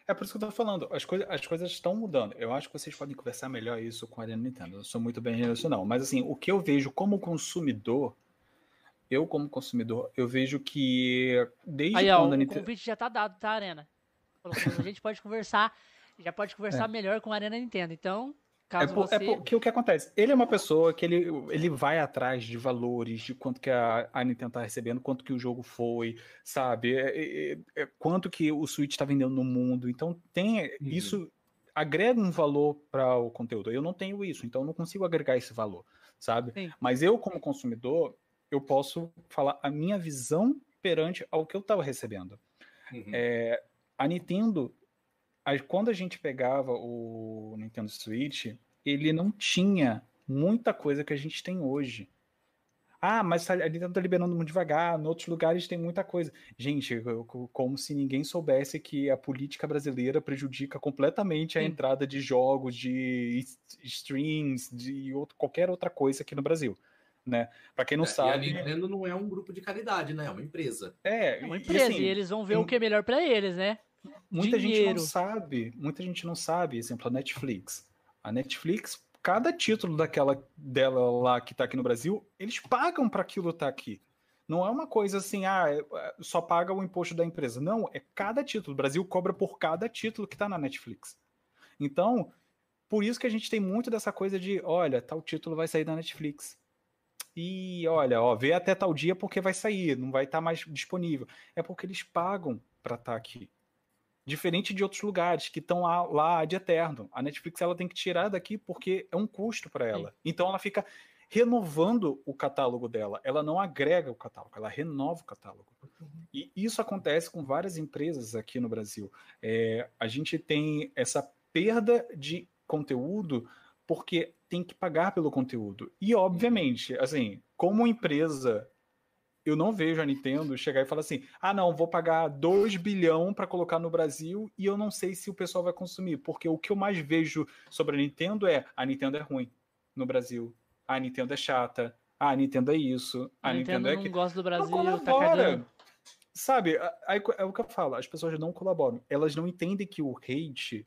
É por isso que eu tô falando. As, coisa, as coisas estão mudando. Eu acho que vocês podem conversar melhor isso com a Arena Nintendo. Eu sou muito bem não. Mas assim, o que eu vejo como consumidor, eu como consumidor, eu vejo que desde Aí, ó, quando a o Nintendo. convite já tá dado, tá, Arena? A gente pode conversar, [LAUGHS] já pode conversar melhor com a Arena Nintendo. Então, É, caso por- você... é porque o que acontece? Ele é uma pessoa que ele, ele vai atrás de valores, de quanto que a, a Nintendo tá recebendo, quanto que o jogo foi, sabe? É- é- é- quanto que o Switch tá vendendo no mundo. Então tem isso agrega um valor para o conteúdo. Eu não tenho isso, então eu não consigo agregar esse valor, sabe? Sim. Mas eu como consumidor, eu posso falar a minha visão perante ao que eu estava recebendo. Uhum. É, a Nintendo, quando a gente pegava o Nintendo Switch, ele não tinha muita coisa que a gente tem hoje. Ah, mas a Nintendo tá liberando muito devagar, em outros lugares tem muita coisa. Gente, como se ninguém soubesse que a política brasileira prejudica completamente a Sim. entrada de jogos, de streams, de outro- qualquer outra coisa aqui no Brasil. Né? Para quem não É, sabe, E a Nintendo não é um grupo de caridade, né? É uma empresa. é, É uma e- e empresa, assim, e eles vão ver o que é melhor pra eles, né? Muita gente Dinheiro. não sabe, muita gente não sabe, exemplo, a Netflix. A Netflix, cada título daquela dela lá que tá aqui no Brasil, eles pagam para aquilo estar aqui. Não é uma coisa assim, ah, é- é- só paga o imposto da empresa. Não, é cada título. O Brasil cobra por cada título que tá na Netflix. Então, por isso que a gente tem muito dessa coisa de, olha, tal título vai sair da Netflix. E olha, ó, vê até tal dia porque vai sair, não vai estar mais disponível. É porque eles pagam para estar aqui. Diferente de outros lugares que estão lá, lá de eterno. A Netflix ela tem que tirar daqui porque é um custo para ela. Então ela fica renovando o catálogo dela. Ela não agrega o catálogo, ela renova o catálogo. E isso acontece com várias empresas aqui no Brasil. É, a gente tem essa perda de conteúdo porque tem que pagar pelo conteúdo. E, obviamente, assim, como empresa, eu não vejo a Nintendo chegar e falar assim: ah, não, vou pagar 2 bilhão para colocar no Brasil e eu não sei se o pessoal vai consumir. Porque o que eu mais vejo sobre a Nintendo é: a Nintendo é ruim no Brasil, a Nintendo é chata, a Nintendo é isso, a, A Nintendo, Nintendo é não aquilo. gosta do Não Brasil, tá colabora. Sabe, aí é o que eu falo, as pessoas não colaboram. Elas não entendem que o hate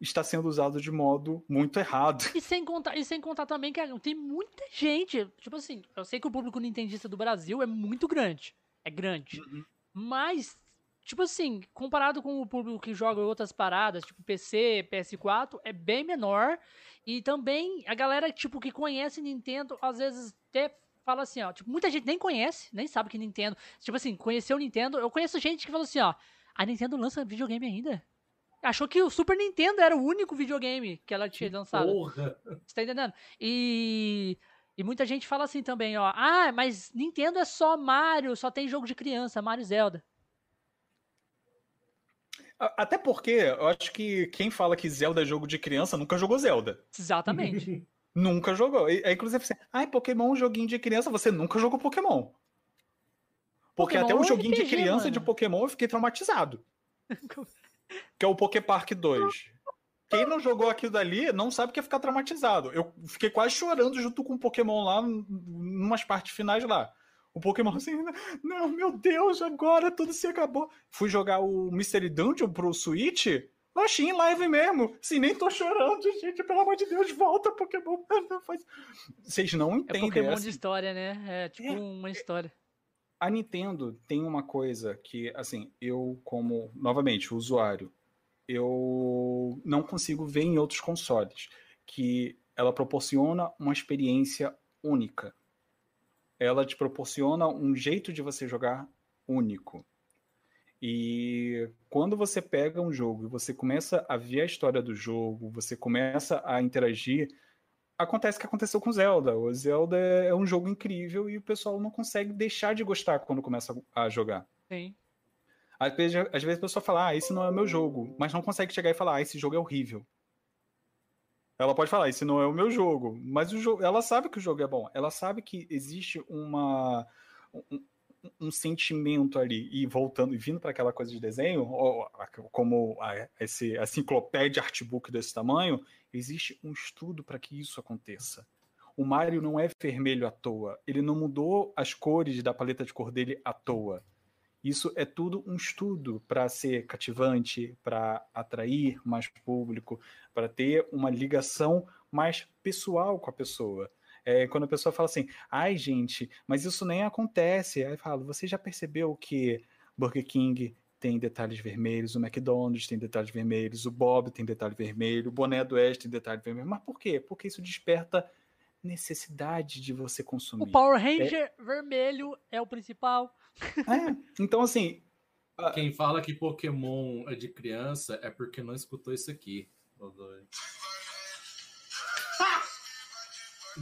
está sendo usado de modo muito errado. E sem contar, e sem contar também que tem muita gente. Tipo assim, eu sei que o público nintendista do Brasil é muito grande. É grande. Uhum. Mas, tipo assim, comparado com o público que joga outras paradas, tipo PC, PS4, é bem menor. E também a galera, tipo, que conhece Nintendo, às vezes até fala assim, ó, tipo, muita gente nem conhece, nem sabe que Nintendo, tipo assim, conheceu o Nintendo. Eu conheço gente que falou assim, ó, a Nintendo lança videogame ainda? Achou que o Super Nintendo era o único videogame que ela tinha lançado. Porra! Você tá entendendo? E, e muita gente fala assim também, ó. Ah, mas Nintendo é só Mario, só tem jogo de criança, Mario e Zelda. Até porque eu acho que quem fala que Zelda é jogo de criança nunca jogou Zelda. Exatamente. [LAUGHS] Nunca jogou. E, é, inclusive, assim, ai, Pokémon é um joguinho de criança, você nunca jogou Pokémon. Porque Pokémon até é um joguinho de RPG, criança mano. de Pokémon eu fiquei traumatizado. [LAUGHS] que é o Poké Park 2. Quem não jogou aquilo dali não sabe o que é ficar traumatizado. Eu fiquei quase chorando junto com o Pokémon lá, numas partes finais lá. O Pokémon assim, não, meu Deus, agora tudo se acabou. Fui jogar o Mystery Dungeon pro Switch, achei em live mesmo. Assim, nem tô chorando, gente, pelo amor de Deus, volta Pokémon. [LAUGHS] Vocês não É entendem. Pokémon assim, de história, né? É tipo É. uma história. A Nintendo tem uma coisa que, assim, eu como, novamente, usuário, eu não consigo ver em outros consoles, que ela proporciona uma experiência única. Ela te proporciona um jeito de você jogar único. E quando você pega um jogo e você começa a ver a história do jogo, você começa a interagir, acontece o que aconteceu com Zelda. O Zelda é um jogo incrível e o pessoal não consegue deixar de gostar quando começa a jogar. Sim. Às vezes, às vezes a pessoa fala, ah, esse não é o meu jogo, mas não consegue chegar e falar, ah, esse jogo é horrível. Ela pode falar, esse não é o meu jogo, mas o jogo, ela sabe que o jogo é bom, ela sabe que existe uma um, um sentimento ali e voltando e vindo para aquela coisa de desenho, como a, esse a enciclopédia artbook desse tamanho, existe um estudo para que isso aconteça. O Mario não é vermelho à toa, ele não mudou as cores da paleta de cor dele à toa. Isso é tudo um estudo para ser cativante, para atrair mais público, para ter uma ligação mais pessoal com a pessoa. É, quando a pessoa fala assim, ai gente, mas isso nem acontece. Aí eu falo, você já percebeu que Burger King tem detalhes vermelhos, o McDonald's tem detalhes vermelhos, o Bob tem detalhe vermelho, o boné do Oeste tem detalhe vermelho. Mas por quê? Porque isso desperta necessidade de você consumir. O Power Ranger vermelho é o principal. É, então, assim, Quem fala que Pokémon é de criança é porque não escutou isso aqui. Ô, doido. [LAUGHS]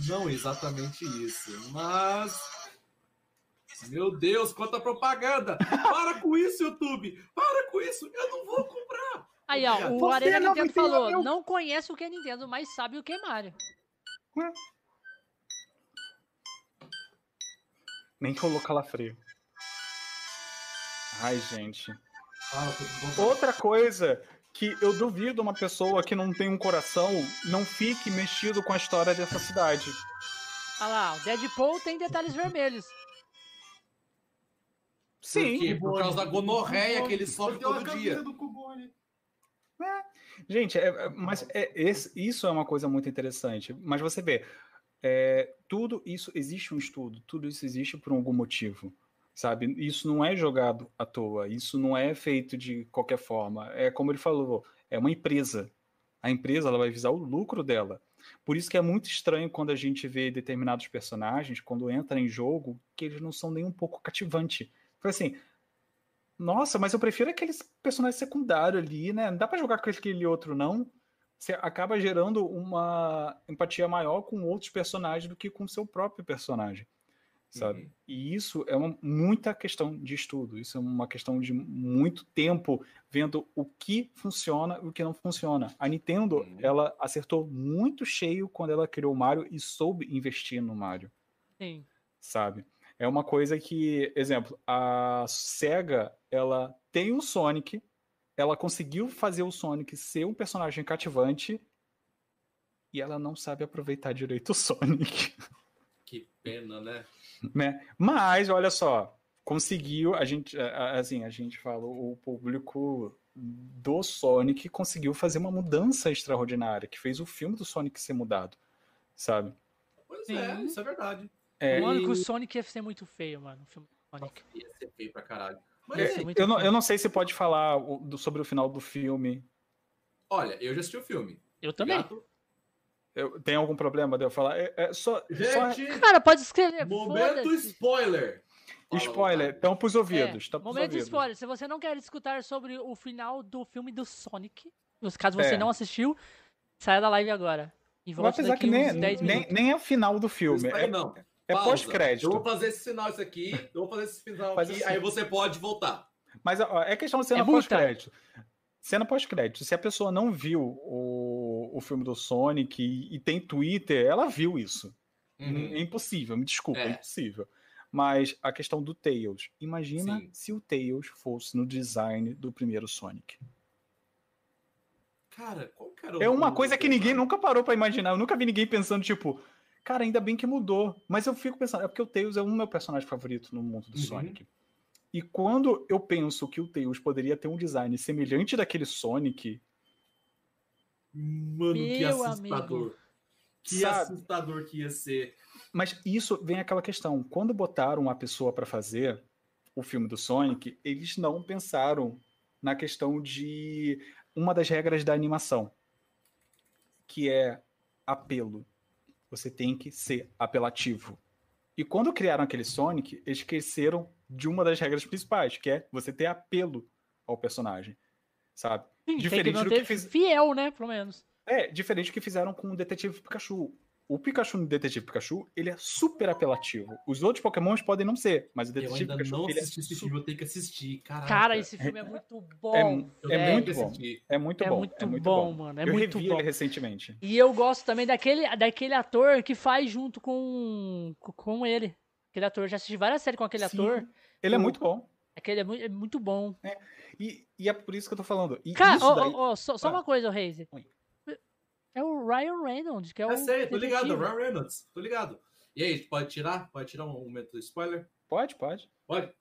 Não exatamente isso, mas. Meu Deus, quanta propaganda! Para com isso, YouTube! Para com isso! Eu não vou comprar! Aí, ó, o Você Arena não Nintendo falou, meu- não conhece o que é Nintendo, mas sabe o que é Mario. nem colou calafrio. Ai, gente. Ah, tudo bom. Outra coisa que eu duvido uma pessoa que não tem um coração não fique mexido com a história dessa cidade. Olha lá, o Deadpool tem detalhes vermelhos. Por quê? Por causa da gonorreia que ele sofre todo dia. do Cubone. Gente, é- é- mas é- esse- isso é uma coisa muito interessante. Mas você vê, é, tudo isso existe um estudo, tudo isso existe por algum motivo, sabe? Isso não é jogado à toa, isso não é feito de qualquer forma. É como ele falou, é uma empresa. A empresa ela vai visar o lucro dela. Por isso que é muito estranho quando a gente vê determinados personagens, quando entra em jogo, que eles não são nem um pouco cativantes. Foi assim, nossa, mas eu prefiro aqueles personagens secundários ali, né? Não dá pra jogar com aquele outro, não. Você acaba gerando uma empatia maior com outros personagens do que com o seu próprio personagem, sabe? Uhum. E isso é uma, muita questão de estudo, isso é uma questão de muito tempo vendo o que funciona e o que não funciona. A Nintendo, Uhum. ela acertou muito cheio quando ela criou o Mario e soube investir no Mario Sim. sabe? É uma coisa que, exemplo, a Sega, ela tem o Sonic, ela conseguiu fazer o Sonic ser um personagem cativante e ela não sabe aproveitar direito o Sonic, Que pena, né? né? Mas olha só, conseguiu, a gente, assim, a gente fala, o público do Sonic conseguiu fazer uma mudança extraordinária, que fez o filme do Sonic ser mudado, sabe? Pois é, Sim. isso é verdade. É, mano, e- que o Sonic ia ser muito feio, mano. O filme do Sonic. Ia ser feio pra caralho. Mas, É, é eu, não, eu não sei se pode falar o- do- sobre o final do filme. olha, eu já assisti o filme. Eu também. Gato. Eu- tem algum problema de eu falar? É, é só, só Gente, Cara, pode escrever. momento spoiler. Fala, spoiler. Então, pros É, ouvidos. tá pros momento ouvidos. spoiler. Se você não quer escutar sobre o final do filme do Sonic, caso você É. não assistiu, saia da live agora. E Mas volte apesar daqui que nem, uns 10 nem, minutos. nem é o final do filme. Aí, É, não. É Pausa. Eu pós-crédito. vou fazer esse sinal isso aqui. Eu vou fazer esse final [LAUGHS] Faz aqui. assim. Aí você pode voltar. Mas ó, é questão de cena É pós-crédito. Cena pós-crédito. Se a pessoa não viu o, o filme do Sonic e, e tem Twitter, ela viu isso. Uhum. É impossível, me desculpa, é. É. impossível. Mas a questão do Tails. Imagina Sim. se o Tails fosse no design do primeiro Sonic. Cara, qual que era o É uma coisa que ninguém nunca parou pra imaginar. Eu nunca vi ninguém pensando, tipo, cara, ainda bem que mudou. Mas eu fico pensando, é porque o Tails é um meu personagem favorito no mundo do Uhum. Sonic. E quando eu penso que o Tails poderia ter um design semelhante daquele Sonic, Mano, que Meu assustador. amigo. Que Sabe? assustador que ia ser. Mas isso vem aquela questão. Quando botaram uma pessoa para fazer o filme do Sonic, eles não pensaram na questão de uma das regras da animação, que é apelo. Você tem que ser apelativo. E quando criaram aquele Sonic, eles esqueceram de uma das regras principais, que é você ter apelo ao personagem, sabe? Sim, tem diferente que do manter que fiz- fiel, né? Pelo menos. É, diferente do que fizeram com o Detetive Pikachu. O Pikachu no Detetive Pikachu, ele é super apelativo. Os outros Pokémons podem não ser, mas o Eu Detetive ainda Pikachu, não ele é, assisti esse su- filme, eu tenho que assistir. Caraca. Cara, esse filme é muito bom. é, Eu é velho. muito bom. É muito É bom. muito é muito bom, bom, mano. É eu muito revi bom. ele recentemente. E eu gosto também daquele, daquele ator que faz junto com, com ele. Aquele ator, já assisti várias séries com aquele Sim, ator. Ele é o- muito bom. Aquele é muito, é muito bom. E, e é por isso que eu tô falando. E Cara, daí... ó, ó, só, só Ah. uma coisa, Reise. Oi. É o Ryan Reynolds, que é o. É sério, tô ligado. Ryan Reynolds, tô ligado. E aí, pode tirar? Pode tirar um momento do spoiler? Pode, pode. Pode?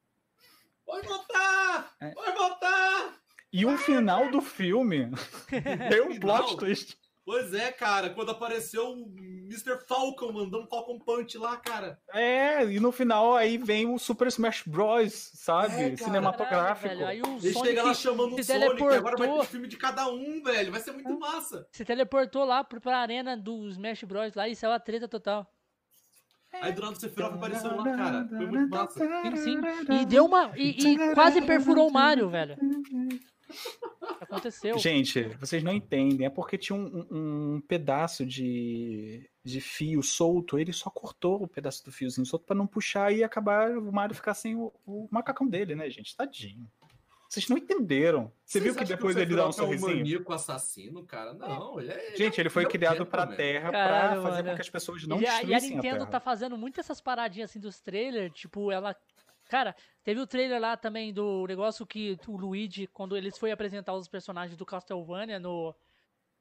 Pode voltar! É. Pode voltar! E o final do filme [LAUGHS] tem um plot twist. Pois é, cara, quando apareceu o Mr. Falcon mandando um Falcon Punch lá, cara. É, e no final aí vem o Super Smash Bros, sabe? É, cara. Cinematográfico. Caralho, aí o Ele chega lá Sonic chamando o se Sonic, agora vai teleportou. ter filme de cada um, velho. Vai ser muito massa. se teleportou lá pro- pra arena dos Smash Bros. lá e saiu a treta total. Aí do nada o Sephiroth apareceu lá, cara. Foi muito massa. Sim, sim. E deu uma. E, e quase perfurou o Mario, velho. Aconteceu. Gente, vocês não entendem. É porque tinha um, um- um pedaço de, de fio solto. Ele só cortou o pedaço do fiozinho solto pra não puxar e acabar o Mario ficar sem o, o macacão dele, né, gente? Tadinho. Vocês não entenderam. Você Vocês viu que depois o ele dá um Sephiroth é sorrisinho? maníaco assassino, cara? Não, ele é. Gente, ele foi é criado pra gentleman. Terra pra Caralho, fazer mano. com que as pessoas não e, a, e a a, Nintendo Terra. tá fazendo muito essas paradinhas assim dos trailers, tipo, ela. Cara, teve o trailer lá também do negócio que o Luigi, quando eles foi apresentar os personagens do Castlevania no,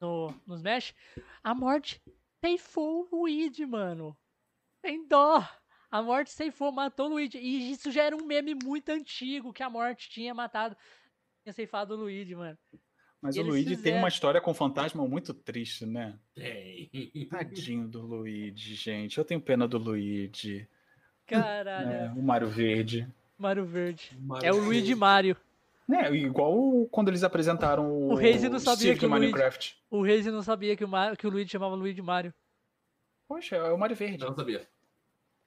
no, no Smash, a morte ceifou o Luigi, mano. Tem dó. A morte ceifou, matou o Luigi. E isso já era um meme muito antigo que a morte tinha matado, tinha ceifado o Luigi, mano. Mas E o Luigi tem fizeram. uma história com fantasma muito triste, né? Tem. Tadinho do Luigi, gente. Eu tenho pena do Luigi. Caralho, né? O Mario Verde. Mario Verde. Mario É o Luigi. Mario. É, igual quando eles apresentaram o, O Reise não sabia Steve que o Luigi- Minecraft. O Reis não sabia que o, Mario, que o Luigi chamava Luigi Mario. Poxa, é o Mario Verde. Eu não sabia.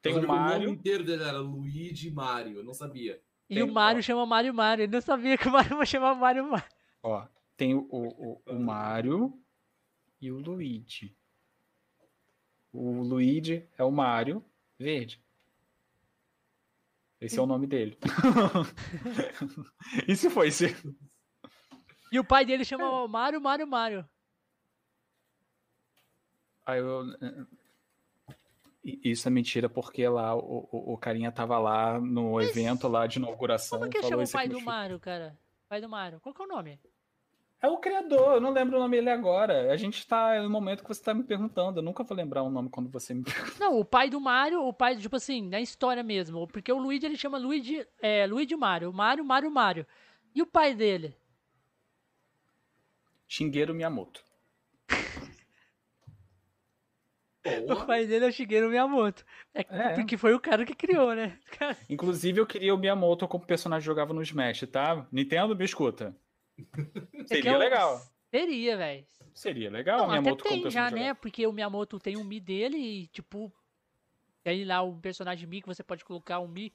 Tem o que O Mario. nome inteiro dele era Luigi Mario, eu não sabia. E Tem- o Mario ó. chama Mario Mario. Ele não sabia que o Mario chamava Mario Mario. Ó, tem o, o, o, o Mario e o Luigi. O Luigi é o Mario Verde. Esse é o nome dele. [LAUGHS] se foi? Se... E o pai dele chamava Mario Mario Mario. Aí eu... I- Isso é mentira, porque lá o, o, o carinha tava lá no evento lá de inauguração. Como é que falou chama o isso pai do. Mario, cara? Pai do Mario. Qual que é o nome? É o criador, eu não lembro o nome dele agora. A gente tá no momento que você tá me perguntando. Eu nunca vou lembrar o nome quando você me pergunta. Não, o pai do Mario, o pai, tipo assim, na história mesmo. Porque o Luigi ele chama Luigi, é, Luigi Mario. Mario, Mario, Mario. E o pai dele? Shigeru Miyamoto. O pai dele é o Shigeru Miyamoto. É, é, porque foi o cara que criou, né? Inclusive, eu queria o Miyamoto como personagem que jogava no Smash, tá? Nintendo, me escuta. [LAUGHS] Seria legal. Seria, velho. Seria legal Não, o Miyamoto até tem já, né? Porque o Miyamoto tem um Mi dele e, tipo, tem lá o personagem Mi que você pode colocar um Mi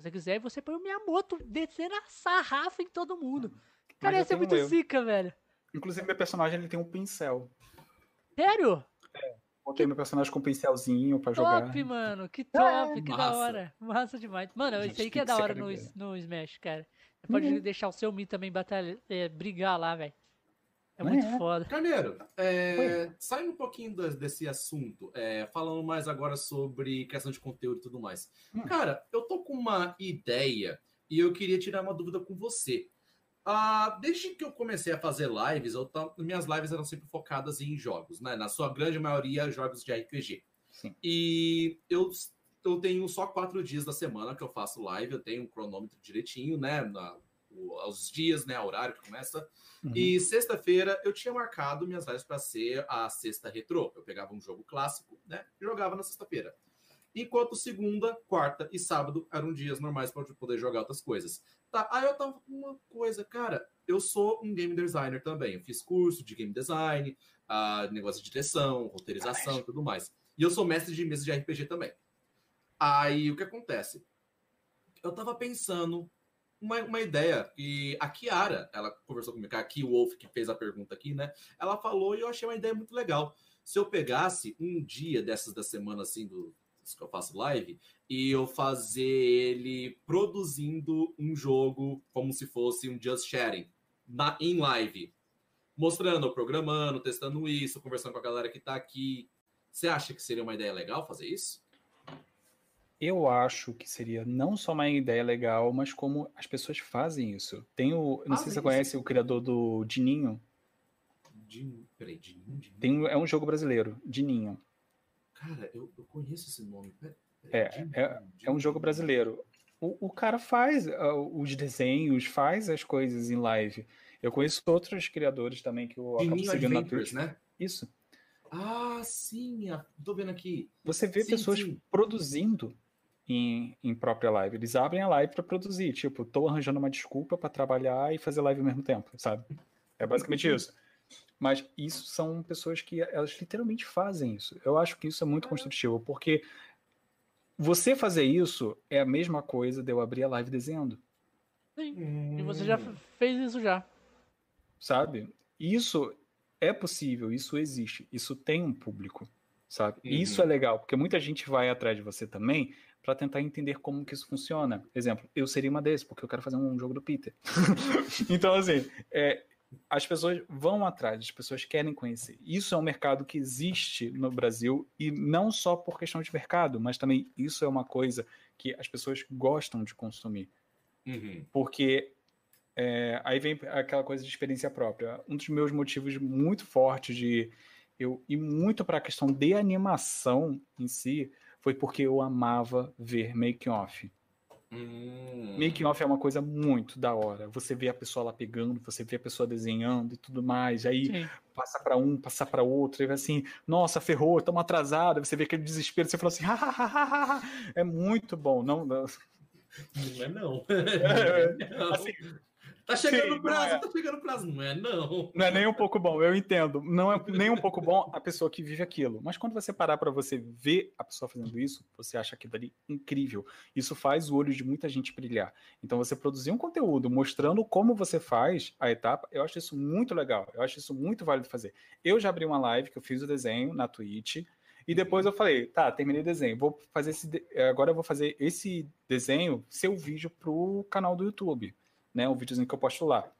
se você quiser, e você põe o Miyamoto descendo a sarrafa em todo mundo. Cara, ia ser muito eu. zica, velho. Inclusive, meu personagem ele tem um pincel. Sério? É. Botei meu personagem com um pincelzinho pra jogar. Top, mano. Que top, é, que massa. da hora. Massa demais. Mano, isso aí que é da hora no, no Smash, cara. Você pode uhum. deixar o seu Mi também batalha, é, brigar lá, velho. É muito é. foda. Carneiro, é, saindo um pouquinho desse assunto, é, falando mais agora sobre questão de conteúdo e tudo mais. Hum. Cara, eu tô com uma ideia e eu queria tirar uma dúvida com você. Ah, desde que eu comecei a fazer lives, eu minhas lives eram sempre focadas em jogos, né? Na sua grande maioria, jogos de RPG. Sim. E eu, eu tenho só quatro dias da semana que eu faço live, eu tenho um cronômetro direitinho, né? Na, aos dias, né? Horário que começa. Uhum. E sexta-feira eu tinha marcado minhas lives para ser a sexta retrô. Eu pegava um jogo clássico, né? E jogava na sexta-feira. Enquanto segunda, quarta e sábado eram dias normais para eu poder jogar outras coisas. Tá, aí eu tava com uma coisa, cara. Eu sou um game designer também. Eu fiz curso de game design, uh, negócio de direção, roteirização e tudo mais. E eu sou mestre de mesa de RPG também. Aí o que acontece? Eu tava pensando uma, uma ideia que a Kiara, ela conversou comigo, a Ki Wolf, que fez a pergunta aqui, né? Ela falou e eu achei uma ideia muito legal. Se eu pegasse um dia dessas da semana, assim, do que eu faço live, e eu fazer ele produzindo um jogo como se fosse um Just Sharing na, em live. Mostrando, programando, testando isso, conversando com a galera que tá aqui. Você acha que seria uma ideia legal fazer isso? Eu acho que seria não só uma ideia legal, mas como as pessoas fazem isso. Tem o. Não ah, sei se você conhece o criador do Dininho. Din... Peraí, Dininho, Dininho? Tem, é um jogo brasileiro, Dininho. Cara, eu, eu conheço esse nome. Pera, pera, é, Dininho, é, Dininho. é um jogo brasileiro. O, o cara faz uh, os desenhos, faz as coisas em live. Eu conheço outros criadores também que eu Dininho acabo seguindo Adventures, na Twitch. né? Isso. Ah, sim, tô vendo aqui. Você vê sim, pessoas sim. produzindo em, em própria live. Eles abrem a live para produzir. Tipo, tô arranjando uma desculpa para trabalhar e fazer live ao mesmo tempo, sabe? É basicamente uhum. isso. Mas isso são pessoas que elas literalmente fazem isso. Eu acho que isso é muito construtivo, porque você fazer isso é a mesma coisa de eu abrir a live desenhando. Sim. E você já fez isso já. Sabe? Isso é possível, isso existe, isso tem um público, sabe? Uhum. Isso é legal, porque muita gente vai atrás de você também para tentar entender como que isso funciona. Exemplo, eu seria uma desses, porque eu quero fazer um jogo do Peter. [LAUGHS] então, assim, é, as pessoas vão atrás, as pessoas querem conhecer. Isso é um mercado que existe no Brasil e não só por questão de mercado, mas também isso é uma coisa que as pessoas gostam de consumir. Uhum. Porque é, aí vem aquela coisa de experiência própria. Um dos meus motivos muito fortes de eu ir muito para a questão de animação em si foi porque eu amava ver making off. Hum. Making off é uma coisa muito da hora. Você vê a pessoa lá pegando, você vê a pessoa desenhando e tudo mais. Aí Sim. passa para um, passa para outro, e vai assim, nossa, ferrou, estamos atrasados. Você vê aquele desespero, você fala assim, [LAUGHS] ha, ha, ha, ha, é muito bom. Não, não. não é não. [LAUGHS] É, não. Assim, Tá chegando o prazo, é. tá chegando o prazo. Não é, não. Não é nem um pouco bom, eu entendo. Não é nem um pouco bom a pessoa que vive aquilo. Mas quando você parar para você ver a pessoa fazendo isso, você acha aquilo ali incrível. Isso faz o olho de muita gente brilhar. Então, você produzir um conteúdo mostrando como você faz a etapa, eu acho isso muito legal. Eu acho isso muito válido fazer. Eu já abri uma live que eu fiz o desenho na Twitch. E depois eu falei, tá, terminei o desenho. Vou fazer esse. Agora eu vou fazer esse desenho, seu vídeo pro canal do YouTube né? Um videozinho que eu posto lá.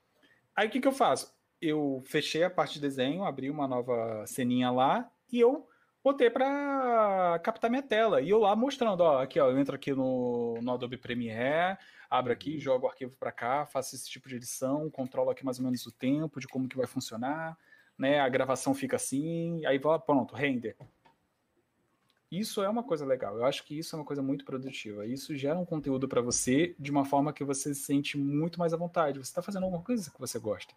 Aí o que, que eu faço? Eu fechei a parte de desenho, abri uma nova ceninha lá e eu botei para captar minha tela. E eu lá mostrando, ó, aqui, ó, eu entro aqui no, no Adobe Premiere, abro aqui, jogo o arquivo para cá, faço esse tipo de edição, controlo aqui mais ou menos o tempo de como que vai funcionar, né? A gravação fica assim, aí pronto, render. Isso é uma coisa legal. Eu acho que isso é uma coisa muito produtiva. Isso gera um conteúdo para você de uma forma que você se sente muito mais à vontade. Você está fazendo alguma coisa que você gosta,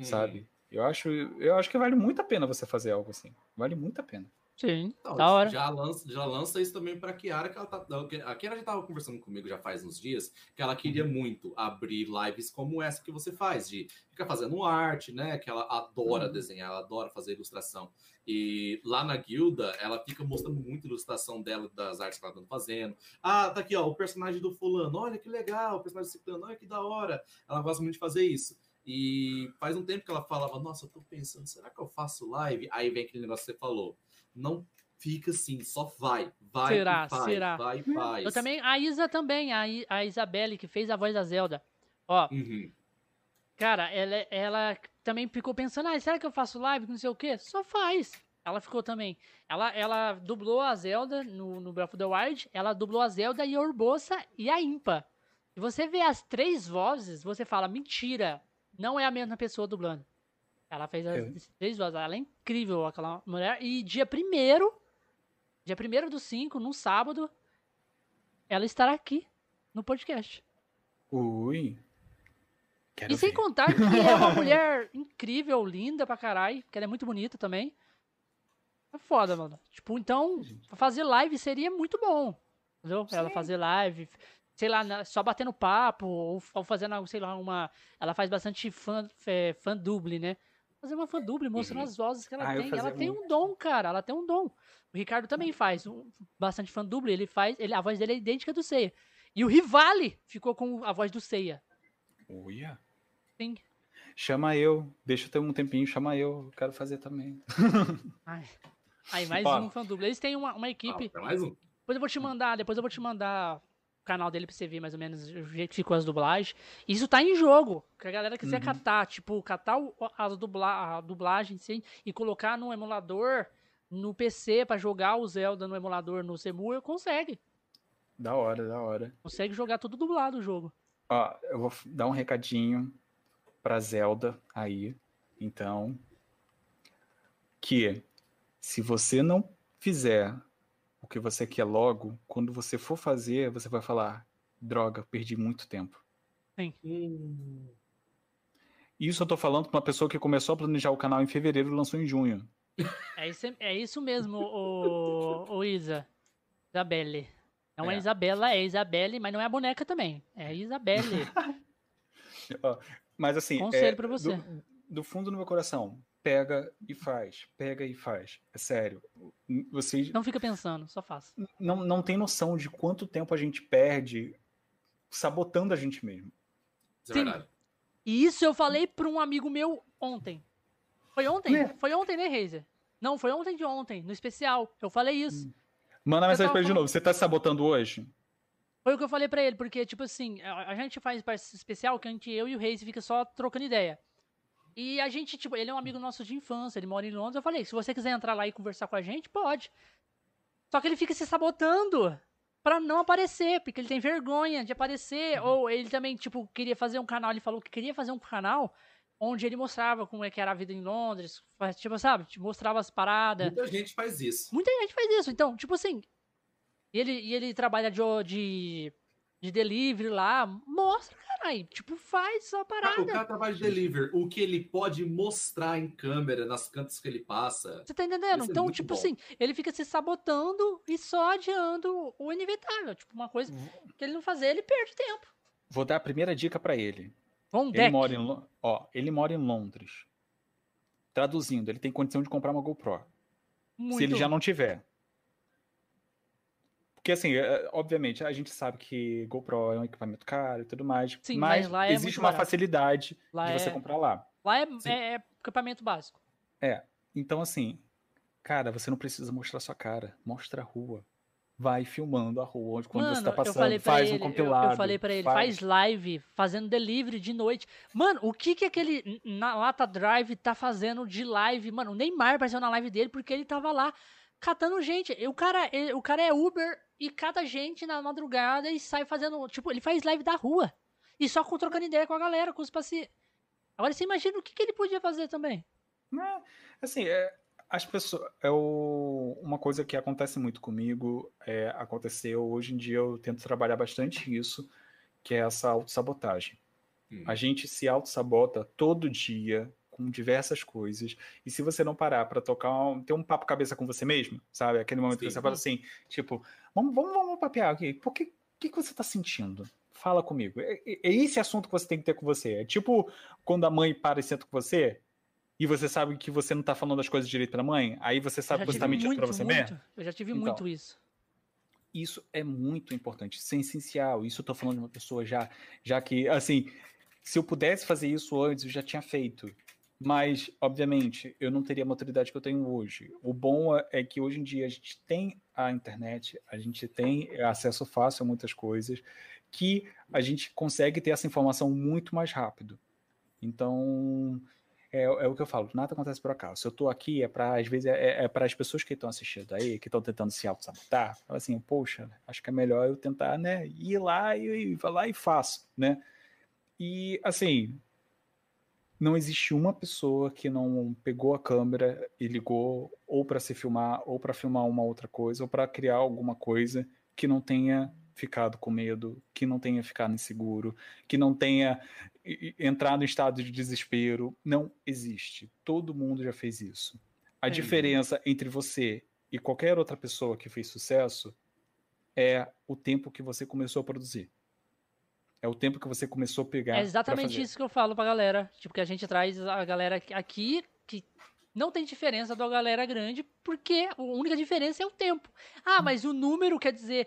sabe? Eu acho, eu acho que vale muito a pena você fazer algo assim. Vale muito a pena. Sim, Não, da hora. Já lança, já lança isso também para a Kiara, que ela tá. A Kiara já estava conversando comigo já faz uns dias, que ela queria uhum. muito abrir lives como essa que você faz, de ficar fazendo arte, né? Que ela adora uhum. desenhar, ela adora fazer ilustração. E lá na guilda, ela fica mostrando muita ilustração dela, das artes que ela tá fazendo. Ah, tá aqui, ó, o personagem do fulano, olha que legal, o personagem do ciclano, olha que da hora. Ela gosta muito de fazer isso. E faz um tempo que ela falava, nossa, eu tô pensando, será que eu faço live? Aí vem aquele negócio que você falou não fica assim, só vai, vai será, faz, será? vai faz. Eu também, a Isa também, a, a Isabelle, que fez a voz da Zelda, ó, uhum. cara, ela, ela também ficou pensando, ah, será que eu faço live, não sei o quê? Só faz. Ela ficou também. Ela, ela dublou a Zelda no, no Breath of the Wild, ela dublou a Zelda e a Urbosa e a Impa. E você vê as três vozes, você fala, mentira, não é a mesma pessoa dublando. Ela fez as três vozes. Ela é incrível, aquela mulher. E dia primeiro, dia primeiro do 5, num sábado, ela estará aqui no podcast. Ui. Quero e sem ver. contar que é uma [LAUGHS] mulher incrível, linda pra caralho, que ela é muito bonita também. É foda, mano. Tipo, então, fazer live seria muito bom. Entendeu? Sim. Ela fazer live, sei lá, só batendo papo, ou, ou fazendo, sei lá, uma. Ela faz bastante fã, é, fã duble, né? Fazer uma fã duble, mostrando uhum. as vozes que ela ah, tem. Ela tem um dom, cara. Ela tem um dom. O Ricardo também faz um, bastante fã duble. Ele faz. Ele, a voz dele é idêntica do Seiya. E o Rivale ficou com a voz do Seiya. Uia. Sim. Chama eu. Deixa eu ter um tempinho, chama eu. Quero fazer também. [LAUGHS] Ai. Aí, mais um fã duble. Eles têm uma, uma equipe. Ah, mais um. Depois eu vou te mandar, depois eu vou te mandar canal dele pra você ver mais ou menos o jeito que ficou as dublagens. Isso tá em jogo. Que a galera quiser uhum. catar, tipo, catar a, dubla, a dublagem sim, e colocar no emulador no PC para jogar o Zelda no emulador no Semu, consegue. Da hora, da hora. Consegue jogar tudo dublado o jogo. Ó, eu vou dar um recadinho pra Zelda aí, então. Que se você não fizer o que você quer logo, quando você for fazer, você vai falar: droga, perdi muito tempo. Sim. Hum. Isso eu tô falando para uma pessoa que começou a planejar o canal em fevereiro e lançou em junho. É isso, é isso mesmo, o, o Isa. Isabelle. Não é. é Isabela, é Isabelle, mas não é a boneca também. É Isabelle. [LAUGHS] mas assim. Conselho é, pra você. Do, do fundo do meu coração, pega e faz, pega e faz. É sério. Vocês não fica pensando, só faz. Não, não tem noção de quanto tempo a gente perde sabotando a gente mesmo. Isso é Sim. verdade. E isso eu falei para um amigo meu ontem. Foi ontem? É. Foi ontem, né, Reiser? Não, foi ontem de ontem, no especial. Eu falei isso. Hum. Manda mensagem pra ele de novo. Você tá sabotando hoje? Foi o que eu falei para ele, porque, tipo assim, a, a gente faz parte especial que a gente, eu e o Reis fica só trocando ideia. E a gente, tipo, ele é um amigo nosso de infância, ele mora em Londres. Eu falei, se você quiser entrar lá e conversar com a gente, pode. Só que ele fica se sabotando para não aparecer, porque ele tem vergonha de aparecer. Uhum. Ou ele também, tipo, queria fazer um canal, ele falou que queria fazer um canal onde ele mostrava como é que era a vida em Londres, tipo, sabe, mostrava as paradas. Muita gente faz isso. Muita gente faz isso. Então, tipo assim, ele, e ele trabalha de, de, de delivery lá, mostra, Aí, tipo, faz só a parada. O cara trabalha de delivery, o que ele pode mostrar em câmera, nas cantas que ele passa. Você tá entendendo? É então, tipo bom. assim, ele fica se sabotando e só adiando o inevitável. Tipo, uma coisa que ele não fazer, ele perde tempo. Vou dar a primeira dica para ele. Um ele mora em, ó, ele mora em Londres. Traduzindo, ele tem condição de comprar uma GoPro. Muito. Se ele já não tiver. Porque, assim, é, obviamente, a gente sabe que GoPro é um equipamento caro e tudo mais. Sim, mas, mas é existe uma barato. facilidade lá de você é... comprar lá. Lá é, é, é, equipamento básico. É. Então, assim, cara, você não precisa mostrar sua cara. Mostra a rua. Vai filmando a rua, onde quando Mano, você tá passando, faz ele, um compilado. Eu, eu falei pra ele, faz... faz... live, fazendo delivery de noite. Mano, o que que aquele na Lata Drive tá fazendo de live? Mano, o Neymar apareceu na live dele porque ele tava lá catando gente. O cara, ele, o cara é Uber e cata gente na madrugada e sai fazendo. Tipo, ele faz live da rua. E só com, trocando ideia com a galera, com os pacientes. Agora você imagina o que, que ele podia fazer também. É, assim, é, as pessoas. É o, uma coisa que acontece muito comigo, é, aconteceu, hoje em dia eu tento trabalhar bastante isso, que é essa autossabotagem. Hum. A gente se autossabota todo dia com diversas coisas. E se você não parar para tocar, um, ter um papo cabeça com você mesmo, sabe? Aquele momento Sim. que você fala assim, tipo, vamos, vamos, vamos papear aqui. Por que, que, que você está sentindo? Fala comigo. É, é, é esse assunto que você tem que ter com você. É tipo quando a mãe para e senta com você e você sabe que você não tá falando as coisas direito pra mãe, aí você sabe que você tá mentindo pra você muito, mesmo. Eu já tive então, muito isso. Isso é muito importante, isso é essencial. Isso eu tô falando de uma pessoa já, já que, assim, se eu pudesse fazer isso antes, eu já tinha feito. Mas, obviamente, eu não teria a maturidade que eu tenho hoje. O bom é que hoje em dia a gente tem a internet, a gente tem acesso fácil a muitas coisas, que a gente consegue ter essa informação muito mais rápido. Então, é, é, o que eu falo, nada acontece por acaso. Se eu tô aqui, é para às vezes, é, é para as pessoas que estão assistindo aí, que estão tentando se auto-sabotar, assim, poxa, acho que é melhor eu tentar, né, ir lá e, e lá e faço, né? E, assim, não existe uma pessoa que não pegou a câmera e ligou ou para se filmar, ou para filmar uma outra coisa, ou para criar alguma coisa que não tenha ficado com medo, que não tenha ficado inseguro, que não tenha entrado em estado de desespero. Não existe. Todo mundo já fez isso. A é. diferença entre você e qualquer outra pessoa que fez sucesso é o tempo que você começou a produzir. É o tempo que você começou a pegar. É exatamente isso que eu falo pra galera. Tipo, que a gente traz a galera aqui que não tem diferença da galera grande, porque a única diferença é o tempo. Ah, mas o número quer dizer.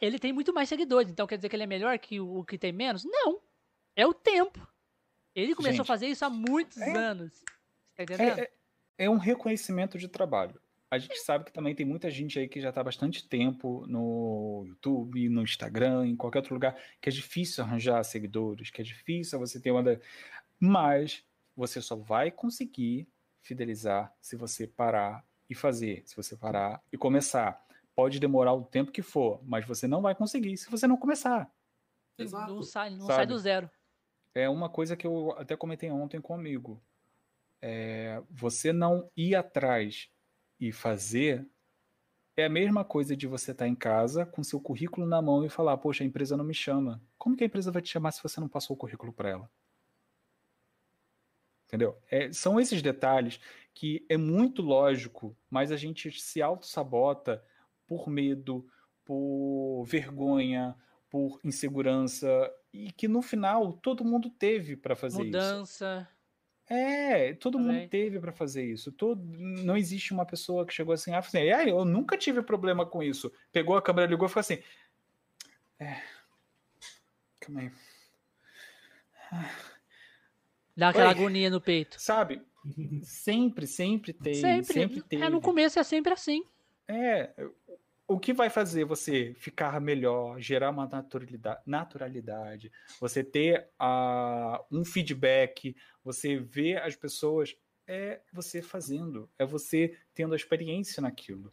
Ele tem muito mais seguidores, então quer dizer que ele é melhor que o que tem menos? Não. É o tempo. Ele começou gente, a fazer isso há muitos é, anos. Tá entendendo? É, é, é um reconhecimento de trabalho a gente sabe que também tem muita gente aí que já está há bastante tempo no YouTube, no Instagram, em qualquer outro lugar, que é difícil arranjar seguidores, que é difícil você ter uma. Mas você só vai conseguir fidelizar se você parar e fazer, se você parar e começar. Pode demorar o tempo que for, mas você não vai conseguir se você não começar. Exato. Não sai, não sai do zero. É uma coisa que eu até comentei ontem comigo. É, você não ir atrás e fazer é a mesma coisa de você estar tá em casa com seu currículo na mão e falar: Poxa, a empresa não me chama. Como que a empresa vai te chamar se você não passou o currículo para ela? Entendeu? É, são esses detalhes que é muito lógico, mas a gente se auto-sabota por medo, por vergonha, por insegurança, e que no final todo mundo teve para fazer Mudança. isso. Mudança. É, todo Também. mundo teve para fazer isso. Todo, não existe uma pessoa que chegou assim, ah, assim, ah, eu nunca tive problema com isso. Pegou a câmera, ligou e falou assim, é, calma aí. Dá aquela Oi. agonia no peito. Sabe? Sempre, sempre tem. Sempre. sempre teve. É, no começo é sempre assim. É, o que vai fazer você ficar melhor, gerar uma naturalidade, naturalidade você ter uh, um feedback, você ver as pessoas, é você fazendo, é você tendo a experiência naquilo,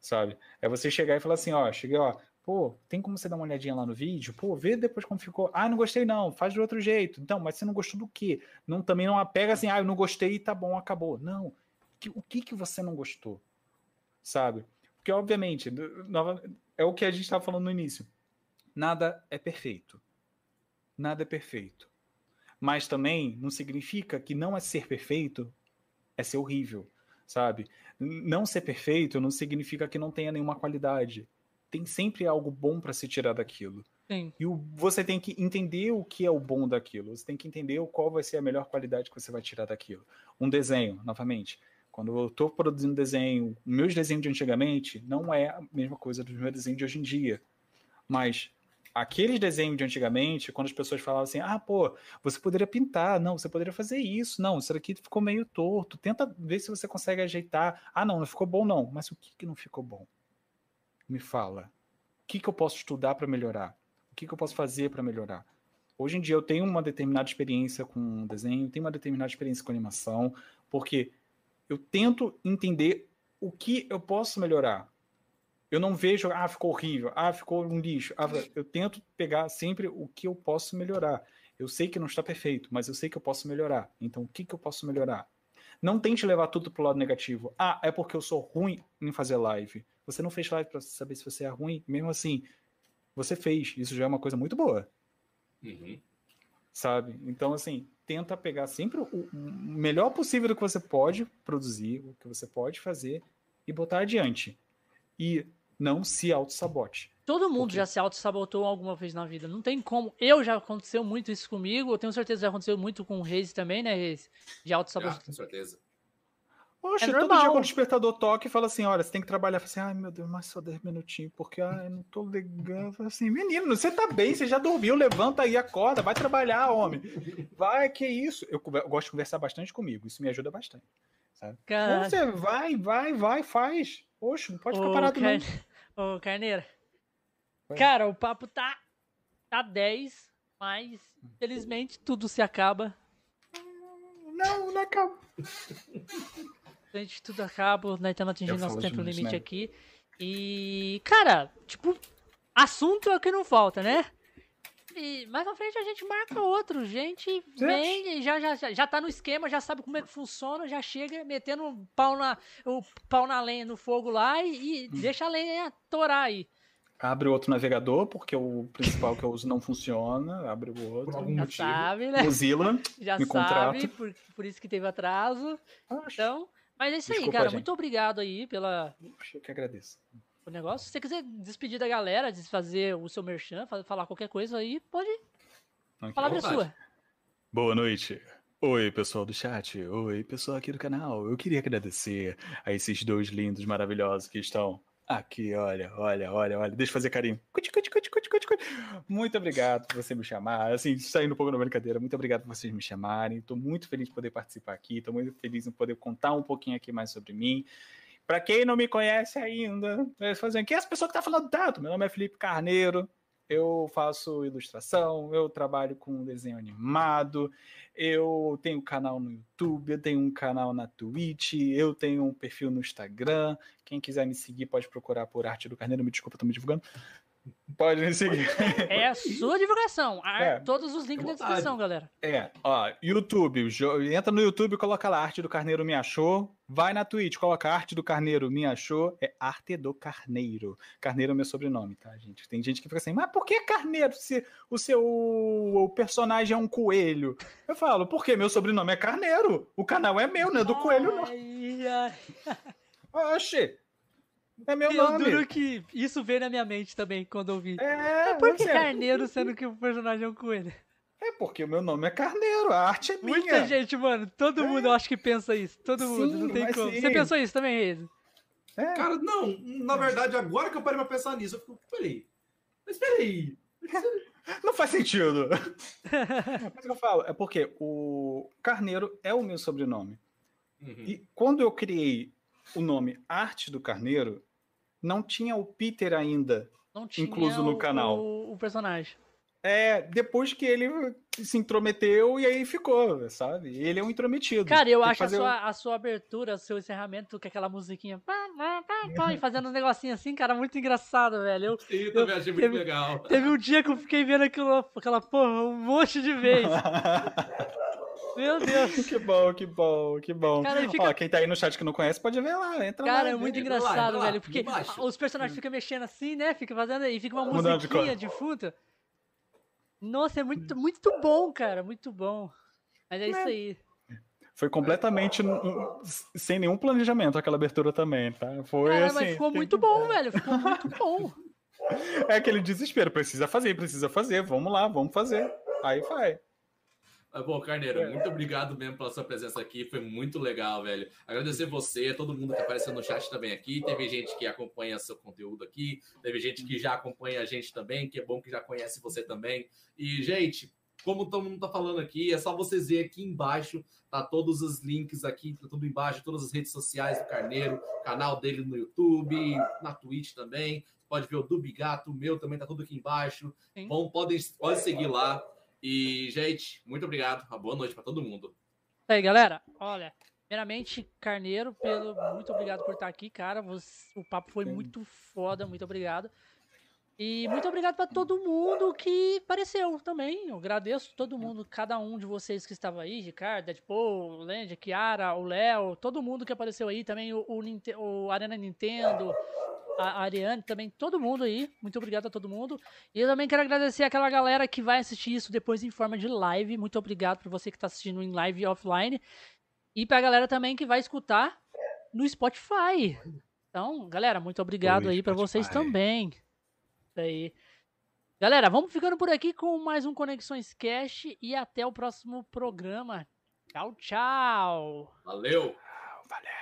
sabe? É você chegar e falar assim, ó, cheguei, ó, pô, tem como você dar uma olhadinha lá no vídeo? Pô, vê depois como ficou. Ah, não gostei não, faz de outro jeito. Então, mas você não gostou do quê? Não, também não apega assim, ah, eu não gostei tá bom, acabou. Não. O que que você não gostou? Sabe? Porque, obviamente, é o que a gente estava falando no início. Nada é perfeito. Nada é perfeito. Mas também não significa que não é ser perfeito é ser horrível, sabe? Não ser perfeito não significa que não tenha nenhuma qualidade. Tem sempre algo bom para se tirar daquilo. Sim. E o, você tem que entender o que é o bom daquilo. Você tem que entender qual vai ser a melhor qualidade que você vai tirar daquilo. Um desenho, novamente. Quando eu estou produzindo desenho, meus desenhos de antigamente não é a mesma coisa dos meus desenhos de hoje em dia. Mas aqueles desenhos de antigamente, quando as pessoas falavam assim, ah, pô, você poderia pintar, não, você poderia fazer isso, não, isso aqui ficou meio torto, tenta ver se você consegue ajeitar. Ah, não, não ficou bom, não. Mas o que, que não ficou bom? Me fala. O que, que eu posso estudar para melhorar? O que, que eu posso fazer para melhorar? Hoje em dia eu tenho uma determinada experiência com desenho, tenho uma determinada experiência com animação, porque eu tento entender o que eu posso melhorar. Eu não vejo, ah, ficou horrível, ah, ficou um lixo. Ah, eu tento pegar sempre o que eu posso melhorar. Eu sei que não está perfeito, mas eu sei que eu posso melhorar. Então, o que, que eu posso melhorar? Não tente levar tudo para o lado negativo. Ah, é porque eu sou ruim em fazer live. Você não fez live para saber se você é ruim. Mesmo assim, você fez. Isso já é uma coisa muito boa. Uhum. sabe? Então, assim, tenta pegar sempre o melhor possível do que você pode produzir, o que você pode fazer e botar adiante. E não se auto-sabote. Todo mundo já se auto-sabotou alguma vez na vida. Não tem como. Eu já aconteceu muito isso comigo. Eu tenho certeza que já aconteceu muito com o Reis também, né, Reis? De auto-sabotar. com certeza. Poxa, é todo normal. dia quando o despertador toca e fala assim, olha, você tem que trabalhar. Fala assim, ai meu Deus, mais só 10 minutinhos, porque ai, eu não tô legal. Fala assim, menino, você tá bem, você já dormiu, levanta aí, acorda, vai trabalhar, homem. Vai, que isso. Eu, eu gosto de conversar bastante comigo, isso me ajuda bastante. Sabe? Você vai, vai, vai, faz. Poxa, não pode ficar Ô, parado car... não. Ô, Carneira. Cara, o papo tá, tá 10, mas infelizmente tudo se acaba. Não, não acaba. Gente, tudo acaba, nós estamos atingindo nosso tempo limite né? aqui. E, cara, tipo, assunto é o que não falta, né? E mais pra frente a gente marca outro. Gente vem, já, já, já tá no esquema, já sabe como é que funciona, já chega metendo o pau na, o pau na lenha, no fogo lá e, e hum. deixa a lenha torar aí. Abre outro navegador, porque o principal que eu uso não funciona. Abre o outro. Por já motivo. sabe, né? Mozilla, já me sabe, por, por isso que teve atraso. Então, mas é isso Desculpa, aí, cara. Gente. Muito obrigado aí pela. Eu que agradeço. O negócio. Se você quiser despedir da galera, desfazer o seu merchan, falar qualquer coisa aí, pode. A palavra é sua. Boa noite. Oi, pessoal do chat. Oi, pessoal aqui do canal. Eu queria agradecer a esses dois lindos, maravilhosos que estão Aqui, olha, olha, olha, olha. Deixa eu fazer carinho. Muito obrigado por você me chamar. Assim, saindo um pouco da brincadeira, muito obrigado por vocês me chamarem. Estou muito feliz de poder participar aqui. Estou muito feliz em poder contar um pouquinho aqui mais sobre mim. Para quem não me conhece ainda, fazendo quem é essa pessoa que está falando tanto? Meu nome é Felipe Carneiro. Eu faço ilustração, eu trabalho com desenho animado, eu tenho canal no YouTube, eu tenho um canal na Twitch, eu tenho um perfil no Instagram. Quem quiser me seguir pode procurar por Arte do Carneiro. Me desculpa, estou me divulgando. Pode me seguir. É a sua divulgação. É. Todos os links na descrição, galera. É, ó, YouTube. Entra no YouTube, coloca lá Arte do Carneiro Me Achou. Vai na Twitch, coloca Arte do Carneiro Me Achou. É Arte do Carneiro. Carneiro é meu sobrenome, tá, gente? Tem gente que fica assim, mas por que Carneiro se o seu o personagem é um coelho? Eu falo, porque meu sobrenome é Carneiro. O canal é meu, não é do ai, coelho, não. Ai. Oxê, é meu eu nome. duro que isso veio na minha mente também quando eu vi. É, é por que é. Carneiro, [LAUGHS] sendo que o personagem é um coelho? É porque o meu nome é Carneiro, a arte é minha. Muita gente, mano, todo é. mundo eu acho que pensa isso. Todo sim, mundo, não tem como. Sim. Você pensou isso também, Reis? É. Cara, não, na verdade, agora que eu parei pra pensar nisso, eu fico, peraí. Mas peraí. [LAUGHS] Não faz sentido. [LAUGHS] Mas o que eu falo é porque o Carneiro é o meu sobrenome. Uhum. E quando eu criei o nome Arte do Carneiro, não tinha o Peter ainda incluso no canal. O, o, personagem. É, depois que ele se intrometeu e aí ficou, sabe? Ele é um intrometido. Cara, eu acho a sua, o... a sua abertura, o seu encerramento com aquela musiquinha pá, pá, pá, e fazendo um negocinho assim, cara, muito engraçado, velho. Eu, Sim, eu também achei muito teve, legal. Teve um dia que eu fiquei vendo aquilo, aquela porra um monte de vezes. [LAUGHS] Meu Deus. [LAUGHS] que bom, que bom, que bom. Cara, fica... Ó, quem tá aí no chat que não conhece, pode ver lá, entra Cara, lá. é muito engraçado, lá, velho, porque os personagens ficam mexendo assim, né? Fica fazendo e fica uma Mudando musiquinha de, de fundo. Nossa, é muito, muito bom, cara, muito bom. Mas é, é. isso aí. Foi completamente sem nenhum planejamento aquela abertura também, tá? Foi cara, assim. Mas ficou muito bom, velho. Ficou muito bom. [LAUGHS] É aquele desespero, precisa fazer, precisa fazer, vamos lá, vamos fazer. Aí vai. Ah, bom, Carneiro, é. muito obrigado mesmo pela sua presença aqui. Foi muito legal, velho. Agradecer você, todo mundo que apareceu no chat também aqui. Teve gente que acompanha seu conteúdo aqui, teve gente que já acompanha a gente também, que é bom que já conhece você também. E, gente, como todo mundo tá falando aqui, é só vocês verem aqui embaixo, tá todos os links aqui, tá tudo embaixo, todas as redes sociais do Carneiro, canal dele no YouTube, na Twitch também. Pode ver o do Bigato, o meu também tá tudo aqui embaixo. Bom, podem, podem seguir lá. E, gente, muito obrigado. Uma boa noite para todo mundo. E aí, galera, olha, primeiramente, Carneiro, pelo, muito obrigado por estar aqui, cara. Você, o papo foi muito foda, muito obrigado. E muito obrigado para todo mundo que apareceu também. Eu agradeço todo mundo, cada um de vocês que estava aí, Ricardo, Deadpool, Land, Kiara, o Léo, todo mundo que apareceu aí, também o, o, o Arena Nintendo, a Ariane também, todo mundo aí. Muito obrigado a todo mundo. E eu também quero agradecer aquela galera que vai assistir isso depois em forma de live. Muito obrigado por você que está assistindo em live e offline. E pra galera também que vai escutar no Spotify. Então, galera, muito obrigado Oi, aí para vocês também. Isso aí. Galera, vamos ficando por aqui com mais um Conexões Cash e até o próximo programa. Tchau, tchau. Valeu! Valeu.